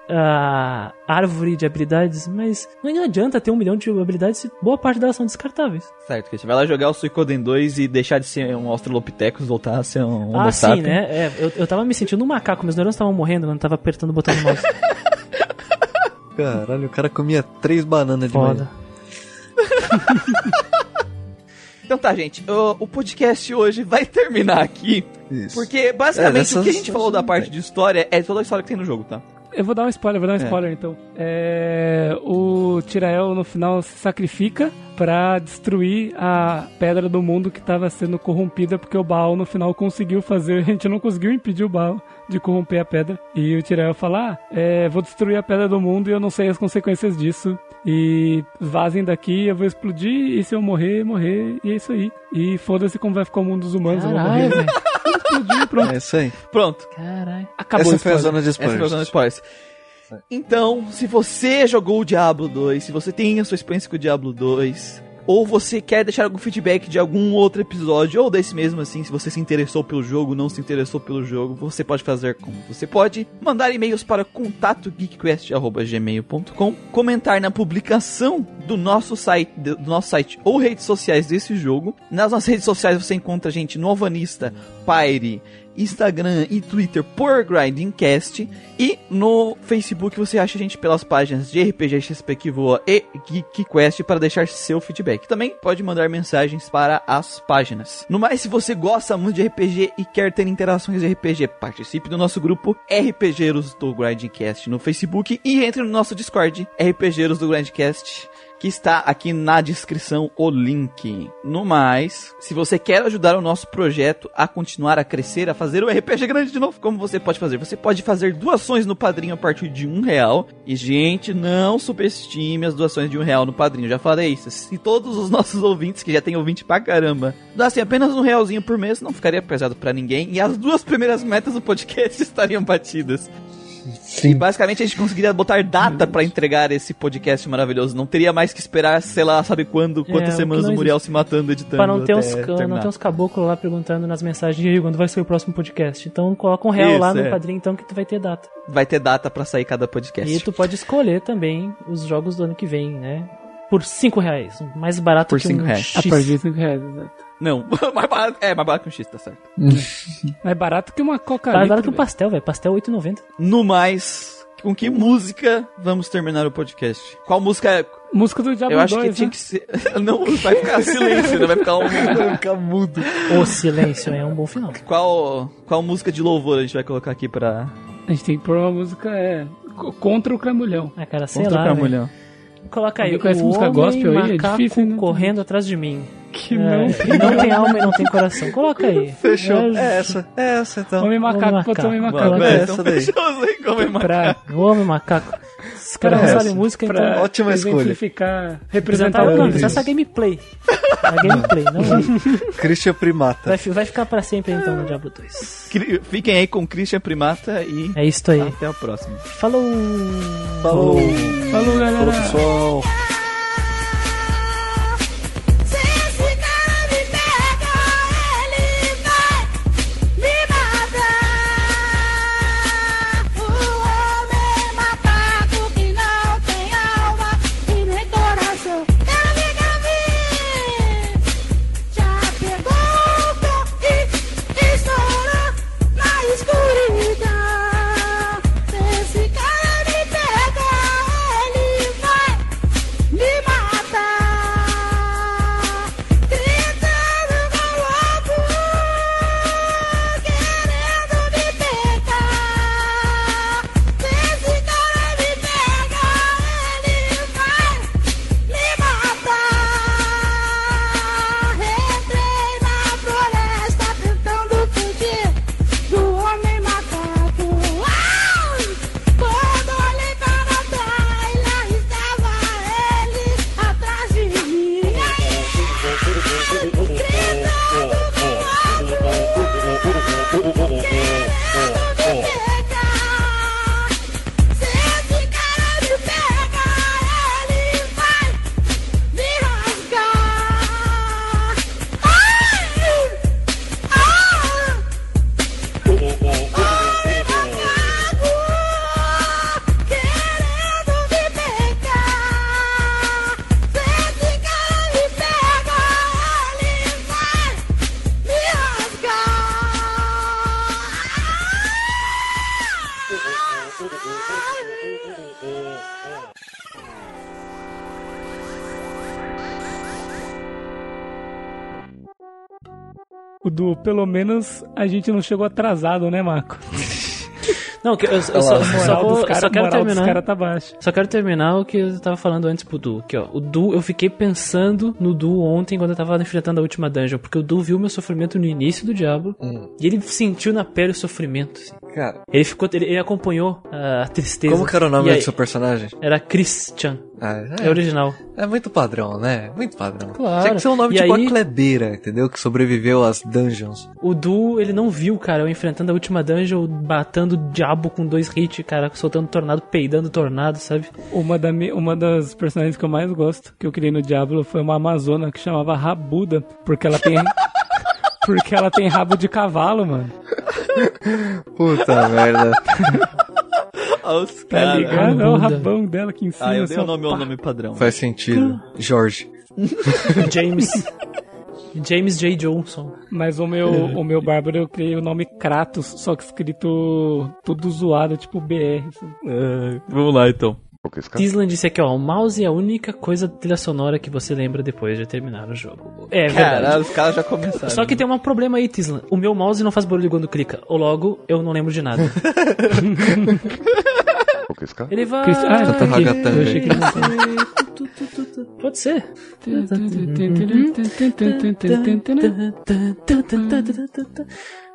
a árvore de habilidades, mas não adianta ter um milhão de habilidades se boa parte delas são descartáveis. Certo, que você vai lá jogar o Suicoden 2 e deixar de ser um Australopithecus e voltar a ser um Homo ah, sim, né? É, eu, eu tava me sentindo um macaco, meus neurônios estavam morrendo quando eu tava apertando o botão do mouse. Caralho, o cara comia três bananas de Foda. manhã. Então tá, gente. O, o podcast hoje vai terminar aqui. Isso. Porque basicamente É, o que a gente falou da parte de história é toda a história que tem no jogo, tá? Eu vou dar um spoiler, vou dar um É. spoiler então. É, o Tirael no final se sacrifica pra destruir a pedra do mundo que tava sendo corrompida porque o Baal no final conseguiu fazer, a gente não conseguiu impedir o Baal de corromper a pedra. E o Tirael fala: ah, é, vou destruir a pedra do mundo e eu não sei as consequências disso. E vazem daqui, eu vou explodir e se eu morrer, morrer, e é isso aí. E foda-se como vai ficar o mundo dos humanos, eu vou Caralho, morrer. velho. Explodir, pronto. É isso aí. Pronto. Caralho. Acabou Essa o foi a zona de Essa foi a spoilers. zona de spoilers. Então, se você jogou o Diablo 2, se você tem a sua experiência com o Diablo 2, ou você quer deixar algum feedback de algum outro episódio, ou desse mesmo assim, se você se interessou pelo jogo, não se interessou pelo jogo, você pode fazer como? Você pode mandar e-mails para contatogeekquest.gmail.com, comentar na publicação do nosso site, do nosso site ou redes sociais desse jogo. Nas nossas redes sociais você encontra a gente no Alvanista, Pyre, Instagram e Twitter por Grindingcast. E no Facebook você acha a gente pelas páginas de RPG XP que voa e Geek Quest para deixar seu feedback. Também pode mandar mensagens para as páginas. No mais, se você gosta muito de RPG e quer ter interações de RPG, participe do nosso grupo RPGeiros do Grindcast no Facebook e entre no nosso Discord RPGeiros do Grindcast que está aqui na descrição o link. No mais, se você quer ajudar o nosso projeto a continuar a crescer, a fazer o RPG grande de novo, como você pode fazer? Você pode fazer doações no padrinho a partir de um real. E, gente, não subestime as doações de um real no padrinho. Já falei isso. Se todos os nossos ouvintes, que já tem ouvinte pra caramba, doassem apenas um realzinho por mês, não ficaria pesado para ninguém. E as duas primeiras metas do podcast estariam batidas. E basicamente a gente conseguiria botar data pra entregar esse podcast maravilhoso. Não teria mais que esperar, sei lá, sabe quando, quantas É, semanas o Muriel se matando editando. Pra não ter, uns, não ter uns caboclos lá perguntando nas mensagens "E aí, quando vai ser o próximo podcast. Então coloca um real lá no é. padrinho, então que tu vai ter data. Vai ter data pra sair cada podcast. E tu pode escolher também os jogos do ano que vem, né? Por 5 reais. Mais barato Por que cinco um reais. A X. partir de 5 reais, exato. Não, mais barato, é, mais barato que um X, tá certo. É barato que uma coca Mais barato que um pastel, velho. Pastel 8,90. No mais, com que música vamos terminar o podcast? Qual música é? Música do Diablo Eu acho 2, que tinha né? que ser. Não, vai ficar silêncio, né? Vai ficar, um... vai ficar mudo. O silêncio é um bom final. Qual, qual música de louvor a gente vai colocar aqui pra. A gente tem que pôr uma música é, co- contra o Cramulhão. Ah, cara, sei Contra lá, o velho. Camulhão? Coloca aí, conhece música homem gospel aí? É macaco difícil, né? correndo atrás de mim. Que É, não. ele não tem alma e não tem coração. Coloca aí. Fechou. É, É essa, é essa então. Homem macaco, Homem ser homem macaco. macaco. Vai, Vai, essa daí. é uma... Pra, homem macaco. Os caras não Pra sabem essa. música, então. pra Ótima escolha. exemplificar, representar o nome, essa gameplay. A gameplay, não vai, Christian Primata. vai, vai ficar pra sempre então no Diablo 2. Cri- Fiquem aí com Christian Primata e É isso aí. até a próxima. Falou! Falou. Falou, galera. Falou, pessoal. Pelo menos, a gente não chegou atrasado, né, Marco? Não, eu, eu só, A só, vou- eu caras só quero terminar. cara tá baixa. Só quero terminar o que eu tava falando antes pro Du. Que, ó, o Du, eu fiquei pensando no Du ontem quando eu tava enfrentando a última dungeon. Porque o Du viu meu sofrimento no início do Diablo. E ele sentiu na pele o sofrimento. assim. Cara, Ele ficou. Ele, ele acompanhou a tristeza. como que era o nome aí- do seu personagem? Era Christian. Ah, É original. É muito padrão, né? Muito padrão. Claro. Tinha que ser um nome E tipo aí- a Klebeira, entendeu? Que sobreviveu às dungeons. O Du, ele não viu, cara, eu enfrentando a última dungeon, batendo o diabo com dois hits, cara, soltando tornado, peidando tornado, sabe? Uma, da, mi- uma das personagens que eu mais gosto, que eu criei no Diablo, foi uma amazona que chamava Rabuda, porque ela tem. porque ela tem rabo de cavalo, mano. Puta merda. Ah, os Tá ligado? É o rabão dela aqui em cima. Ah, eu dei o nome, o nome padrão. Faz sentido. Jorge. James. James J. Johnson. Mas o meu, o meu bárbaro eu criei o nome Kratos, só que escrito tudo zoado, tipo BR. É, vamos lá então. Tisland disse aqui, ó, o mouse é a única coisa da trilha sonora que você lembra depois de terminar o jogo. É verdade. Cara, os caras já começaram. Só que tem um problema aí, Tislan. O meu mouse não faz barulho quando clica. Ou logo, eu não lembro de nada. Ele vai... Ah, Canta tá. Eu achei que ele não tava. Pode ser.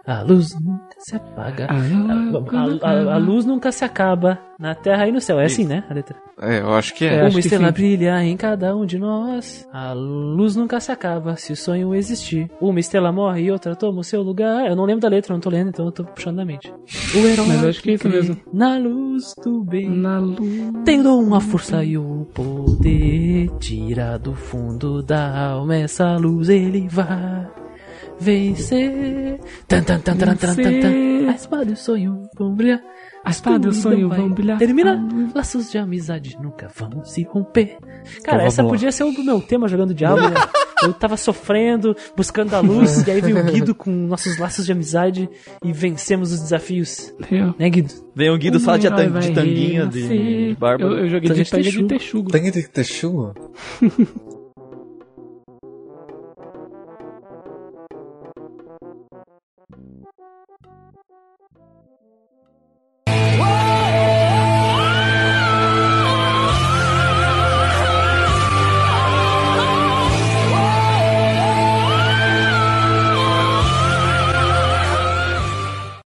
A luz nunca se apaga. A, a- a- a luz nunca se acaba na terra e no céu. É assim, né? A letra. É, eu acho que É, é. acho Uma estrela brilha em cada um de nós. A luz nunca se acaba se o sonho existir. Uma estrela morre e outra toma o seu lugar. Eu não lembro da letra, não tô lendo, então eu tô puxando da mente. O herói Mas eu acho que é isso mesmo. Na luz do bem. Na luz. Tem dom, a força e o poder. Tira do fundo da alma essa luz, ele vai vencer. Tan, tan, tan, tan, tan, tan, tan. A espada e o sonho vão brilhar. A espada e o sonho vão brilhar. Termina. Laços de amizade nunca vão se romper. Cara, vamos essa lá. podia ser o meu tema jogando Diablo. né? Eu tava sofrendo, buscando a luz, e aí veio o Guido com nossos laços de amizade e vencemos os desafios. Eu, Né, Guido? Vem o Guido só de, herói tan- de tanguinha, de, de barba. Eu, eu joguei de de texugo. Tangue de texugo?